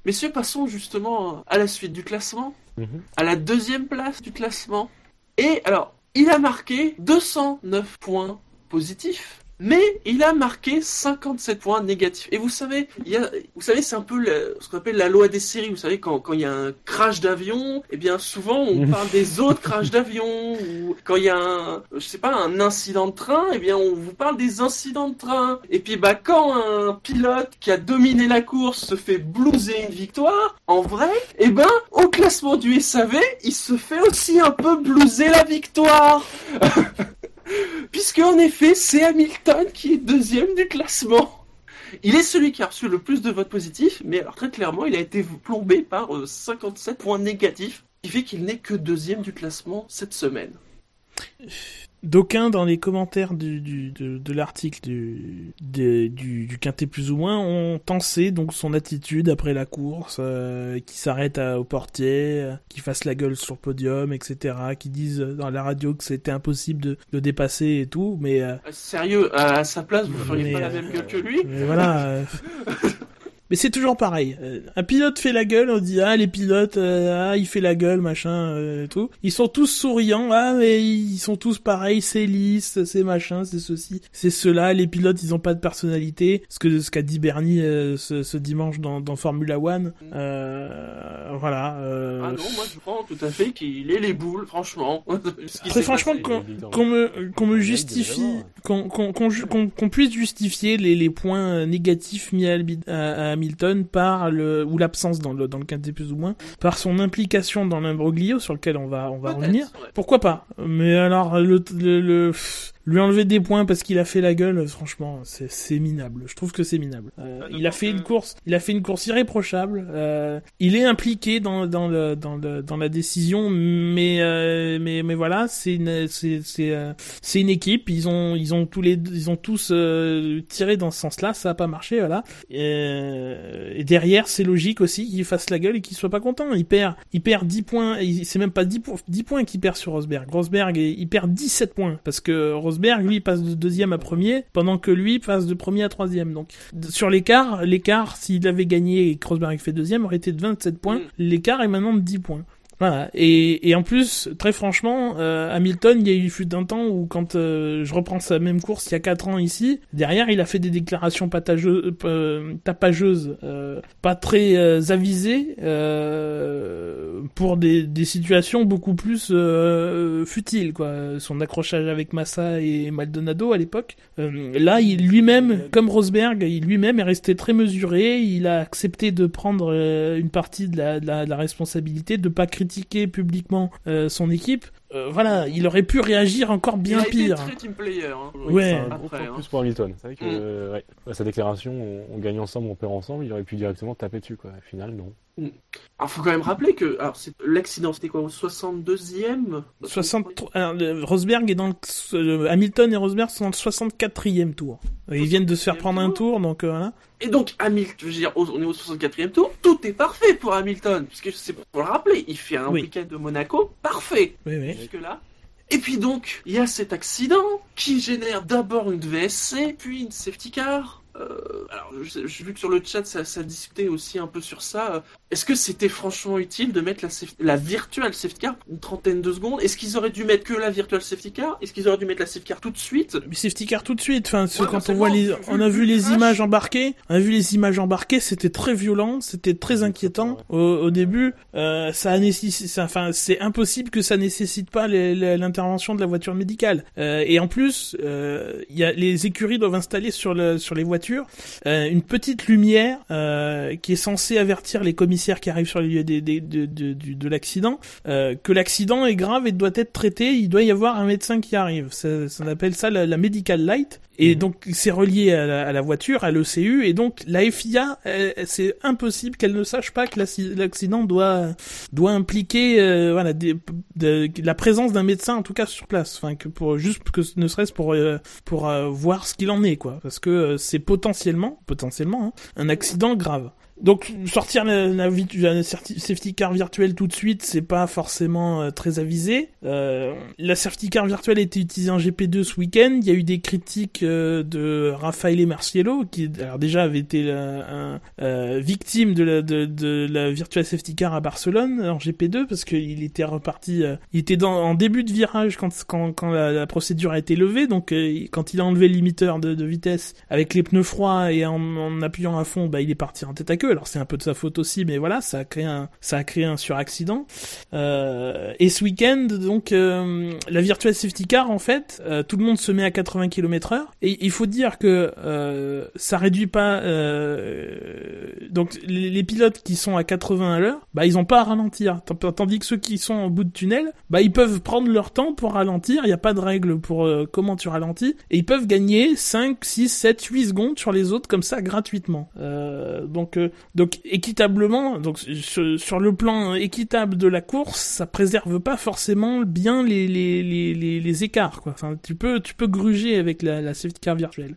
Messieurs, passons justement à la suite du classement, Mhm. à la deuxième place du classement. Et alors, il a marqué 209 points positifs. Mais il a marqué 57 points négatifs. Et vous savez, il y a, vous savez, c'est un peu le- ce qu'on appelle la loi des séries. Vous savez, quand, quand il y a un crash d'avion, eh bien, souvent, on Mhm. parle des autres crashs d'avion. Ou quand il y a un, je sais pas, un incident de train, eh bien, on vous parle des incidents de train. Et puis, bah, quand un pilote qui a dominé la course se fait blouser une victoire, en vrai, eh ben, au classement du SAV, il se fait aussi un peu blouser la victoire. Puisque en effet, c'est Hamilton qui est deuxième du classement. Il est celui qui a reçu le plus de votes positifs, mais alors très clairement, il a été plombé par euh, 57 points négatifs, qui fait qu'il n'est que deuxième du classement cette semaine. D'aucuns dans les commentaires du, du- de, de l'article du, des- du, du Quintet plus ou moins ont tensé donc son attitude après la course, euh, qui s'arrête au portier, euh, qui fasse la gueule sur le podium, etc., qui disent dans la radio que c'était impossible de le dépasser et tout, mais, euh, Euh, Sérieux, à sa place, vous feriez Mais, pas la euh, même gueule que lui? mais voilà. Mais c'est toujours pareil. Euh, un pilote fait la gueule, on dit ah les pilotes, euh, ah il fait la gueule, machin, euh, et tout. Ils sont tous souriants, ah mais ils sont tous pareils, c'est lisse, c'est machin, c'est ceci, c'est cela. Les pilotes ils ont pas de personnalité. Ce que ce qu'a dit Bernie euh, ce, ce dimanche dans, dans Formula One. Euh, voilà. euh, Ah non, moi je prends tout à fait qu'il ait les boules, franchement. Très franchement, qu'on qu'on me, qu'on me justifie, qu'on qu'on qu'on qu'on puisse justifier les, les points négatifs mis à, à- à Hamilton par le ou l'absence dans le dans le quintet plus ou moins par son implication dans l'imbroglio sur lequel on va on va revenir. ouais. Pourquoi pas? Mais alors le, le, le- pff, lui enlever des points parce qu'il a fait la gueule, franchement, c'est minable. Je trouve que c'est minable. Euh, Ah, il a fait une course, il a fait une course irréprochable. Euh, il est impliqué dans dans le dans le dans la décision, mais euh, mais mais voilà, c'est une c'est c'est euh, c'est une équipe. Ils ont ils ont tous les ils ont tous euh, tiré dans ce sens-là. Ça a pas marché, voilà. Euh, et derrière, c'est logique aussi qu'il fasse la gueule et qu'il soit pas content. Il perd il perd 10 points. C'est même pas 10 points 10 points qu'il perd sur Rosberg. Rosberg il perd 17 points parce que Rosberg lui passe de deuxième à premier pendant que lui passe de premier à troisième. Donc sur l'écart, l'écart s'il avait gagné et que Rosberg fait deuxième aurait été de 27 points. Mm. L'écart est maintenant de 10 points. Voilà. Et, et en plus, très franchement, euh, Hamilton, il y a eu fut un temps où quand euh, je reprends sa même course il y a 4 ans ici, derrière il a fait des déclarations patageuses, euh, tapageuses, euh, pas très euh, avisées, euh, pour des, des situations beaucoup plus futiles, quoi. Son accrochage avec Massa et Maldonado à l'époque. Là, il lui-même, comme Rosberg, il lui-même est resté très mesuré. Il a accepté de prendre une partie de la, de la, de la responsabilité, de pas critiquer publiquement euh, son équipe. Euh, voilà, il aurait pu réagir encore bien il a pire. Été très team player. Hein. Ouais. C'est un gros Après, hein. plus pour Hamilton. C'est vrai que Mm. euh, ouais, sa déclaration, on, on gagne ensemble, on perd ensemble, il aurait pu directement taper dessus, quoi. Au final, non. Alors faut quand même rappeler que alors c'est l'accident c'était quoi au 62e 63 alors, Rosberg est dans le, euh, Hamilton et Rosberg sont dans le 64e tour. Ils viennent de se faire prendre un tour, donc euh, voilà. Et donc Hamilton, je veux dire, au- on est au 64e tour, tout est parfait pour Hamilton, puisque c'est pour le rappeler, il fait un Oui. week-end de Monaco parfait Oui, oui. Et puis donc, il y a cet accident qui génère d'abord une VSC, puis une safety car. Euh, alors, j'ai vu que sur le chat, ça, ça discutait aussi un peu sur ça. Euh, Est-ce que c'était franchement utile de mettre la, la virtual safety car une trentaine de secondes? Est-ce qu'ils auraient dû mettre que la virtual safety car? Est-ce qu'ils auraient dû mettre la safety car tout de suite? Mais safety car tout de suite. Enfin, Ouais, quand on voit les, on a vu vu le les images embarquées, on a vu les images embarquées, c'était très violent, c'était très inquiétant au, au début. Euh, ça a nécessité, ça- enfin, c'est impossible que ça nécessite pas l'intervention de la voiture médicale. Euh, et en plus, euh, il y a les écuries doivent installer sur le sur les voitures euh, une petite lumière euh, qui est censée avertir les commissaires qui arrivent sur les lieux des- des- de, l'accident euh, que l'accident est grave et doit être traité. Il doit y avoir un médecin qui arrive. Ça, ça ça la, la medical light. Et Mhm. donc c'est relié à la, à la voiture, à l'ECU, et donc la FIA, euh, c'est impossible qu'elle ne sache pas que l'acci- l'accident doit doit impliquer euh, voilà des- de- la présence d'un médecin en tout cas sur place, enfin que pour juste que ce- ne serait-ce pour euh, pour euh, voir ce qu'il en est quoi, parce que c'est potentiellement potentiellement hein, un accident grave. Donc sortir la, la, la safety car virtuelle tout de suite, c'est pas forcément euh, très avisé. Euh, la safety car virtuelle a été utilisée en GP2 ce week-end. Il y a eu des critiques euh, de Raffaele Marciello, qui alors déjà avait été euh, un, euh, victime de la, de, de la virtual safety car à Barcelone en GP2 parce qu'il était reparti, euh, il était dans, en début de virage quand quand, quand la, procédure a été levée. Donc euh, quand il a enlevé le limiteur de, de vitesse avec les pneus froids et en, en appuyant à fond, bah il est parti en tête à queue. Alors c'est un peu de sa faute aussi, mais voilà, ça a créé un ça a créé un suraccident. Euh, et ce week-end, donc euh, la virtual safety car, en fait, euh, tout le monde se met à 80 km/h. Et il faut dire que euh, ça réduit pas. euh, donc les, pilotes qui sont à 80 à l'heure, bah ils ont pas à ralentir. Tandis que ceux qui sont en bout de tunnel, bah ils peuvent prendre leur temps pour ralentir. Il n'y a pas de règle pour euh, comment tu ralentis. Et ils peuvent gagner 5, 6, 7, 8 secondes sur les autres comme ça gratuitement. Euh, donc euh, donc équitablement, donc sur, le plan équitable de la course, ça préserve pas forcément bien les les, les, écarts quoi. Enfin, tu peux tu peux gruger avec la, la safety car virtuelle.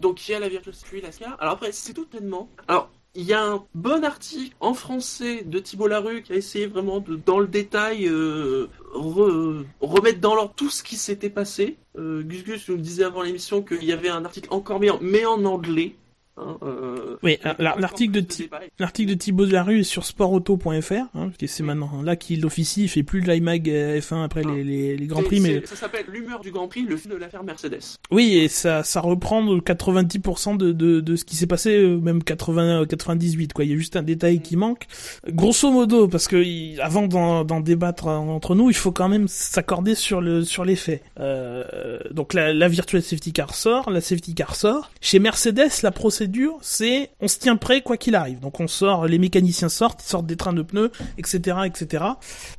Donc il y a la virtual safety la SCAR. Alors après, c'est tout pleinement. Alors, il y a un bon article en français de Thibault Larue qui a essayé vraiment de, dans le détail, euh, re- remettre dans l'ordre tout ce qui s'était passé. Euh, Gus Gus nous disait avant l'émission qu'il y avait un article encore meilleur, mais en anglais. Hein, euh, Oui, la- l'article de. L'article de Thibaut Delarue est sur sportauto.fr, hein, parce que c'est maintenant là qu'il officie, il fait plus de l'IMAG euh, F1 après les, les, les Grands Prix, mais Ça s'appelle l'humeur du Grand Prix, le film de l'affaire Mercedes. oui, et ça, ça reprend 90% de, de, de ce qui s'est passé, euh, même 80, 98, quoi. Il y a juste un détail qui manque. Grosso modo, parce que avant d'en, débattre euh, entre nous, il faut quand même s'accorder sur le, sur les faits. Euh, donc la, la virtual safety car sort, la safety car sort. Chez Mercedes, la procédure, c'est on se tient prêt quoi qu'il arrive. Donc on sort, les mécaniciens sortent, ils sortent des trains de pneus, etc., etc.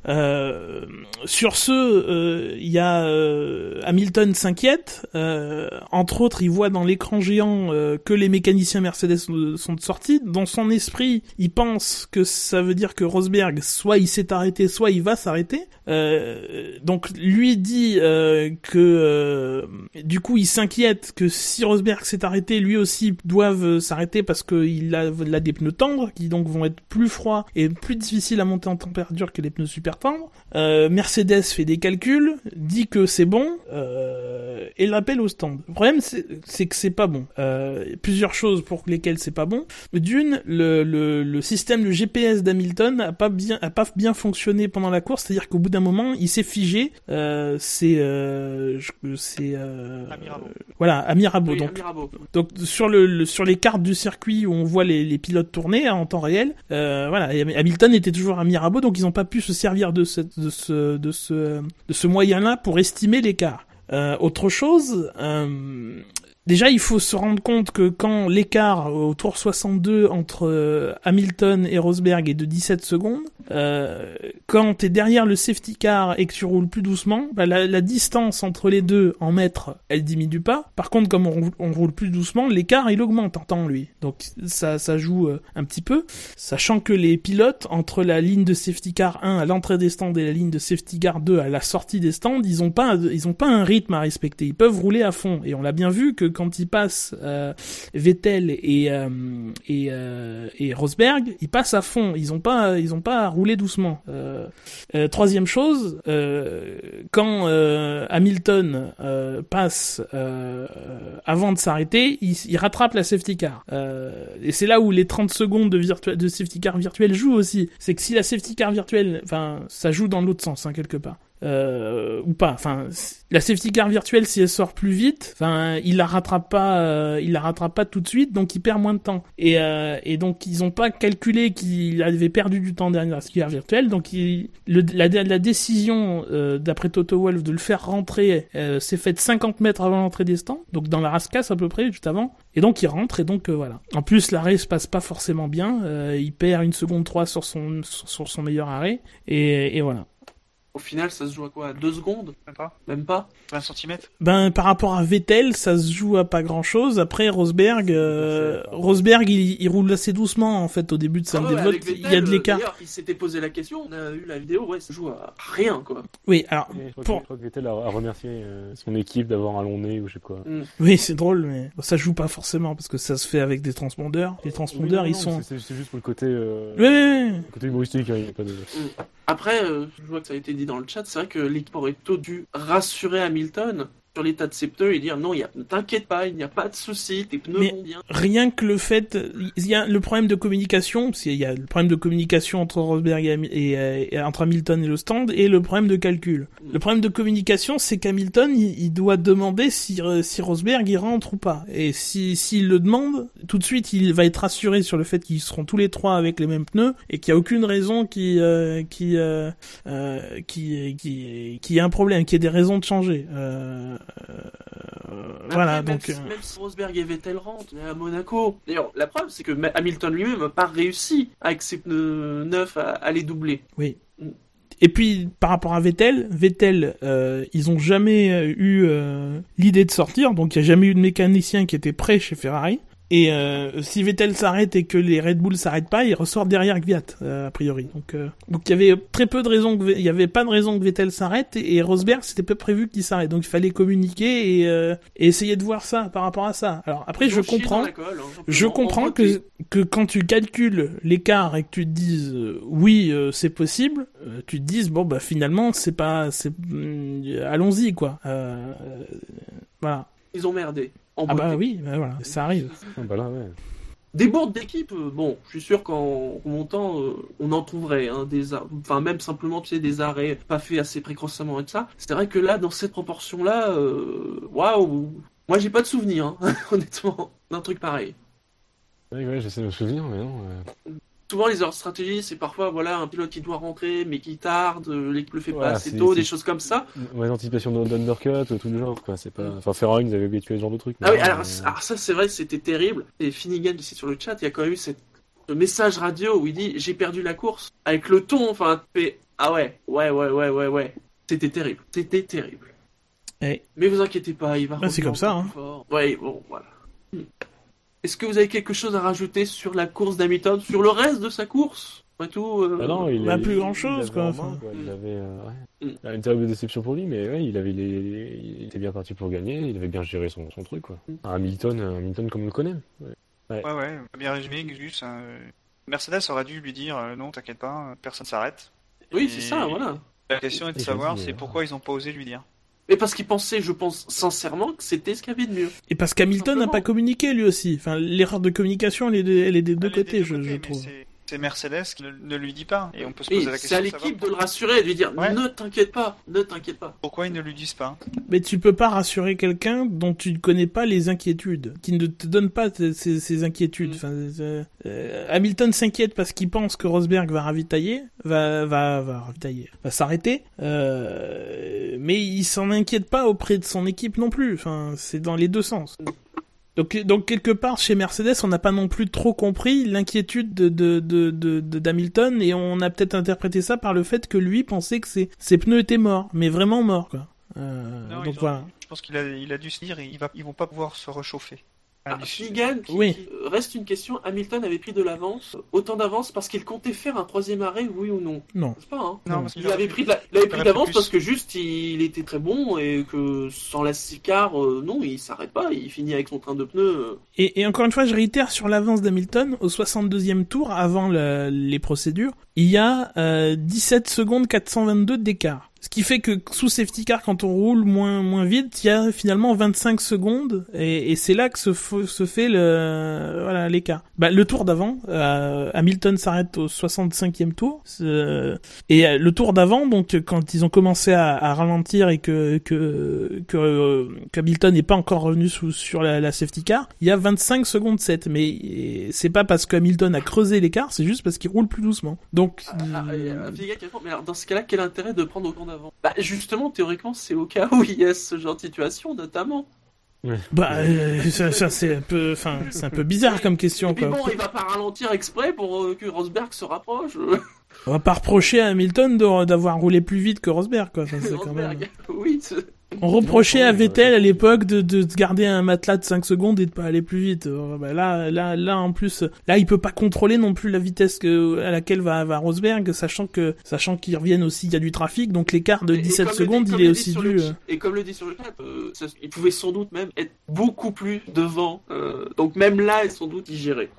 Euh, sur ce, euh, il y a euh, Hamilton s'inquiète. euh, entre autres, il voit dans l'écran géant que les mécaniciens Mercedes sont, sont sortis. Dans son esprit, il pense que ça veut dire que Rosberg, soit il s'est arrêté, soit il va s'arrêter. Euh, donc lui dit euh, que euh, du coup il s'inquiète que si Rosberg s'est arrêté, lui aussi doivent euh, s'arrêter parce qu'il a, il a des pneus tendres qui donc vont être plus froids et plus difficiles à monter en température que les pneus super tendres. Euh, Mercedes fait des calculs, dit que c'est bon euh, et l'appelle au stand. Le problème c'est que c'est pas bon. Euh, plusieurs choses pour lesquelles c'est pas bon. D'une, le, le, le système de GPS d'Hamilton a pas bien a pas bien fonctionné pendant la course, c'est-à-dire qu'au bout d'un moment il s'est figé. C'est c'est voilà à Mirabeau. Oui, donc à Mirabeau. donc sur le, le- sur les cartes du circuit où on voit les, pilotes tourner hein, en temps réel, euh, voilà, Hamilton était toujours à Mirabeau, donc ils n'ont pas pu se servir de ce moyen-là pour estimer l'écart. Euh, autre chose, euh, déjà il faut se rendre compte que quand l'écart au tour 62 entre euh, Hamilton et Rosberg est de 17 secondes, euh, quand t'es derrière le safety car et que tu roules plus doucement, bah, la, distance entre les deux en mètres, elle diminue pas. Par contre, comme on, roule- plus doucement, l'écart il augmente en temps lui. Donc ça, ça joue euh, un petit peu, sachant que les pilotes entre la ligne de safety car 1 à l'entrée des stands et la ligne de safety car 2 à la sortie des stands, ils ont pas, pas un rythme à respecter. Ils peuvent rouler à fond. Et on l'a bien vu que quand ils passent euh, Vettel et euh, et, euh, et Rosberg, ils passent à fond. Ils ont pas, ils ont pas à rouler doucement. Euh, euh, troisième chose, quand Hamilton passe avant de s'arrêter, il, il rattrape la safety car. Et c'est là où les 30 secondes de, de safety car virtuel jouent aussi. C'est que si la safety car virtuelle, enfin, ça joue dans l'autre sens, hein, quelque part. Euh, ou pas. Enfin, la safety car virtuelle, si elle sort plus vite, enfin, il la rattrape pas, euh, il la rattrape pas tout de suite, donc il perd moins de temps. Et, euh, et donc ils ont pas calculé qu'il avait perdu du temps derrière la safety car virtuelle, donc il, la, la décision euh, d'après Toto Wolff de le faire rentrer euh, s'est faite 50 mètres avant l'entrée des stands, donc dans la rascasse à peu près juste avant. Et donc il rentre et donc euh, voilà. En plus l'arrêt se passe pas forcément bien, il perd une seconde 3 sur son sur son meilleur arrêt et, et voilà. Au final, ça se joue à quoi? 2 secondes? Même pas Même pas? 20 cm Ben par rapport à Vettel, ça se joue à pas grand chose. Après Rosberg, euh, Rosberg il, il roule assez doucement en fait au début de sa Ah ouais, Il y a Vettel, de l'écart. Il s'était posé la question, on a eu la vidéo, ouais, ça joue à rien quoi. Oui, alors je, crois Pour- que, je crois que Vettel a, a remercié euh, son équipe d'avoir un long nez ou je sais quoi. oui c'est drôle, mais ça joue pas forcément parce que ça se fait avec des transpondeurs. Les transpondeurs Oui, ils non, sont. C'est juste pour le côté, euh, Oui, oui, oui. le côté humoristique. hein, il y a pas de... Après, euh, je vois que ça a été dit dans le chat, c'est vrai que l'équipe aurait plutôt dû rassurer Hamilton sur l'état de ses pneus et dire non, il y a, ne t'inquiète pas, il n'y a pas de souci, tes pneus Mais- vont bien. Rien que le fait, il y a le problème de communication, parce qu'il y a le problème de communication entre Rosberg et, euh, et entre Hamilton et le stand, et le problème de calcul. Le problème de communication, c'est qu'Hamilton, il, il doit demander si, euh, si Rosberg il rentre ou pas. Et si s'il le demande, tout de suite, il va être rassuré sur le fait qu'ils seront tous les trois avec les mêmes pneus et qu'il n'y a aucune raison qui euh, qui euh, euh, qui qui qui ait un problème, qu'il y ait des raisons de changer. Euh, Après, voilà, même, donc. si, euh, même si Rosberg et Vettel rentrent à Monaco. D'ailleurs, la preuve, c'est que Hamilton lui-même n'a pas réussi avec ses pneus neufs à, à les doubler. Et puis par rapport à Vettel, Vettel, euh, ils ont jamais euh, eu euh, l'idée de sortir, donc il y a jamais eu de mécanicien qui était prêt chez Ferrari. Et euh, si Vettel s'arrête et que les Red Bull s'arrêtent pas, ils ressortent derrière Gviat, euh, a priori. Donc, euh, donc il y avait très peu de raisons, que, il y avait pas de raison que Vettel s'arrête et, et Rosberg c'était pas prévu qu'il s'arrête. Donc il fallait communiquer et, euh, et essayer de voir ça par rapport à ça. Alors après je comprends. colle, hein, Je comprends en que, que quand tu calcules l'écart et que tu te dises euh, oui euh, c'est possible, euh, tu te dises bon bah finalement c'est pas c'est mm, allons-y quoi. Voilà. Ils ont merdé. En Ah bah oui, bah voilà, ça arrive. Ah, bah là, ouais. Des bourdes d'équipe, euh, bon, je suis sûr qu'en montant, euh, on en trouverait, hein, des, enfin même simplement, tu sais, des arrêts pas faits assez précocement et tout ça. C'est vrai que là, dans cette proportion-là, euh, waouh, moi j'ai pas de souvenir, hein, honnêtement, d'un truc pareil. Ouais, ouais, j'essaie de me souvenir, mais non. euh, Souvent, les erreurs de stratégie, c'est parfois, voilà, un pilote qui doit rentrer, mais qui tarde, euh, l'équipe le fait Voilà, pas assez c'est- tôt, des choses comme ça. Ouais, l'anticipation de- d'undercut, euh, tout le genre, quoi. C'est pas. Enfin, Ferrari nous avait habitué à ce genre de truc. Ah oui, alors, euh, alors ça, c'est vrai, c'était terrible. Et Finnegan, ici sur le chat, il y a quand même eu cette, ce message radio où il dit J'ai perdu la course. Avec le ton, enfin, tu fais Ah ouais, ouais, ouais, ouais, ouais, ouais. C'était terrible. C'était terrible. Mais vous inquiétez pas, il va Bah, c'est comme ça, hein. Ouais, bon, voilà. Est-ce que vous avez quelque chose à rajouter sur la course d'Hamilton Sur le reste de sa course Après tout. euh, Ah non, il Bah, avait- plus il quoi, main, quoi. Il avait, euh, ouais. Mm. Une terrible déception pour lui, mais ouais, il avait, les- il était bien parti pour gagner, il avait bien géré son, son truc, quoi. Mm. Un Hamilton, un Hamilton comme on le connaît. Ouais. Ouais, ouais, bien résumé, Gus. hein, euh, Mercedes aurait dû lui dire euh, non, t'inquiète pas, personne s'arrête. Oui, Et c'est ça, voilà. La question est de savoir c'est pourquoi ils ont pas osé lui dire. Mais parce qu'il pensait, je pense sincèrement, que c'était ce qu'il y avait de mieux. Et parce qu'Hamilton n'a pas communiqué lui aussi. Enfin, l'erreur de communication, elle est, de- elle est des deux Elle côtés, des je, deux je côtés, mais trouve. C'est- Mercedes qui ne, ne lui dit pas. Et on peut se Oui, poser la c'est à question. de l'équipe de le rassurer, de lui dire Ouais. Ne t'inquiète pas, ne t'inquiète pas. Pourquoi ils ne lui disent pas Mais tu peux pas rassurer quelqu'un dont tu ne connais pas les inquiétudes, qui ne te donne pas ces inquiétudes. Mm. Enfin, euh, euh, Hamilton s'inquiète parce qu'il pense que Rosberg va ravitailler, va va va ravitailler, va s'arrêter. Euh, mais il s'en inquiète pas auprès de son équipe non plus. Enfin, c'est dans les deux sens. Donc, donc quelque part chez Mercedes, on n'a pas non plus trop compris l'inquiétude de de de de- de- d'Hamilton et on a peut-être interprété ça par le fait que lui pensait que ses ses pneus étaient morts, mais vraiment morts quoi. Euh, Non, donc ont- voilà. Je pense qu'il a, il a dû se dire ils, va, ils vont pas pouvoir se réchauffer. Ah, Ah, qui, Oui. qui- reste une question. Hamilton avait pris de l'avance, autant d'avance parce qu'il comptait faire un troisième arrêt, oui ou non Non. C'est pas, hein Non, Non. parce qu'il Il avait pris de la- il avait pris aurait d'avance parce que juste il était très bon et que sans la sicar, euh, non, il s'arrête pas, il finit avec son train de pneus. euh. Et, et encore une fois, je réitère sur l'avance d'Hamilton, au 62e tour, avant le- les procédures, il y a euh, 17 secondes 422 d'écart. Ce qui fait que sous safety car, quand on roule moins moins vite, il y a finalement 25 secondes, et, et c'est là que se, se fait le voilà l'écart. Bah, le tour d'avant, euh, Hamilton s'arrête au 65e tour, c'est- et euh, le tour d'avant, donc quand ils ont commencé à, à ralentir et que que que euh, qu'Hamilton n'est pas encore revenu sous, sur la, la safety car, il y a 25 secondes 7. Mais euh, c'est pas parce que Hamilton a creusé l'écart, c'est juste parce qu'il roule plus doucement. Donc Ah, et, euh, mais alors dans ce cas-là, quel intérêt de prendre Bah justement, théoriquement, c'est au cas où il y a ce genre de situation, notamment. bah euh, ça, ça, c'est un peu enfin c'est un peu bizarre comme question Et puis quoi. bon, il va pas ralentir exprès pour euh, que Rosberg se rapproche. On va pas reprocher à Hamilton d'avoir roulé plus vite que Rosberg quoi. Enfin, c'est quand même... Rosberg, oui. On reprochait à Vettel à l'époque de, garder un matelas de 5 secondes et de pas aller plus vite. Euh, bah là, là, là, en plus, là, il peut pas contrôler non plus la vitesse que, à laquelle va, va Rosberg, sachant que, sachant qu'ils reviennent aussi, il y a du trafic, donc l'écart de Et- et 17 comme le secondes, dit- il est aussi dû. le- euh, Et comme le dit sur le chat, euh, ça- il pouvait sans doute même être beaucoup plus devant. euh, donc même là, sans doute, il gérait.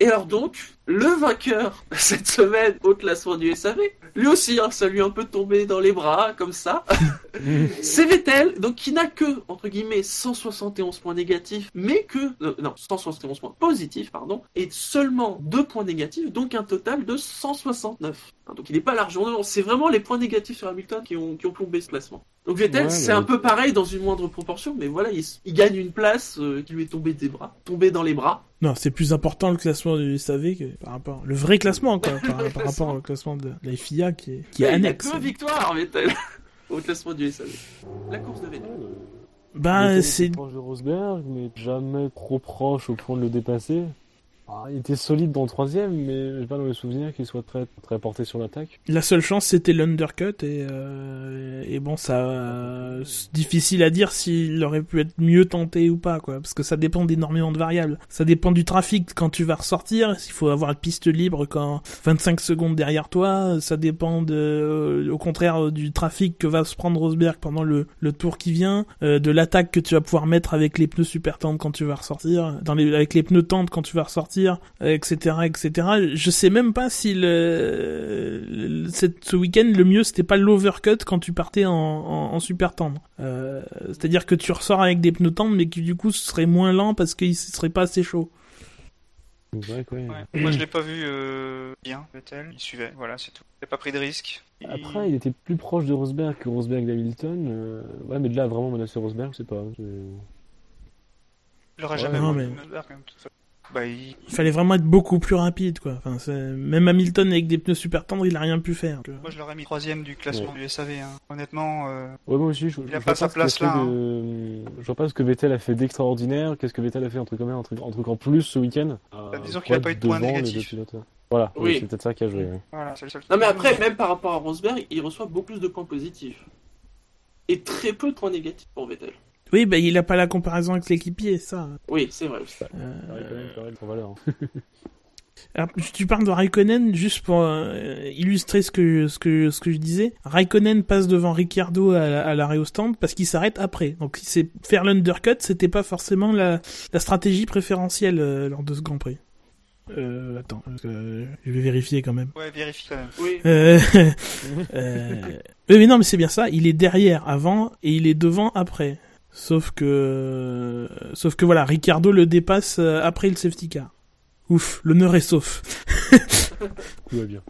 Et alors donc, le vainqueur cette semaine au classement du SAV, lui aussi, hein, ça lui a un peu tombé dans les bras, comme ça. C'est Vettel, donc qui n'a que, entre guillemets, 171 points négatifs, mais que, euh, non, 171 points positifs, pardon, et seulement 2 points négatifs, donc un total de 169. Hein, Donc il n'est pas largement devant, c'est vraiment les points négatifs sur Hamilton qui ont, qui ont plombé ce classement. Donc Vettel, Ouais, c'est un peu pareil dans une moindre proportion, mais voilà, il, il gagne une place euh, qui lui est tombée des bras, tombée dans les bras. Non, c'est plus important le classement du SAV que par rapport, le vrai classement, quoi, par, rapport au classement de la FIA qui est, qui est il a annexe. que victoire, au classement du SAV. La course de Vettel. Bah, était c'est, proche de Rosberg, mais jamais trop proche au point de le dépasser. Ah, il était solide dans le troisième, mais j'ai pas dans le souvenir qu'il soit très, très porté sur l'attaque. La seule chance, c'était l'undercut et, euh, et bon, ça, euh, c'est difficile à dire s'il aurait pu être mieux tenté ou pas, quoi, parce que ça dépend d'énormément de variables. Ça dépend du trafic quand tu vas ressortir, s'il faut avoir la piste libre quand 25 secondes derrière toi, ça dépend de, euh, au contraire, euh, du trafic que va se prendre Rosberg pendant le, le tour qui vient, euh, de l'attaque que tu vas pouvoir mettre avec les pneus super tendres quand tu vas ressortir, dans les, avec les pneus tendres quand tu vas ressortir sortir, etc., etc. Je sais même pas si le, le- cette, ce week-end le mieux c'était pas l'overcut quand tu partais en, en, en super tendre. Euh, C'est-à-dire que tu ressors avec des pneus tendres, mais qui du coup serait moins lent parce qu'il serait pas assez chaud. Ouais. Ouais. Moi, je l'ai pas vu euh, bien, Vettel. Il suivait, voilà, c'est tout. Il a pas pris de risque. Il- Après, il était plus proche de Rosberg que Rosberg d'Hamilton. Euh... Ouais, mais de là vraiment menacer Rosberg, je sais pas. c'est- il aurait Ouais, jamais non, vu mais- Rosberg, Bah, il... Il fallait vraiment être beaucoup plus rapide, quoi. Enfin, même Hamilton avec des pneus super tendres, il a rien pu faire. Moi, je l'aurais mis troisième du classement du SAV. Hein. Honnêtement, euh, Ouais, moi aussi, je, Il je a vois pas sa place là, hein. de- Je vois pas ce que Vettel a fait d'extraordinaire. Qu'est-ce que Vettel a fait, un truc, un truc, un truc en plus ce week-end Bah, disons qu'il a être pas eu de deux pilotes. Voilà, oui, Oui. c'est peut-être ça qui a joué. voilà, le seul. Non mais après, même par rapport à Rosberg, il reçoit beaucoup plus de points positifs. Et très peu de points négatifs pour Vettel. Oui, bah, il a pas la comparaison avec l'équipier, ça. Oui, c'est vrai aussi. Euh, Raikkonen, quand même, son valeur. hein. Alors, tu parles de Raikkonen juste pour euh, illustrer ce que ce que ce que je disais. Raikkonen passe devant Ricciardo à, à l'arrêt au stand parce qu'il s'arrête après. Donc c'est faire l'undercut, c'était pas forcément la, la stratégie préférentielle euh, lors de ce Grand Prix. Euh, attends, euh, je vais vérifier quand même. Ouais, vérifie quand même. Oui. Euh, euh, oui, mais non, mais c'est bien ça. Il est derrière avant et il est devant après. Sauf que, sauf que voilà, Ricardo le dépasse euh, après le safety car. Ouf, l'honneur est sauf. Tout va bien.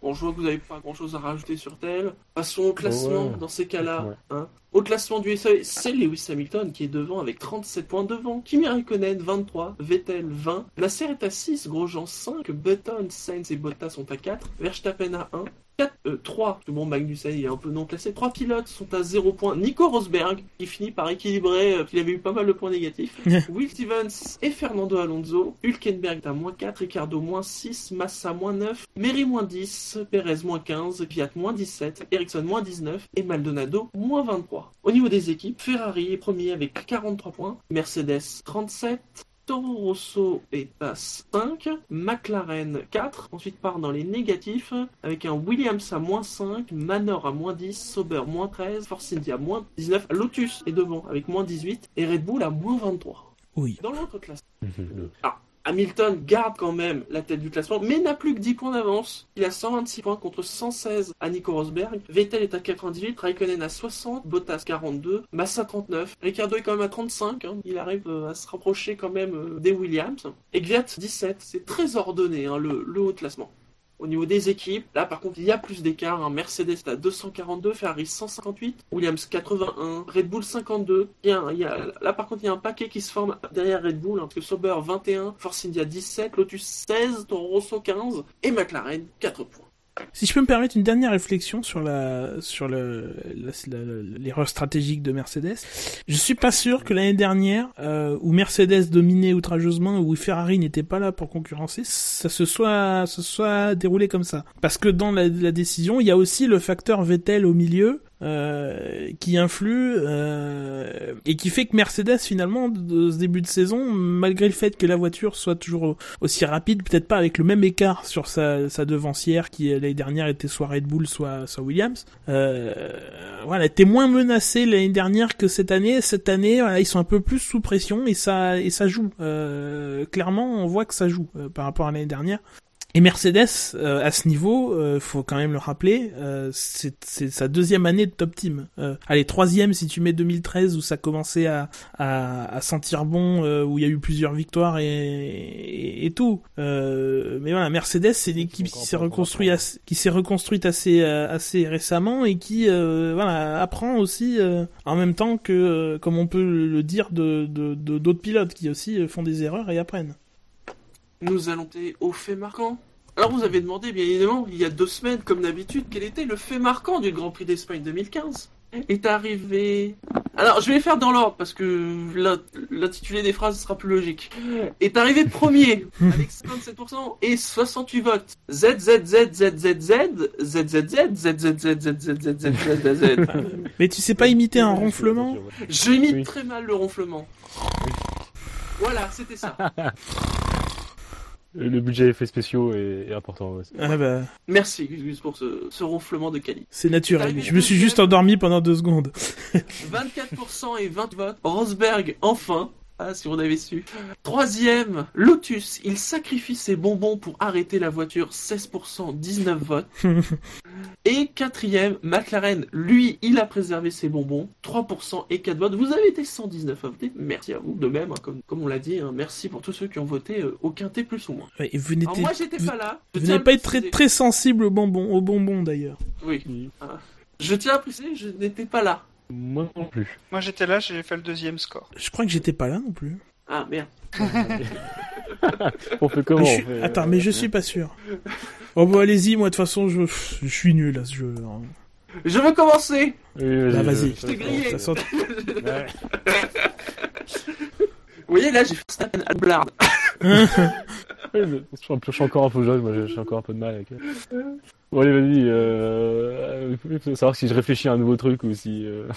Bon, je vois que vous n'avez pas grand chose à rajouter sur tel. Passons au classement Ouais. dans ces cas-là. Ouais. hein. Au classement du SAV, c'est Lewis Hamilton qui est devant avec 37 points devant. Kimi Raikkonen 23, Vettel 20. Nasser est à 6, Grosjean 5, Button, Sainz et Bottas sont à 4, Verstappen à 1. 4, euh, 3, bon Magnussen il est un peu non classé, 3 pilotes sont à 0 points. Nico Rosberg qui finit par équilibrer, euh, il avait eu pas mal de points négatifs. Will Stevens et Fernando Alonso, Hülkenberg à moins 4, Ricardo moins 6, Massa moins 9, Meri moins 10, Perez moins 15, Piat moins 17, Ericsson moins 19 et Maldonado moins 23. Au niveau des équipes, Ferrari est premier avec 43 points, Mercedes 37, Toro Rosso est à 5, McLaren 4, ensuite part dans les négatifs avec un Williams à moins 5, Manor à moins 10, Sauber moins 13, Force India moins 19, Lotus est devant avec moins 18 et Red Bull à moins 23. Oui. Dans l'autre classe, Le- Hamilton garde quand même la tête du classement, mais n'a plus que 10 points d'avance. Il a 126 points contre 116 à Nico Rosberg. Vettel est à 98, Raikkonen à 60, Bottas 42, Massa 39. Ricardo est quand même à 35. hein. Il arrive euh, à se rapprocher quand même euh, des Williams. Et Gviat 17. C'est très ordonné hein, le, le haut de classement. Au niveau des équipes, là par contre il y a plus d'écart. hein. Mercedes à 242, Ferrari 158, Williams 81, Red Bull 52. Il y a, un- il y a- là par contre il y a un paquet qui se forme derrière Red Bull, hein, parce que Sauber 21, Force India 17, Lotus 16, Toro Rosso 15 et McLaren 4 points. Si je peux me permettre une dernière réflexion sur la sur le l'erreur stratégique de Mercedes, je suis pas sûr que l'année dernière euh, où Mercedes dominait outrageusement où Ferrari n'était pas là pour concurrencer, ça se soit se soit déroulé comme ça. Parce que dans la décision, il y a aussi le facteur Vettel au milieu euh, qui influe euh, et qui fait que Mercedes finalement de ce début de saison, malgré le fait que la voiture soit toujours aussi rapide, peut-être pas avec le même écart sur sa, sa devancière qui euh, l'année dernière était soit Red Bull soit, soit Williams. Euh, voilà, était moins menacé l'année dernière que cette année. Cette année, voilà, ils sont un peu plus sous pression et ça et ça joue. Euh, clairement, on voit que ça joue par rapport à l'année dernière. Et Mercedes, euh, à ce niveau, euh, faut quand même le rappeler, euh, c'est c'est sa deuxième année de top team. Euh, allez, troisième si tu mets 2013 où ça commençait à, à, à sentir bon, euh, où il y a eu plusieurs victoires et, et, et tout. Euh, mais voilà, Mercedes, c'est une équipe qui s'est reconstruite, assez, qui s'est reconstruite assez assez récemment et qui euh, voilà apprend aussi euh, en même temps que, comme on peut le dire, de de- de- d'autres pilotes qui aussi font des erreurs et apprennent. Nous allons au fait marquant. Alors vous avez demandé bien évidemment il y a deux semaines comme d'habitude quel était le fait marquant du Grand Prix d'Espagne 2015 est arrivé. Alors je vais les faire dans l'ordre parce que l'int- l'intitulé des phrases sera plus logique. Est arrivé premier avec 57% et 68 votes. Z Z Z Z Z Z Z Z Z Z Z Z Z Z Z Z Z Z Z. Mais tu sais pas imiter un ronflement J'imite très mal le ronflement. Voilà, c'était ça. Le budget effets spéciaux est, est important. ouais. Ah bah, Merci Gus pour ce, ce ronflement de qualité. c'est naturel. Je me suis juste endormi pendant deux secondes. 24% et 20 votes. Rosberg, enfin. Ah, si on avait su. Troisième, Lotus. Il sacrifie ses bonbons pour arrêter la voiture. 16%, 19 votes. Et quatrième, McLaren. Lui, il a préservé ses bonbons. 3% et 4 votes. Vous avez été 119 à voter. Merci à vous. De même, hein, comme, comme on l'a dit, hein, merci pour tous ceux qui ont voté euh, au quintet plus ou moins. Ouais, et vous Alors moi, j'étais vous- pas là. Je vous n'avez pas été très, très sensible aux bonbons, aux bonbons d'ailleurs. Oui. Oui. Ah. Je tiens à préciser, je n'étais pas là. Moi non plus. Moi j'étais là, j'ai fait le deuxième score. Je crois que j'étais pas là non plus. Ah, merde. on fait comment Mais je on suis- fait, Attends, euh, mais je suis pas sûr. Oh bah allez-y, moi de toute façon je, je suis nul à ce jeu. hein. Je veux commencer. Oui, Bah, vas-y. je- Je t'ai grillé. Ça sent- Ouais. Vous voyez, là, j'ai fait Verstappen à Blard. Je, suis un peu- je suis encore un peu jeune, moi j'ai encore un peu de mal avec. Bon allez vas-y, euh... il faut savoir si je réfléchis à un nouveau truc ou si... Euh...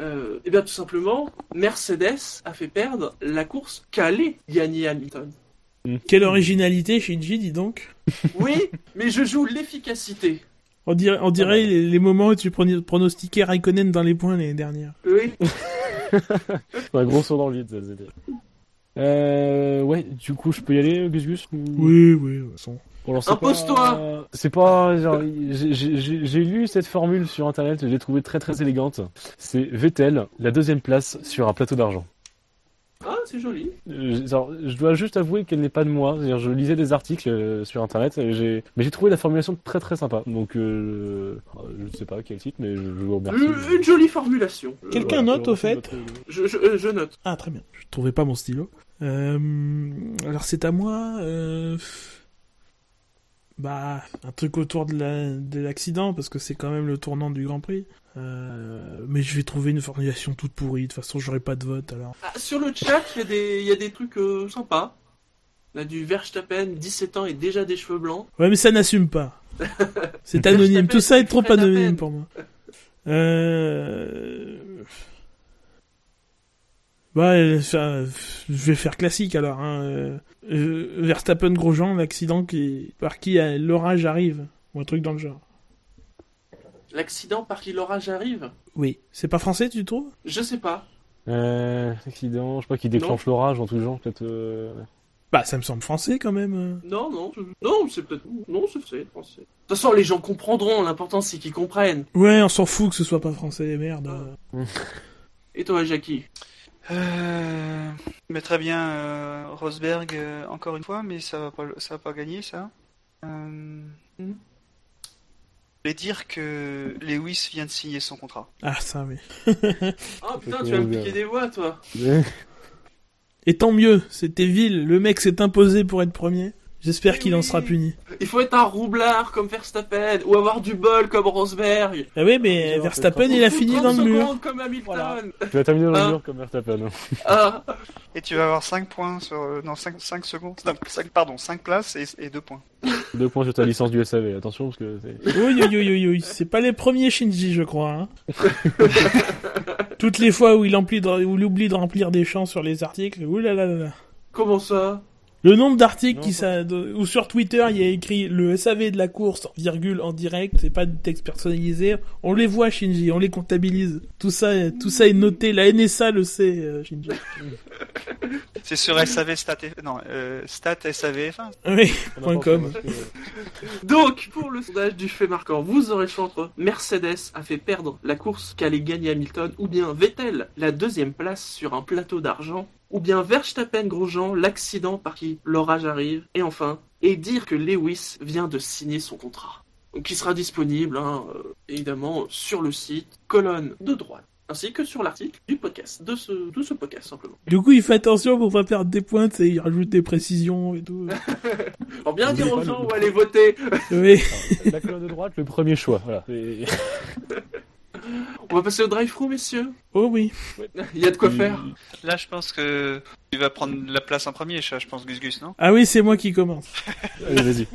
Euh, eh bien, tout simplement, Mercedes a fait perdre la course qu'allait gagner Hamilton. Quelle originalité, Shinji, dis donc. Oui, mais je joue l'efficacité. On dirait, on dirait les, les moments où tu prenais- pronostiquais Raikkonen dans les points l'année dernière. Oui. Un gros saut dans le vide, ça c'était. Euh... Ouais, du coup je peux y aller, Gus Gus ou... Oui, oui, de toute façon. Bon, c'est Impose-toi. pas- C'est pas... j'ai- j'ai lu cette formule sur internet, je l'ai trouvée très très élégante. C'est Vettel, la deuxième place sur un plateau d'argent. Ah, c'est joli. Euh, alors, je dois juste avouer qu'elle n'est pas de moi. C'est-à-dire, je lisais des articles euh, sur internet, et j'ai... mais j'ai trouvé la formulation très très sympa. Donc, euh, je ne sais pas quel site, mais je, je vous remercie. Une, une jolie formulation. Euh, Quelqu'un Voilà, note, au fait votre- Je, je, euh, je note. Ah, très bien. Je trouvais pas mon stylo. Euh, alors c'est à moi. Bah, un truc autour de la- de l'accident, parce que c'est quand même le tournant du Grand Prix. Euh, mais je vais trouver une formulation toute pourrie. De toute façon, j'aurai pas de vote alors. Ah, sur le chat, il y, a des- il y a des trucs euh, sympas. On a du Verstappen, 17 ans et déjà des cheveux blancs. Ouais, mais ça n'assume pas. C'est anonyme. Tout ça est trop anonyme pour moi. Euh... Bah, euh, ça, je vais faire classique alors. Hein. Euh, euh, Verstappen Grosjean, l'accident qui par qui l'orage arrive ou un truc dans le genre. L'accident par qui l'orage arrive? Oui, c'est pas français, tu trouves? Je sais pas. Euh, accident, je sais pas, qui déclenche l'orage en tout genre, peut-être. euh, Bah, ça me semble français quand même. Non, non, je- non, c'est peut-être. Non, c'est c'est français. De toute façon, les gens comprendront. L'important, c'est qu'ils comprennent. Ouais, on s'en fout que ce soit pas français, merde. Et toi, Jackie? Euh, je mettrais bien euh, Rosberg euh, encore une fois, mais ça va pas, ça va pas gagner ça. Euh, Mhm. Je vais dire que Lewis vient de signer son contrat. Ah, ça oui. Ah putain, tu vas me piquer des voix, toi. Et tant mieux, c'était vil. Le mec s'est imposé pour être premier. J'espère qu'il en sera puni. Il faut être un roublard comme Verstappen ou avoir du bol comme Rosberg. Ah oui, mais Verstappen, il a fini 30 dans le mur. comme Hamilton. Voilà. Tu vas terminer dans Ah. le mur comme Verstappen. hein. Ah, Et tu vas avoir 5 points sur. euh, Non, 5, 5 secondes. Non, 5, pardon, 5 places et, et 2 points. Deux points sur ta licence du SAV, attention parce que c'est... Oui, oui, oui, oui, oui. C'est pas les premiers Shinji, je crois. hein. Toutes les fois où il, de- où il oublie de remplir des champs sur les articles, oulala. Là là là. comment ça? Le nombre d'articles qui ça, de- ou sur Twitter, il y a écrit le SAV de la course, virgule en direct, c'est pas du texte personnalisé. On les voit, Shinji, on les comptabilise. Tout ça, tout ça est noté. La NSA le sait, euh, Shinji. C'est sur SAV Stat. Non, euh, Stat SAV F1. Oui, On a point pas com. Donc, pour le sondage du fait marquant, vous aurez le choix entre Mercedes a fait perdre la course qu'allait gagner Hamilton, ou bien Vettel, la deuxième place sur un plateau d'argent, ou bien Verstappen Grosjean, l'accident par qui l'orage arrive, et enfin, et dire que Lewis vient de signer son contrat. Qui sera disponible, hein, euh, évidemment, sur le site, colonne de droite, ainsi que sur l'article du podcast, de ce, de ce podcast, simplement. Du coup, il fait attention pour pas perdre des points, sais, il rajoute des précisions et tout. Pour bien dire aux gens où aller voter, oui. La colonne de droite, le premier choix, voilà. Et- on va passer au drive-thru, messieurs? Oh oui. Il y a de quoi faire. Là, je pense que tu vas prendre la place en premier, je je pense, Gus Gus, non? Ah oui, c'est moi qui commence. Allez, vas-y.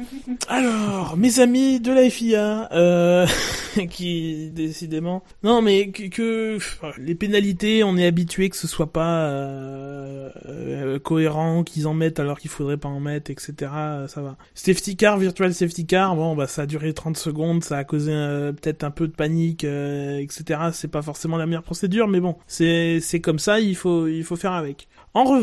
Alors, mes amis de la FIA, euh, qui décidément, non mais que, que- les pénalités, on est habitué que ce soit pas euh, euh, cohérent, qu'ils en mettent alors qu'il faudrait pas en mettre, etc. Ça va. Safety car, virtual safety car, bon bah ça a duré 30 secondes, ça a causé euh, peut-être un peu de panique, euh, etc. c'est pas forcément la meilleure procédure, mais bon, c'est c'est comme ça, il faut il faut faire avec. En revanche,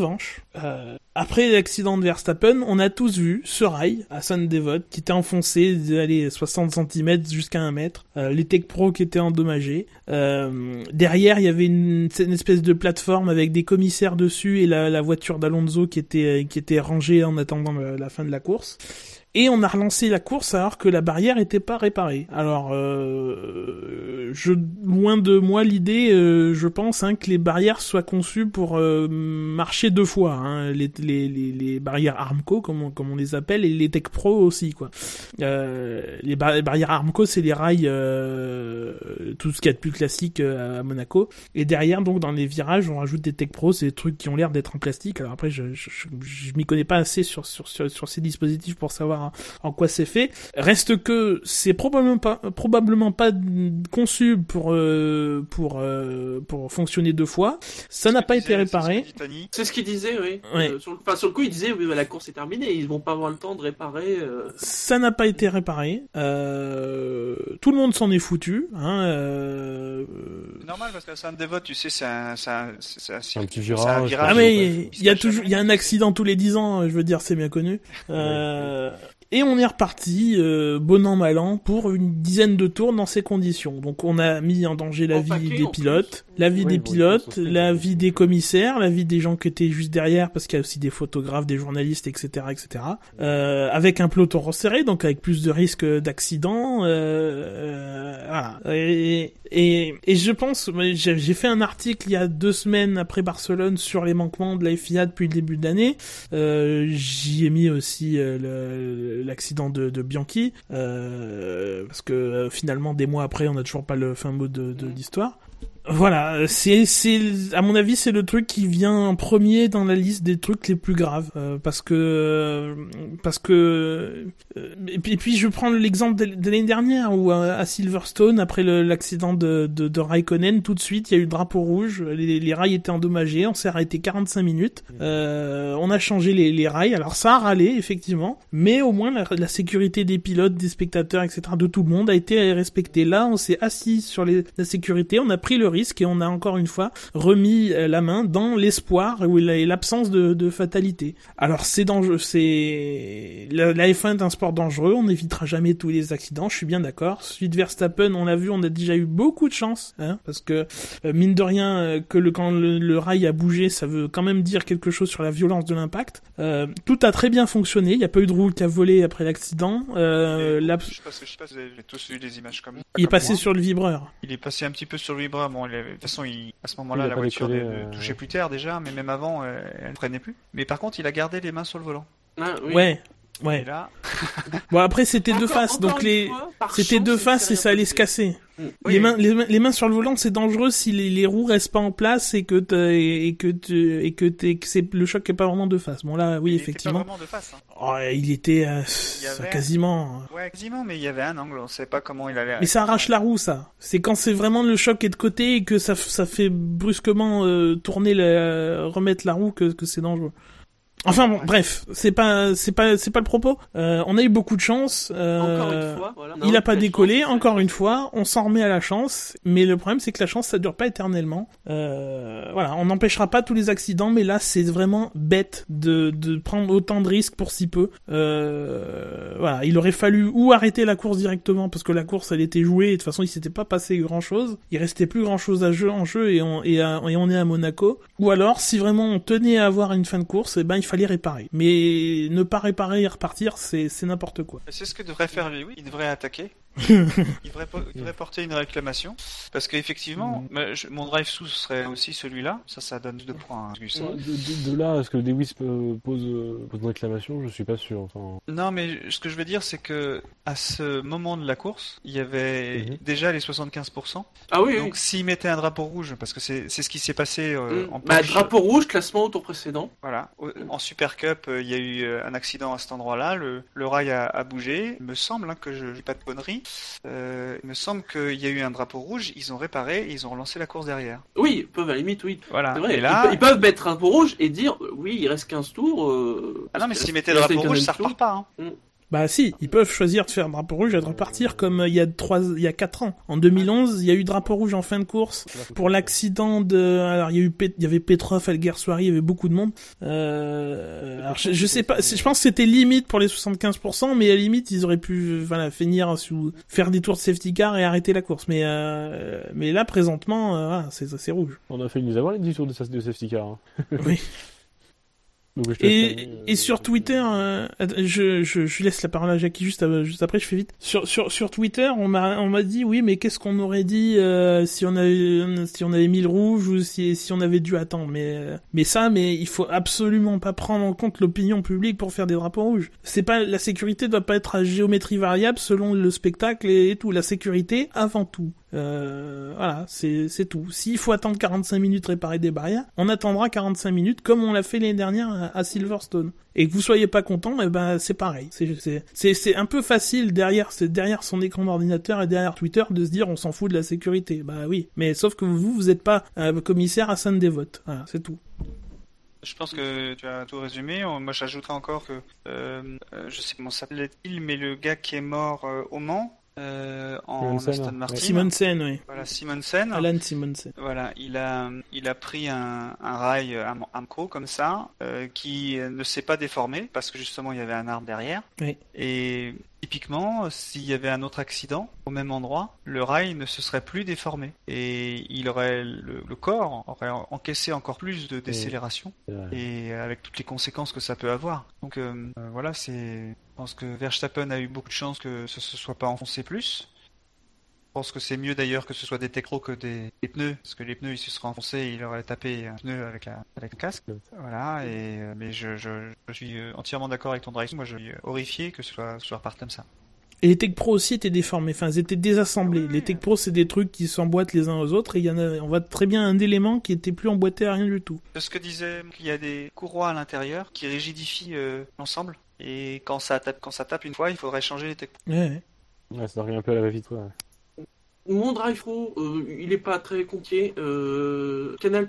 euh, après l'accident de Verstappen, on a tous vu ce rail à Sainte-Dévote qui était enfoncé d'aller 60 cm jusqu'à 1 mètre, euh, les Tech Pro qui étaient endommagés. Euh, derrière, il y avait une, une espèce de plateforme avec des commissaires dessus et la, voiture d'Alonso qui était qui était rangée en attendant la fin de la course. Et on a relancé la course alors que la barrière était pas réparée. Alors, euh, je, loin de moi l'idée, euh, je pense hein, que les barrières soient conçues pour euh, marcher deux fois. Hein, les, les, les, barrières Armco, comme on, comme on les appelle, et les Tech Pro aussi, quoi. Euh, les, bar- les barrières Armco, c'est les rails, euh, tout ce qu'il y a de plus classique euh, à Monaco. Et derrière, donc, dans les virages, on rajoute des Tech Pro, c'est des trucs qui ont l'air d'être en plastique. Alors après, je, je, m'y connais pas assez sur, sur, sur ces dispositifs pour savoir en, en quoi c'est fait. Reste que c'est probablement pas, probablement pas conçu pour, euh, pour, euh, pour fonctionner deux fois. Ça n'a pas été réparé. C'est ce qu'il disait, oui. Ouais. Euh, sur, le, enfin, sur le coup, il disait, oui, bah, la course est terminée, ils vont pas avoir le temps de réparer. euh. Ça n'a pas été réparé. Euh, tout le monde s'en est foutu. Hein, euh, C'est normal parce que c'est un dévote, tu sais, c'est un, c'est un, c'est un, Un petit c'est virage. virage. Ah mais il y a toujours, il y a un accident tous les 10 ans, je veux dire, c'est bien connu. Euh, et on est reparti, euh, bon an mal an, pour une dizaine de tours dans ces conditions. Donc on a mis en danger la En vie paquet, des pilotes, la vie Oui, des pilotes, la vie des commissaires, la vie des gens qui étaient juste derrière, parce qu'il y a aussi des photographes, des journalistes, etc., etc. Euh, avec un peloton resserré, donc avec plus de risques d'accident. Euh, euh, voilà. Et, et, et je pense, j'ai fait un article il y a deux semaines après Barcelone sur les manquements de la FIA depuis le début de l'année. Euh, J'y ai mis aussi euh, le- l'accident de, de Bianchi, euh, parce que euh, finalement des mois après, on n'a toujours pas le fin mot de, de l'histoire. Voilà, c'est c'est à mon avis c'est le truc qui vient en premier dans la liste des trucs les plus graves euh, parce que euh, parce que euh, et puis, je prends l'exemple de, l'année dernière où euh, à Silverstone après l'accident de, de de Raikkonen tout de suite il y a eu le drapeau rouge les, les rails étaient endommagés on s'est arrêté 45 minutes euh, on a changé les, les rails alors ça a râlé effectivement mais au moins la, la sécurité des pilotes des spectateurs etc de tout le monde a été respectée. Là on s'est assis sur les, la sécurité on a pris le risque et on a encore une fois remis euh, la main dans l'espoir et l'absence de, de fatalité. Alors c'est dangereux, c'est la, la F1 est un sport dangereux, on n'évitera jamais tous les accidents, je suis bien d'accord. Suite Verstappen, on l'a vu, on a déjà eu beaucoup de chance, hein, parce que euh, mine de rien euh, que le quand le, le rail a bougé, ça veut quand même dire quelque chose sur la violence de l'impact. Euh, tout a très bien fonctionné, il n'y a pas eu de roue qui a volé après l'accident. Euh, la- Je sais pas, si- vous avez tous vu les images comme il est passé moi. sur le vibreur. Il est passé un petit peu sur le vibreur. Bon, il avait- de toute façon, il, à ce moment-là, la voiture ne, décollé, ne euh, touchait plus terre déjà, mais même avant, euh, elle ne freinait plus. Mais par contre, il a gardé les mains sur le volant. Ah, oui. Ouais. Et Ouais. là, Bon après c'était deux faces, donc les c'était deux faces et ça allait se casser. Mm. Oui, les mains les, mains- les mains sur le volant c'est dangereux si les, les roues restent pas en place et que et que tu- et que, c'est le choc est pas vraiment de face. Bon là oui il était effectivement. Pas vraiment de face. hein. Oh, il était euh, Il y avait- quasiment. Ouais, quasiment, mais il y avait un angle. On sait pas comment il allait. Mais ça arrache la roue ça. C'est quand c'est vraiment le choc est de côté et que ça ça fait brusquement euh, tourner la, remettre la roue que que c'est dangereux. Enfin bon, Ouais. bref, c'est pas c'est pas c'est pas le propos. Euh, on a eu beaucoup de chance. euh, Encore une fois, voilà. Il a pas quelle décollé, chance, encore une fois, on s'en remet à la chance, mais le problème c'est que la chance ça dure pas éternellement. Euh, voilà, on n'empêchera pas tous les accidents, mais là c'est vraiment bête de, de prendre autant de risques pour si peu. Euh, voilà, il aurait fallu ou arrêter la course directement parce que la course elle était jouée et de toute façon il s'était pas passé grand chose, il restait plus grand chose à jeu en jeu et on, et, à- et on est à Monaco. Ou alors si vraiment on tenait à avoir une fin de course, eh ben il fallait réparer. Mais ne pas réparer et repartir c'est n'importe quoi. C'est ce que devrait faire lui, oui. Il devrait attaquer. Il, devrait, po- il devrait porter une réclamation. Parce qu'effectivement, je- mon drive sous serait aussi celui-là. Ça, ça donne deux points. hein. De, de- de là à ce que Lewis euh, pose, euh, pose une réclamation, je suis pas sûr. Enfin, Non, mais ce que je veux dire, c'est que à ce moment de la course, il y avait Mhm. déjà les 75%. Ah oui, oui. Donc, s'il mettait un drapeau rouge, parce que c'est ce qui s'est passé euh, Mm. en Bah, drapeau rouge, classement au tour précédent. Voilà. En Super Cup, euh, il y a eu euh, un accident à cet endroit-là. Le, le rail a, a bougé. Il me semble hein, que je n'ai pas de conneries. Euh, il me semble qu'il y a eu un drapeau rouge. Ils ont réparé et ils ont relancé la course derrière. Oui, ils peuvent à la limite, oui. Voilà. C'est vrai, et ils là, pe- ils, peuvent mettre un drapeau rouge et dire, oui, il reste 15 tours. euh, ah non, mais s'ils mettaient le drapeau rouge, ça tours. repart pas. Hein. Bah si, ils peuvent choisir de faire drapeau rouge et de repartir comme euh, il y a trois, il y a quatre ans. En 2011, il y a eu drapeau rouge en fin de course pour l'accident de. Alors il y a eu, il y avait Petrov, Alguersuari, il y avait beaucoup de monde. Euh... Alors je, je sais pas, je pense que c'était limite pour les 75%, mais à la limite ils auraient pu, voilà, finir sous, faire des tours de safety car et arrêter la course. Mais euh... mais là présentement, euh, voilà, c'est rouge. On a failli nous avoir les 10 tours de safety car. hein. Oui. Donc, je te laisse Et, terminer, euh, et sur Twitter, euh, attends, je, je, je laisse la parole à Jackie juste, euh, juste après, je fais vite. Sur, sur, sur Twitter, on m'a, on m'a dit, oui, mais qu'est-ce qu'on aurait dit euh, si on avait, si on avait mis le rouge ou si, si on avait dû attendre? Mais, euh, mais ça, mais il faut absolument pas prendre en compte l'opinion publique pour faire des drapeaux rouges. C'est pas, la sécurité doit pas être à géométrie variable selon le spectacle et, et tout. La sécurité avant tout. Euh, voilà, c'est tout. S'il faut attendre 45 minutes réparer des barrières, on attendra 45 minutes comme on l'a fait l'année dernière à, Silverstone. Et que vous soyez pas content, eh ben c'est pareil. C'est un peu facile derrière derrière son écran d'ordinateur et derrière Twitter de se dire on s'en fout de la sécurité. Bah oui, mais sauf que vous vous êtes pas euh, commissaire à des votes. Voilà, c'est tout. Je pense que tu as tout résumé. Euh, Moi, j'ajouterais encore que euh, je sais comment s'appelait-il, mais le gars qui est mort au Mans euh, en Simonsen, Aston ouais. Martin. Simonsen, oui. Voilà, Simonsen. Alan Simonsen. Voilà, il a, il a pris un, un rail Am- Amco comme ça, euh, qui ne s'est pas déformé parce que justement il y avait un arbre derrière. Oui. Et typiquement, s'il y avait un autre accident au même endroit, le rail ne se serait plus déformé et il aurait le, le corps aurait encaissé encore plus de décélération et avec toutes les conséquences que ça peut avoir. Donc euh, euh, voilà, c'est, je pense que Verstappen a eu beaucoup de chance que ce se soit pas enfoncé plus. Je pense que c'est mieux d'ailleurs que ce soit des techros que des, des pneus, parce que les pneus ils se seraient enfoncés, il aurait tapé un pneu avec la avec le casque. Voilà, et euh, mais je, je, je suis euh, entièrement d'accord avec ton direction. Moi, je suis horrifié que ce soit soit reparti comme ça. Et les Tech Pro aussi étaient déformés, enfin ils étaient désassemblés. Les Tech Pro c'est des trucs qui s'emboîtent les uns aux autres et il y en a, on voit très bien un élément qui était plus emboîté à rien du tout. De ce que disait, qu'il y a des courroies à l'intérieur qui rigidifient euh, l'ensemble, et quand ça tape quand ça tape une fois, il faudrait changer les techros. Ouais, ouais. Ouais, ça revient un peu à la va-vite, quoi. Mon drive-through, euh, il est pas très compliqué. Euh, Canal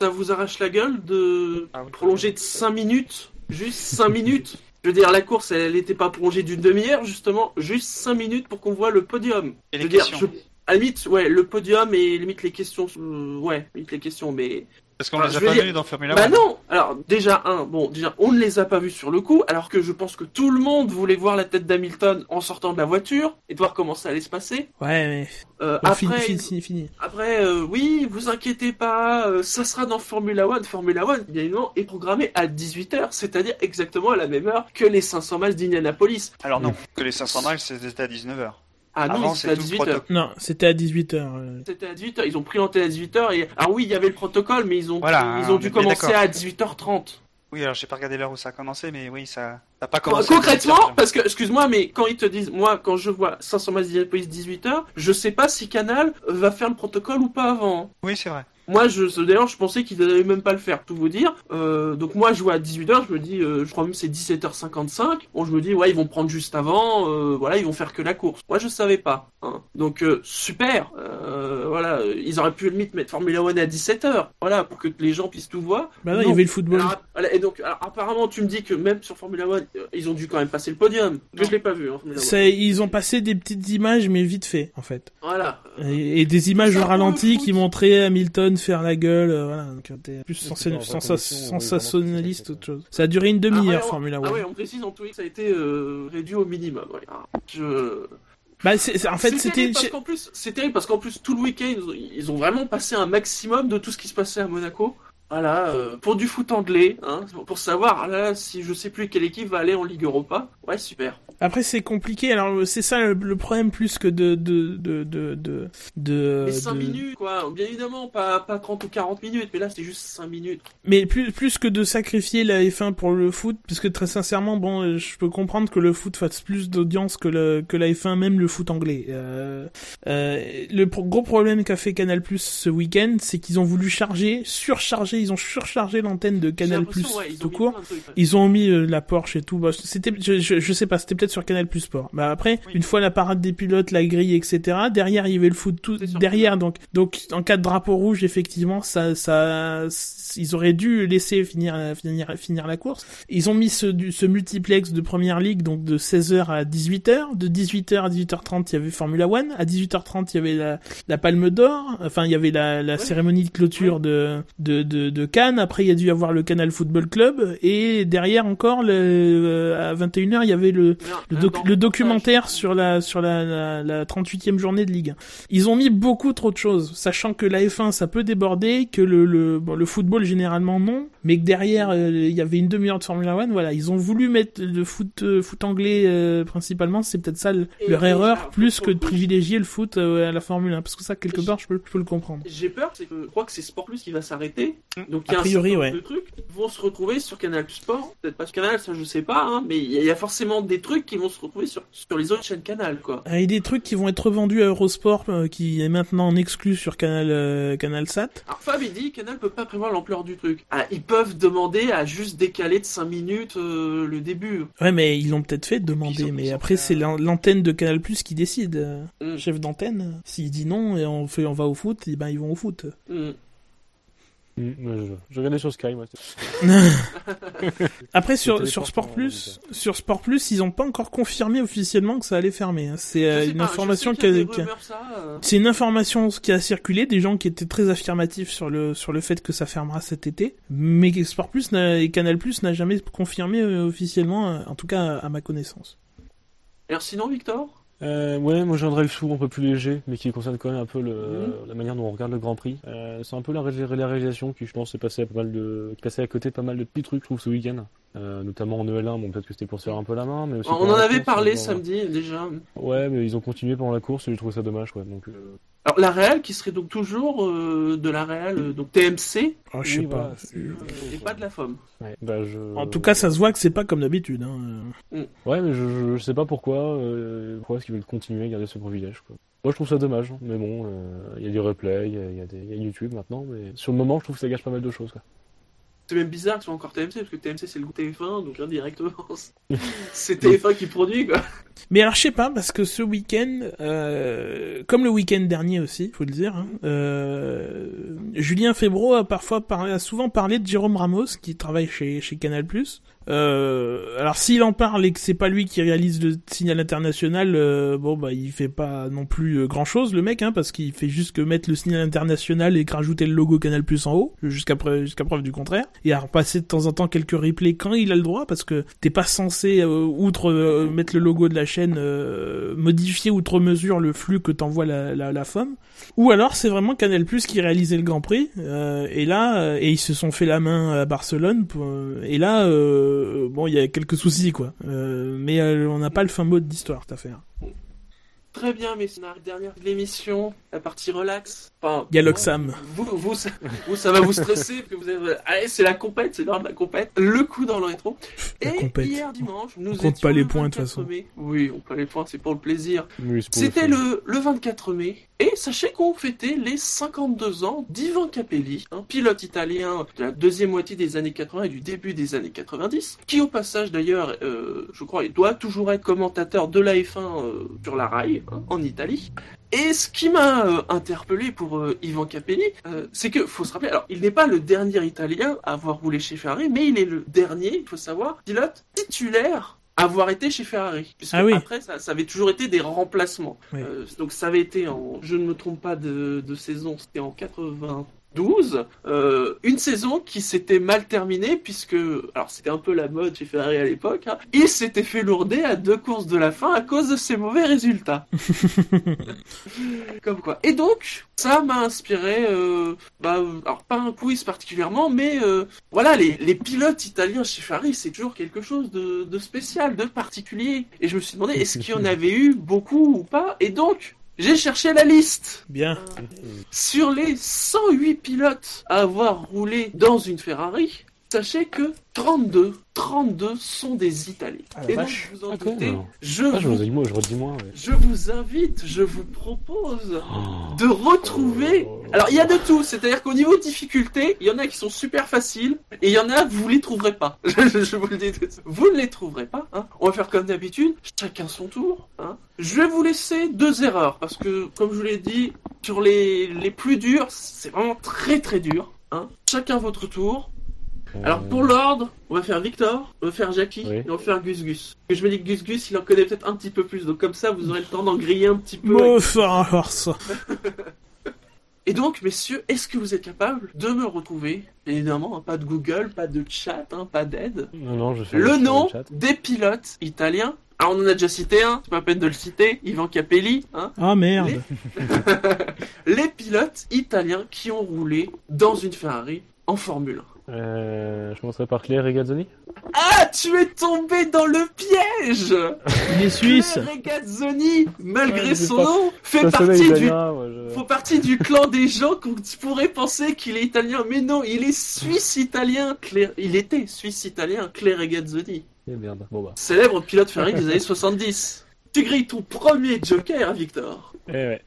ça vous arrache la gueule de Ah oui. prolonger de 5 minutes, juste 5 minutes? Je veux dire, la course, elle n'était pas prolongée d'une demi-heure, justement, juste 5 minutes pour qu'on voit le podium. Et Je les veux dire, questions. je- à la limite, ouais, le podium et limite les questions, euh, ouais, limite les questions, mais Parce qu'on Ah, les a pas dire- vus dans Formula bah non Alors déjà un, bon déjà on ne les a pas vus sur le coup, alors que je pense que tout le monde voulait voir la tête d'Hamilton en sortant de la voiture et de voir comment ça allait se passer. Ouais, mais Euh, bon, après, fini, fini, fini, fini. après euh, oui, vous inquiétez pas, euh, ça sera dans Formula One. Formula One, bien évidemment, est programmé à 18h, c'est-à-dire exactement à la même heure que les 500 miles d'Indianapolis. Alors non, que les 500 miles c'était à 19h. Ah non, Avant, c'était à c'est tout le 18h. protocole. Non, c'était à 18h. C'était à 18h, ils ont pris l'antenne à 18h et alors oui, il y avait le protocole mais ils ont Voilà, ils ont on dû commencer d'accord. à 18h30. Oui, alors j'ai pas regardé l'heure où ça a commencé, mais oui, ça n'a pas commencé. Concrètement, 18h. parce que, excuse-moi, mais quand ils te disent, moi, quand je vois 500 miles d'Indianapolis 18h, je sais pas si Canal va faire le protocole ou pas avant. Oui, c'est vrai. Moi, je, d'ailleurs, je pensais qu'ils allaient même pas le faire, tout vous dire. Euh, donc moi, je vois à 18h, je me dis, euh, je crois même que c'est 17h55. Bon, je me dis, ouais, ils vont prendre juste avant, euh, voilà, ils vont faire que la course. Moi, je savais pas. hein. Donc, super. Voilà, ils auraient pu limite mettre Formula One à 17h. Voilà, pour que les gens puissent tout voir. Bah non, il y avait le football. Alors, voilà, et donc, alors, apparemment, tu me dis que même sur Formula One, ils ont dû quand même passer le podium. Que je l'ai pas vu, hein, ils ont passé des petites images, mais vite fait, en fait. Voilà. Et, et des images au ralenti qui montraient Hamilton faire la gueule, euh, voilà. Donc, plus sens- sensa- condition, oui, sensationnaliste autre chose. Ça a duré une Ah, demi-heure, ouais, on- Formula One. Ah ouais, on précise en tout cas que ça a été euh, réduit au minimum. ouais. Ah, Je... Bah, c'est, c'est- en fait, c'était... terrible parce qu'en plus, c'est terrible parce qu'en plus tout le week-end ils ont, ils ont vraiment passé un maximum de tout ce qui se passait à Monaco. Voilà, euh, pour du foot anglais, hein, pour savoir ah là, si je sais plus quelle équipe va aller en Ligue Europa. Ouais, super. Après, c'est compliqué. Alors, c'est ça le, problème plus que de... de, de, de, de, de- Mais 5 de- minutes, quoi. Bien évidemment, pas, pas 30 ou 40 minutes, mais là c'est juste 5 minutes. Mais plus, plus que de sacrifier la F1 pour le foot, parce que très sincèrement, bon, je peux comprendre que le foot fasse plus d'audience que, le, que la F1, même le foot anglais. Euh, euh, le pro- gros problème qu'a fait Canal Plus ce week-end, c'est qu'ils ont voulu charger, surcharger, ils ont surchargé l'antenne de Canal Plus ouais, tout mis court. Ils ont mis euh, la Porsche et tout. Bah, c'était, je, je, je sais pas, c'était peut-être sur Canal Plus Sport. Bah après, une fois la parade des pilotes, la grille, etc. Derrière, il y avait le foot tout derrière, donc donc en cas de drapeau rouge, effectivement, ça ça ils auraient dû laisser finir finir finir la course. Ils ont mis ce ce multiplex de première ligue donc de 16h à 18h, de 18h à 18h30, il y avait Formula One, à 18h30, il y avait la la Palme d'Or, enfin il y avait la, la Ouais. cérémonie de clôture de, de de de Cannes, après il y a dû y avoir le Canal Football Club et derrière encore le euh, à 21h, il y avait le le, doc- le documentaire sur la sur la, la, la 38e journée de Ligue 1. Ils ont mis beaucoup trop de choses, sachant que la F1 ça peut déborder, que le le, bon, le football généralement non, mais que derrière euh, il y avait une demi-heure de Formula One. Voilà, ils ont voulu mettre le foot euh, foot anglais euh, principalement, c'est peut-être ça le- leur erreur, plus que de privilégier le foot à la Formule 1, parce que ça quelque part je peux, je peux le comprendre. J'ai peur, c'est que je crois que c'est Sport Plus qui va s'arrêter. Donc il A y a priori, un ouais. de trucs qui vont se retrouver sur Canal Sport. Peut-être pas sur Canal, ça je sais pas, hein, mais il y, a- y a forcément des trucs qui vont se retrouver sur, sur les autres chaînes Canal, quoi. Ah, Et des trucs qui vont être revendus à Eurosport, euh, qui est maintenant en exclu sur Canal euh, Canal Sat. Alors Fab il dit Canal peut pas prévoir l'ampleur du truc. Ah, ils peuvent demander à juste décaler de 5 minutes euh, le début. Ouais, mais ils l'ont peut-être fait demander, mais après c'est l'antenne de Canal Plus qui décide. Mm. Chef d'antenne, s'il dit non et on fait on va au foot, et ben ils vont au foot. Mm, ouais, je, je regardais sur Sky, moi. Après sur sur Sport Plus, sur Sport Plus, ils ont pas encore confirmé officiellement que ça allait fermer. hein. C'est euh, une pas, information qui a, euh. c'est une information qui a circulé, des gens qui étaient très affirmatifs sur le sur le fait que ça fermera cet été, mais Sport Plus n'a- et Canal Plus n'a jamais confirmé euh, officiellement, en tout cas à ma connaissance. Alors sinon Victor? Euh, ouais, moi j'ai un drive through un peu plus léger, mais qui concerne quand même un peu le, Mhm. la manière dont on regarde le Grand Prix. Euh, c'est un peu la, ré- la réalisation qui, je pense, est passée à pas mal de, passée à côté de pas mal de petits trucs, je trouve, ce week-end. Euh, notamment en EL1, bon, peut-être que c'était pour se faire un peu la main, mais aussi On pendant en avait course, parlé bon, samedi déjà. Ouais, mais ils ont continué pendant la course et j'ai trouvé ça dommage, quoi. Donc, euh, Alors la Real qui serait donc toujours euh, de la Real, euh, donc TMC, Oh, je sais oui, pas. et pas de la FOM. Ouais, bah, je... En tout cas, ça se voit que c'est pas comme d'habitude. Hein. Ouais, mais je, je, je sais pas pourquoi, euh, pourquoi est-ce qu'ils veulent continuer à garder ce privilège, quoi. Moi, je trouve ça dommage, hein, mais bon, euh, il y a des replays, il y a, il y a des, il y a YouTube maintenant, mais sur le moment, je trouve que ça gâche pas mal de choses, quoi. C'est même bizarre que ce soit encore TMC, parce que TMC c'est le groupe TF1, donc indirectement, c'est TF1 qui produit, quoi. Mais alors je sais pas parce que ce week-end, euh, comme le week-end dernier aussi, faut le dire, hein, euh, Julien Febro a parfois parlé, a souvent parlé de Jérôme Ramos qui travaille chez chez Canal+. Euh, alors s'il en parle et que c'est pas lui qui réalise le signal international, euh, bon bah il fait pas non plus grand chose le mec, hein, parce qu'il fait juste que mettre le signal international et que rajouter le logo Canal+ en haut, jusqu'à preuve, du contraire, et à repasser de temps en temps quelques replays quand il a le droit, parce que t'es pas censé euh, outre euh, mettre le logo de la chaîne, euh, modifier outre mesure le flux que t'envoie la, la, la FOM. Ou alors c'est vraiment Canal Plus qui réalisait le Grand Prix euh, et là euh, et ils se sont fait la main à Barcelone euh, et là euh, bon il y a quelques soucis quoi Euh, mais euh, on n'a pas le fin mot d'histoire cette affaire. Très bien, mais c'est la dernière de l'émission, la partie relax. Enfin, Il y a moi, l'Oxam. Vous, vous, ça, vous, ça va vous stresser, parce que vous avez... Allez, c'est la compète, c'est l'heure de la compète. Le coup dans le rétro. La Et compète. hier dimanche, nous On compte étions pas les le points, de toute 24 façon. mai. Oui, on compte pas les points, c'est pour le plaisir. Oui, C'était le, le 24 mai. Et sachez qu'on fêtait les 52 ans d'Ivan Capelli, un pilote italien de la deuxième moitié des années 80 et du début des années 90, qui au passage d'ailleurs, euh, je crois, il doit toujours être commentateur de la F1 euh, sur la rail, hein, en Italie. Et ce qui m'a euh, interpellé pour euh, Ivan Capelli, euh, c'est que faut se rappeler, alors il n'est pas le dernier Italien à avoir roulé chez Ferrari, mais il est le dernier, il faut savoir, pilote titulaire à avoir été chez Ferrari. Puisque Ah oui. après, ça, ça avait toujours été des remplacements. Oui. Donc ça avait été en, je ne me trompe pas de, de saison, c'était en 92. Euh, une saison qui s'était mal terminée puisque, alors c'était un peu la mode chez Ferrari à l'époque, hein, il s'était fait lourder à deux courses de la fin à cause de ses mauvais résultats. Comme quoi. Et donc, ça m'a inspiré, euh, bah, alors pas un quiz particulièrement, mais euh, voilà, les, les pilotes italiens chez Ferrari, c'est toujours quelque chose de, de spécial, de particulier. Et je me suis demandé, est-ce qu'il y en avait eu beaucoup ou pas? Et donc, j'ai cherché la liste. Bien. Sur les 108 pilotes à avoir roulé dans une Ferrari, sachez que 32, 32 sont des Italiens. Ah, Et donc, vous en Ah, doutez, je Ah, je vous redis moi, je redis moi, ouais. je vous invite, je vous propose Oh. de retrouver Alors il y a de tout, c'est-à-dire qu'au niveau difficulté, il y en a qui sont super faciles et il y en a vous les trouverez pas. je, vous le dis, tout de suite. vous ne les trouverez pas. Hein. On va faire comme d'habitude, chacun son tour. Hein. Je vais vous laisser deux erreurs parce que comme je vous l'ai dit, sur les les plus durs, c'est vraiment très très dur. Hein. Chacun votre tour. Alors pour l'ordre, on va faire Victor, on va faire Jackie Oui. et on va faire Gus Gus. Et je me dis que Gus Gus, il en connaît peut-être un petit peu plus, donc comme ça vous aurez le temps d'en griller un petit peu. Me faire ça. Et donc, messieurs, est-ce que vous êtes capables de me retrouver? Évidemment, hein, pas de Google, pas de chat, hein, pas d'aide. Non, non, je fais Le nom chat. des pilotes italiens. Alors, on en a déjà cité un, c'est pas la peine de le citer, Ivan Capelli. Hein. Ah merde. Les pilotes italiens qui ont roulé dans une Ferrari en Formule 1. Euh, je commencerai par Claire Regazzoni. Ah, tu es tombé dans le piège Il est suisse. Claire Regazzoni, malgré Ouais, son pas- nom, fait partie du je- partie du clan des gens qu'on pourrait penser qu'il est italien, mais non, il est suisse-italien. Claire... Il était suisse-italien, Claire Regazzoni, Eh merde. Bon bah. célèbre pilote Ferrari des années 70. Tu grilles ton premier joker, Victor. Eh ouais.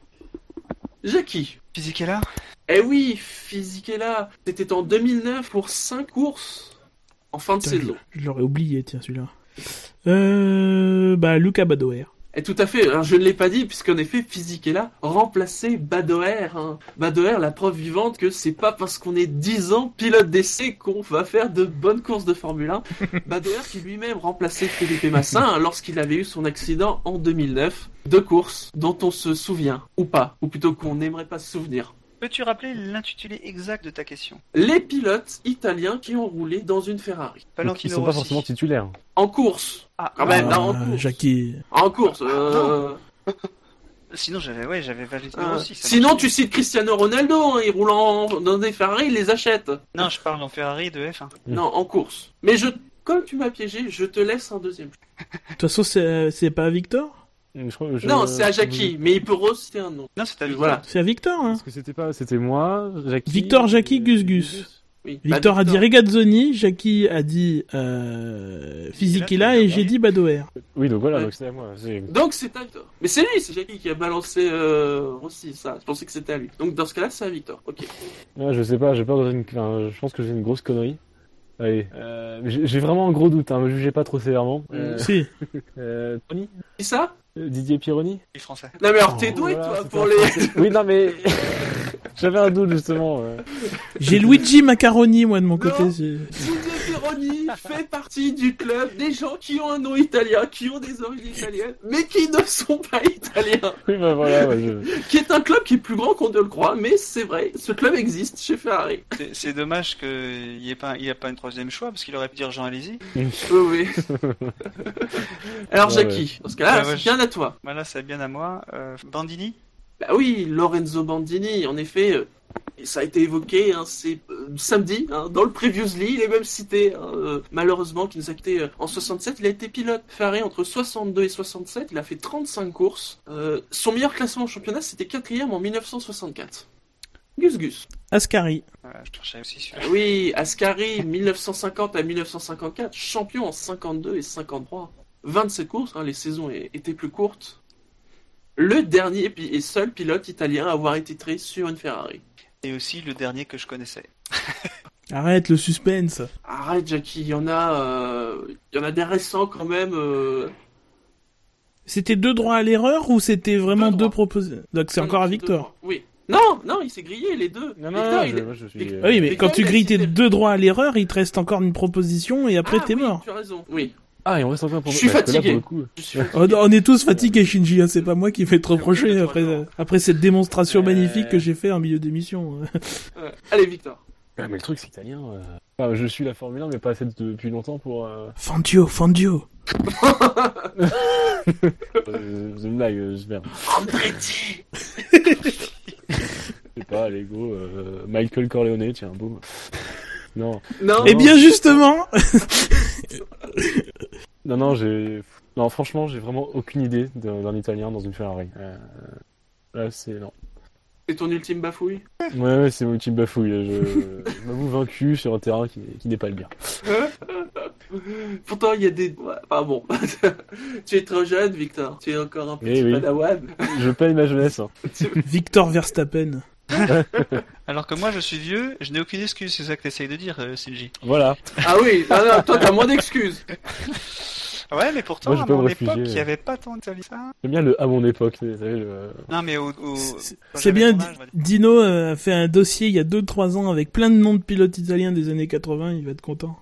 Jackie. Physique est là Eh oui, Fisichella, c'était en 2009 pour 5 courses en fin de Putain, saison. Je l'aurais oublié, tiens, celui-là. Euh, bah, Luca Badoer. Et tout à fait, alors je ne l'ai pas dit, puisqu'en effet, Fisichella remplaçait Badoer. Hein. Badoer, la preuve vivante que c'est pas parce qu'on est 10 ans pilote d'essai qu'on va faire de bonnes courses de Formule 1. Badoer qui lui-même remplaçait Felipe Massin hein, lorsqu'il avait eu son accident en 2009. Deux courses dont on se souvient, ou pas, ou plutôt qu'on n'aimerait pas se souvenir. Peux-tu rappeler l'intitulé exact de ta question? Les pilotes italiens qui ont roulé dans une Ferrari. Donc, ils Valentino sont pas Rossi. forcément titulaires. En course. Ah, Quand même, ah, non, en Ah, course. Jackie. En course. euh, Sinon, j'avais ouais, j'avais Valentino euh, Rossi. ça sinon, marche. tu cites Cristiano Ronaldo, hein, il roule en- dans des Ferrari, il les achète. Non, je parle en Ferrari de F1. Mm. Non, en course. Mais je, comme tu m'as piégé, je te laisse un deuxième. De toute façon, c'est c'est pas Victor? Je crois- je- Non, c'est à Jackie, mais il peut reciter un nom. Non, c'est à lui. Voilà. C'est à Victor, hein Parce que c'était pas, c'était moi, Jackie. Victor, Jackie, et- Gus, Gus. Oui. Victor Bah, a dit Regazzoni, Jackie a dit euh, Fisichella et j'ai dit Badoer. Oui, donc voilà, Ouais. donc c'est à moi. Donc c'est à Victor. Mais c'est lui, c'est Jackie qui a balancé euh, Rossi, ça. Je pensais que c'était à lui. Donc dans ce cas-là, c'est à Victor. Ok. Ouais, je sais pas, j'ai peur de une... enfin, je pense que j'ai une grosse connerie. Allez, euh, j'ai vraiment un gros doute, hein, me jugez pas trop sévèrement. Euh, Si. euh, Tony Qui ça? Euh, Didier Pironi Les Français. Non mais alors Oh, t'es doué Voilà, toi pour les. Oui, non mais... J'avais un doute justement. J'ai Luigi Macaroni, moi, de mon côté. Non. Didier Pironi fait partie du club des gens qui ont un nom italien, qui ont des origines italiennes, mais qui ne sont pas italiens. Oui, bah voilà, ouais, je... Qui est un club qui est plus grand qu'on ne le croit, mais c'est vrai, ce club existe chez Ferrari. C'est- C'est dommage qu'il n'y ait pas, il y a pas un troisième choix parce qu'il aurait pu dire Jean Alési. Oui, oui. Alors Ouais, Jackie, dans ce cas-là, Ouais, ouais, c'est bien à toi. Voilà, c'est bien à moi. Euh, Bandini? Bah oui, Lorenzo Bandini, en effet, euh, ça a été évoqué, hein, c'est euh, samedi, hein, dans le Previously, il est même cité, hein, euh, malheureusement, qui nous a quitté euh, en 67, il a été pilote Ferrari entre 62 et 67, il a fait 35 courses. Euh, son meilleur classement au championnat, c'était quatrième en 1964. Gus Gus. Ascari. Voilà, je cherchais aussi sur... Ah Oui, Ascari, 1950 à 1954, champion en 52 et 53. 27 courses, hein, les saisons étaient plus courtes. Le dernier et seul pilote italien à avoir été titré sur une Ferrari. Et aussi le dernier que je connaissais. Arrête le suspense. Arrête Jackie, il y en a, euh, il y en a des récents quand même. euh, C'était deux droits à l'erreur ou c'était vraiment Deux propositions Donc c'est encore à Victor. Oui. Non, non, il s'est grillé les deux. Non, non, Victor, non, il je, est- moi, je suis... Vic- euh, Ah oui, mais quand tu grilles tes deux droits à l'erreur, il te reste encore une proposition et après Ah t'es oui, mort. Tu as raison. Oui. Ah, et on reste encore pour Je suis là, fatigué. pour le coup, Je suis Oh, on est tous fatigués, Shinji. hein, C'est pas moi qui vais te reprocher après, après cette démonstration Euh. magnifique que j'ai fait en milieu d'émission. hein. Euh, allez Victor. Ouais, mais le truc, c'est italien. euh. Enfin, je suis la Formule 1, mais pas assez depuis longtemps pour. Euh... Fangio. euh, c'est une blague, j'espère. Andretti. Je sais pas, Lego, euh, Michael Corleone, tiens, boum. Non, Non. Eh bien justement, non, non, j'ai. Non, franchement, j'ai vraiment aucune idée d'un italien dans une Ferrari. Euh... Là, c'est. Non. C'est ton ultime bafouille. Ouais, ouais, c'est mon ultime bafouille. Je, je m'avoue vaincu sur un terrain qui, qui n'est pas le bien. Pourtant, il y a des. Enfin bon. tu es trop jeune, Victor. Tu es encore un petit Eh oui. padawan. Je paye ma jeunesse. hein. Victor Verstappen. Alors que moi, je suis vieux, je n'ai aucune excuse, c'est ça que t'essayes de dire, euh, Shinji. Voilà. Ah oui, ah non, toi t'as moins d'excuses. Ouais, mais pourtant, Moi, je à peux me mon époque, réfugier. il n'y avait pas tant de ça. J'aime bien le à mon époque. Vous savez, le... Non, mais au, au... C'est- quand C'est j'avais bien, ton Di- âge, on va dire. Dino euh, a fait un dossier il y a 2-3 ans avec plein de noms de pilotes italiens des années 80, il va être content.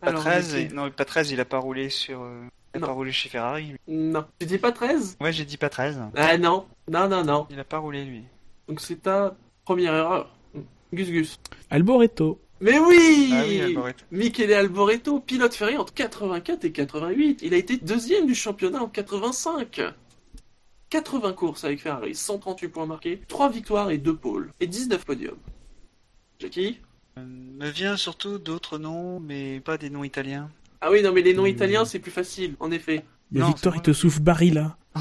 Pas Alors, 13, Vicky. et- non, pas 13, il a pas roulé sur, euh, il a pas roulé chez Ferrari. Non. Tu dis pas 13 Ouais, j'ai dit pas 13. Ah non, non, non, non. Il a pas roulé, lui. Donc c'est ta première erreur. Gus Gus. Alboreto. Mais oui Ah oui, Alboreto. Michele Alboreto, pilote ferré entre 84 et 88. Il a été deuxième du championnat en 85. 80 courses avec Ferrari, 138 points marqués, 3 victoires et 2 pôles, et 19 podiums. Jackie? Euh, me vient surtout d'autres noms, mais pas des noms italiens. Ah oui, non, mais les noms Hmm. italiens, c'est plus facile, en effet. Non, Victor, c'est il te souffle Barilla.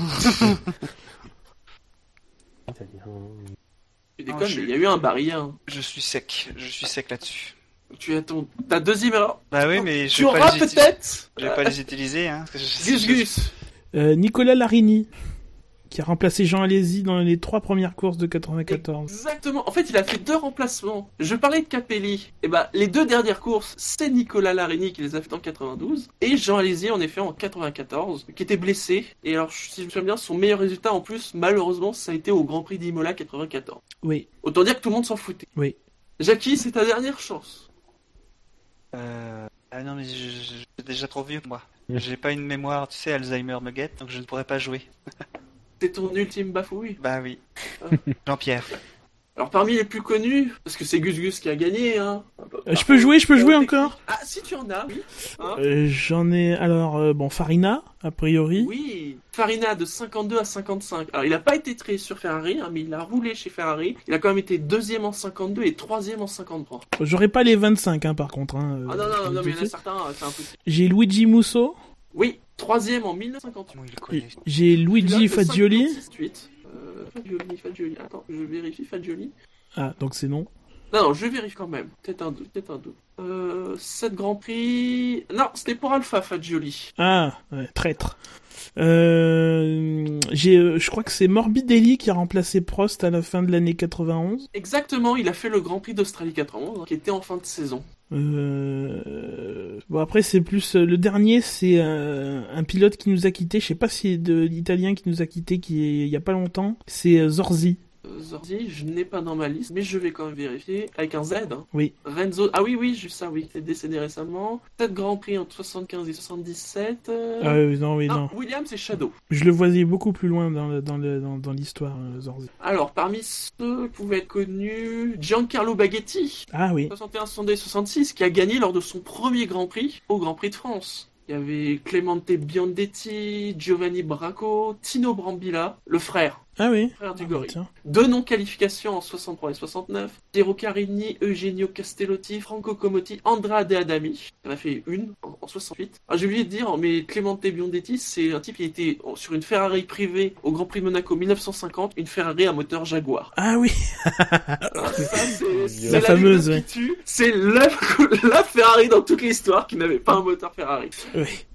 Italien. Tu Non, déconnes, je- mais il y a eu un barillien. Je suis sec, je suis sec là-dessus. Tu as ton... ta deuxième erreur. Bah oui, mais je tu vais pas auras les uti- peut-être Je vais pas les utiliser, hein. parce que je- Gus Gus. Euh, Nicolas Larini, qui a remplacé Jean Alési dans les trois premières courses de 94. Exactement. En fait, il a fait deux remplacements. Je parlais de Capelli. Et bah, les deux dernières courses, c'est Nicolas Larini qui les a fait en 92 et Jean Alési en effet en 94, qui était blessé. Et alors, si je me souviens bien, son meilleur résultat en plus, malheureusement, ça a été au Grand Prix d'Imola 94. Oui, Autant dire que tout le monde s'en foutait. oui. Jackie, c'est ta dernière chance. Euh... Ah non, mais je, je- je suis déjà trop vieux, moi. J'ai pas une mémoire, tu sais, Alzheimer me guette, donc je ne pourrais pas jouer. C'est ton ultime bafouille. Bah oui. Ah. Jean-Pierre. Alors, parmi les plus connus, parce que c'est Gus Gus qui a gagné, hein. Euh, je peux jouer, je peux jouer encore Ah, si tu en as, oui. Hein Euh, J'en ai alors euh, bon Farina a priori. Oui, Farina de 52 à 55. Alors il n'a pas été très sur Ferrari, hein, mais il a roulé chez Ferrari. Il a quand même été deuxième en 52 et troisième en 53. J'aurais pas les 25 hein, par contre. Hein, Ah non, euh, non, je non, mais il y en a certains, euh, c'est impossible. J'ai Luigi Musso, Oui, troisième en 1958. Comment il le connaît j'ai Luigi Fagioli. Euh, Fagioli, Fagioli. Attends, je vérifie Fagioli. Ah donc c'est non. Non, non, je vérifie quand même. Peut-être un doute, peut-être un doute. Euh, 7 Grand Prix. Non, c'était pour Alpha Fagioli. Ah ouais, traître. Euh, j'ai, euh, je crois que c'est Morbidelli qui a remplacé Prost à la fin de l'année 91. Exactement, il a fait le Grand Prix d'Australie 91, hein, qui était en fin de saison. Euh... Bon après c'est plus euh, le dernier c'est euh, un pilote qui nous a quitté je sais pas si c'est de l'italien qui nous a quitté qui il y a pas longtemps. C'est euh, Zorzi Zorzi, je n'ai pas dans ma liste, mais je vais quand même vérifier. Avec un Z, hein. oui Renzo, ah oui, oui, juste ça, oui, il est décédé récemment. 7 Grand Prix entre 75 et 77. euh, ah oui, non oui ah, non Williams et Shadow. je le voyais beaucoup plus loin dans le- dans le- dans, dans l'histoire euh, Zorzi Alors, parmi ceux qui pouvaient être connus, Giancarlo Baghetti, ah oui 61, 62 et 66, qui a gagné lors de son premier Grand Prix au Grand Prix de France. Il y avait Clemente Biondetti, Giovanni Bracco, Tino Brambilla, le frère, ah oui frère du Ah, gorille. tiens. Deux non-qualifications en 63 et 69. Piero Carini, Eugenio Castellotti, Franco Comotti, Andrade Adami. Il en a fait une en, en 68. Ah, j'ai oublié de dire, mais Clemente Biondetti, c'est un type qui était sur une Ferrari privée au Grand Prix de Monaco 1950, une Ferrari à moteur Jaguar. ah oui ça, c'est La fameuse, tue. C'est la, la Ferrari dans toute l'histoire qui n'avait pas un moteur Ferrari. oui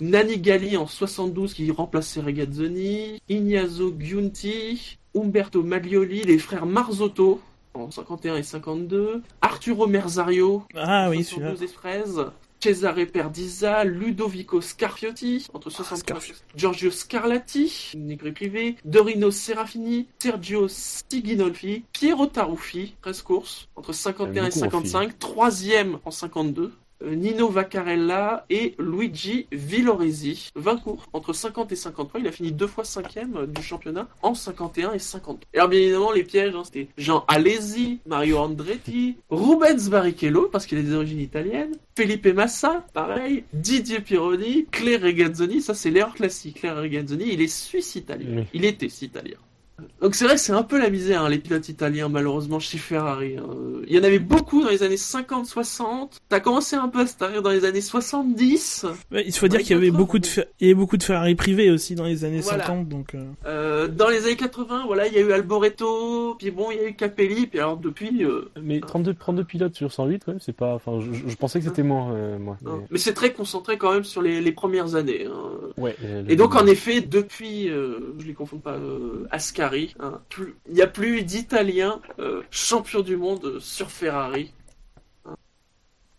Nani Gali en 72 qui remplaçait Regazzoni, Ignazio Giunti, Umberto Maglioli, les frères Marzotto en 51 et 52, Arturo Merzario, ah oui celui-là. 72 et 13, Cesare Perdiza, Ludovico Scarfiotti, entre 63 Scarfiotti. Giorgio Scarlatti, une écurie privée, Dorino Serafini, Sergio Siginolfi, Piero Taruffi, 13 courses, entre 51 et beaucoup en 55, troisième en 52, euh, Nino Vaccarella et Luigi Villoresi, 20 courses, entre 50 et 53, il a fini deux fois cinquième euh, du championnat en 51 et 53. Et alors bien évidemment les pièges, hein, c'était Jean Alesi, Mario Andretti, Rubens Barrichello, parce qu'il a des origines italiennes, Felipe Massa, pareil, Didier Pironi, Claire Regazzoni, ça c'est l'erreur classique, Claire Regazzoni, il est suisse-italien. Oui. Il était italien. Donc c'est vrai que c'est un peu la misère, hein, les pilotes italiens, malheureusement, chez Ferrari. hein. Il y en avait beaucoup dans les années 50-60. Ça a commencé un peu à se tarir dans les années 70. Ouais, il faut dire qu'il y avait 80, beaucoup de bon. Fer- il y avait beaucoup de Ferrari privés aussi dans les années Voilà. 50 donc euh, Euh, dans les années 80, voilà, il y a eu Alboreto, puis bon, il y a eu Capelli, puis alors depuis... euh, Mais 32, 32 pilotes sur 108, ouais, c'est pas. Enfin, je, je pensais que c'était moins, euh, moi. non. Mais... Mais c'est très concentré quand même sur les, les premières années. hein. Ouais. Et donc en effet, depuis, euh, je les confonds pas, euh, Ascari, Ferrari. hein. Plus- Il n'y a plus d'Italiens euh, champions du monde sur Ferrari. Hein.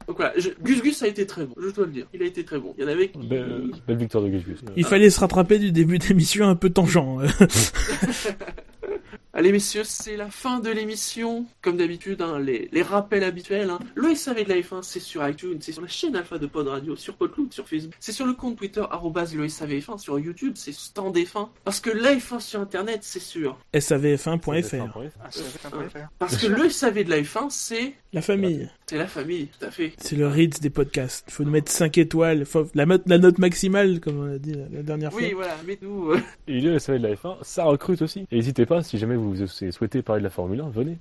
Donc voilà, je- Gus Gus a été très bon, je dois le dire. Il a été très bon. Il y en avait qui... Belle, belle victoire de Gus Gus. Il fallait se rattraper du début d'émission un peu tangent. Allez messieurs, c'est la fin de l'émission. Comme d'habitude, hein, les, les rappels habituels. Hein. Le SAV de la F1, c'est sur iTunes, c'est sur la chaîne Alpha de Pod Radio, sur Podloop, sur Facebook. C'est sur le compte Twitter, arrobase le SAVF1, sur YouTube, c'est Stand F1. Parce que la F1 sur Internet, c'est sûr. savf1.fr. Ah, c'est fait.fr. Parce que le SAV de la F1, c'est La famille. c'est la famille, tout à fait. C'est le Ritz des podcasts. Faut nous mettre 5 étoiles. Faut la, note- la note maximale, comme on a dit la, la dernière Oui, fois. voilà, mais nous... euh, Et le SAV de la F1, ça recrute aussi. Et n'hésitez pas, si jamais vous souhaitez parler de la Formule 1, venez.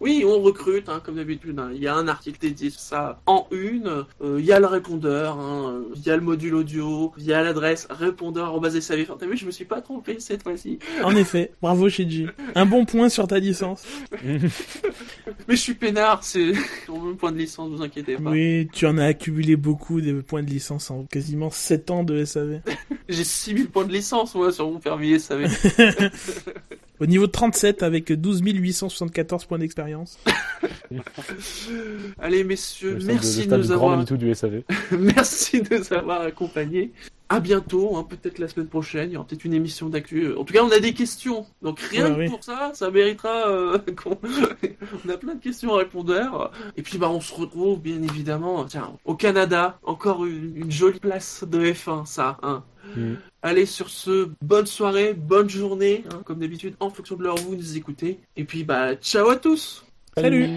Oui, on recrute, hein, comme d'habitude. hein. Il y a un article dédié sur ça en une. Euh, Il y a le répondeur, hein, euh, il y a le module audio, il y a l'adresse répondeur T'as vu, je me suis pas trompé cette fois-ci. En effet, bravo Shiji. Un bon point sur ta licence. Mais je suis peinard, c'est mon point de licence, vous inquiétez pas. Oui, tu en as accumulé beaucoup des points de licence en quasiment 7 ans de SAV. J'ai 6000 points de licence, moi, sur mon permis SAV. Au niveau de 37 avec 12 874 points d'expérience. Allez, messieurs, merci de nous avoir... Manitou du SAV. Merci de nous avoir accompagnés. À bientôt, hein, peut-être la semaine prochaine, il y aura peut-être une émission d'actu. En tout cas, on a des questions, donc rien Ouais, que oui. pour ça, ça méritera euh, qu'on... on a plein de questions à répondre. Et puis bah on se retrouve bien évidemment, tiens, au Canada, encore une, une jolie place de F1, ça. Hein. Mhm. Allez sur ce, bonne soirée, bonne journée, hein, comme d'habitude, en fonction de l'heure où vous nous écoutez. Et puis bah ciao à tous. Salut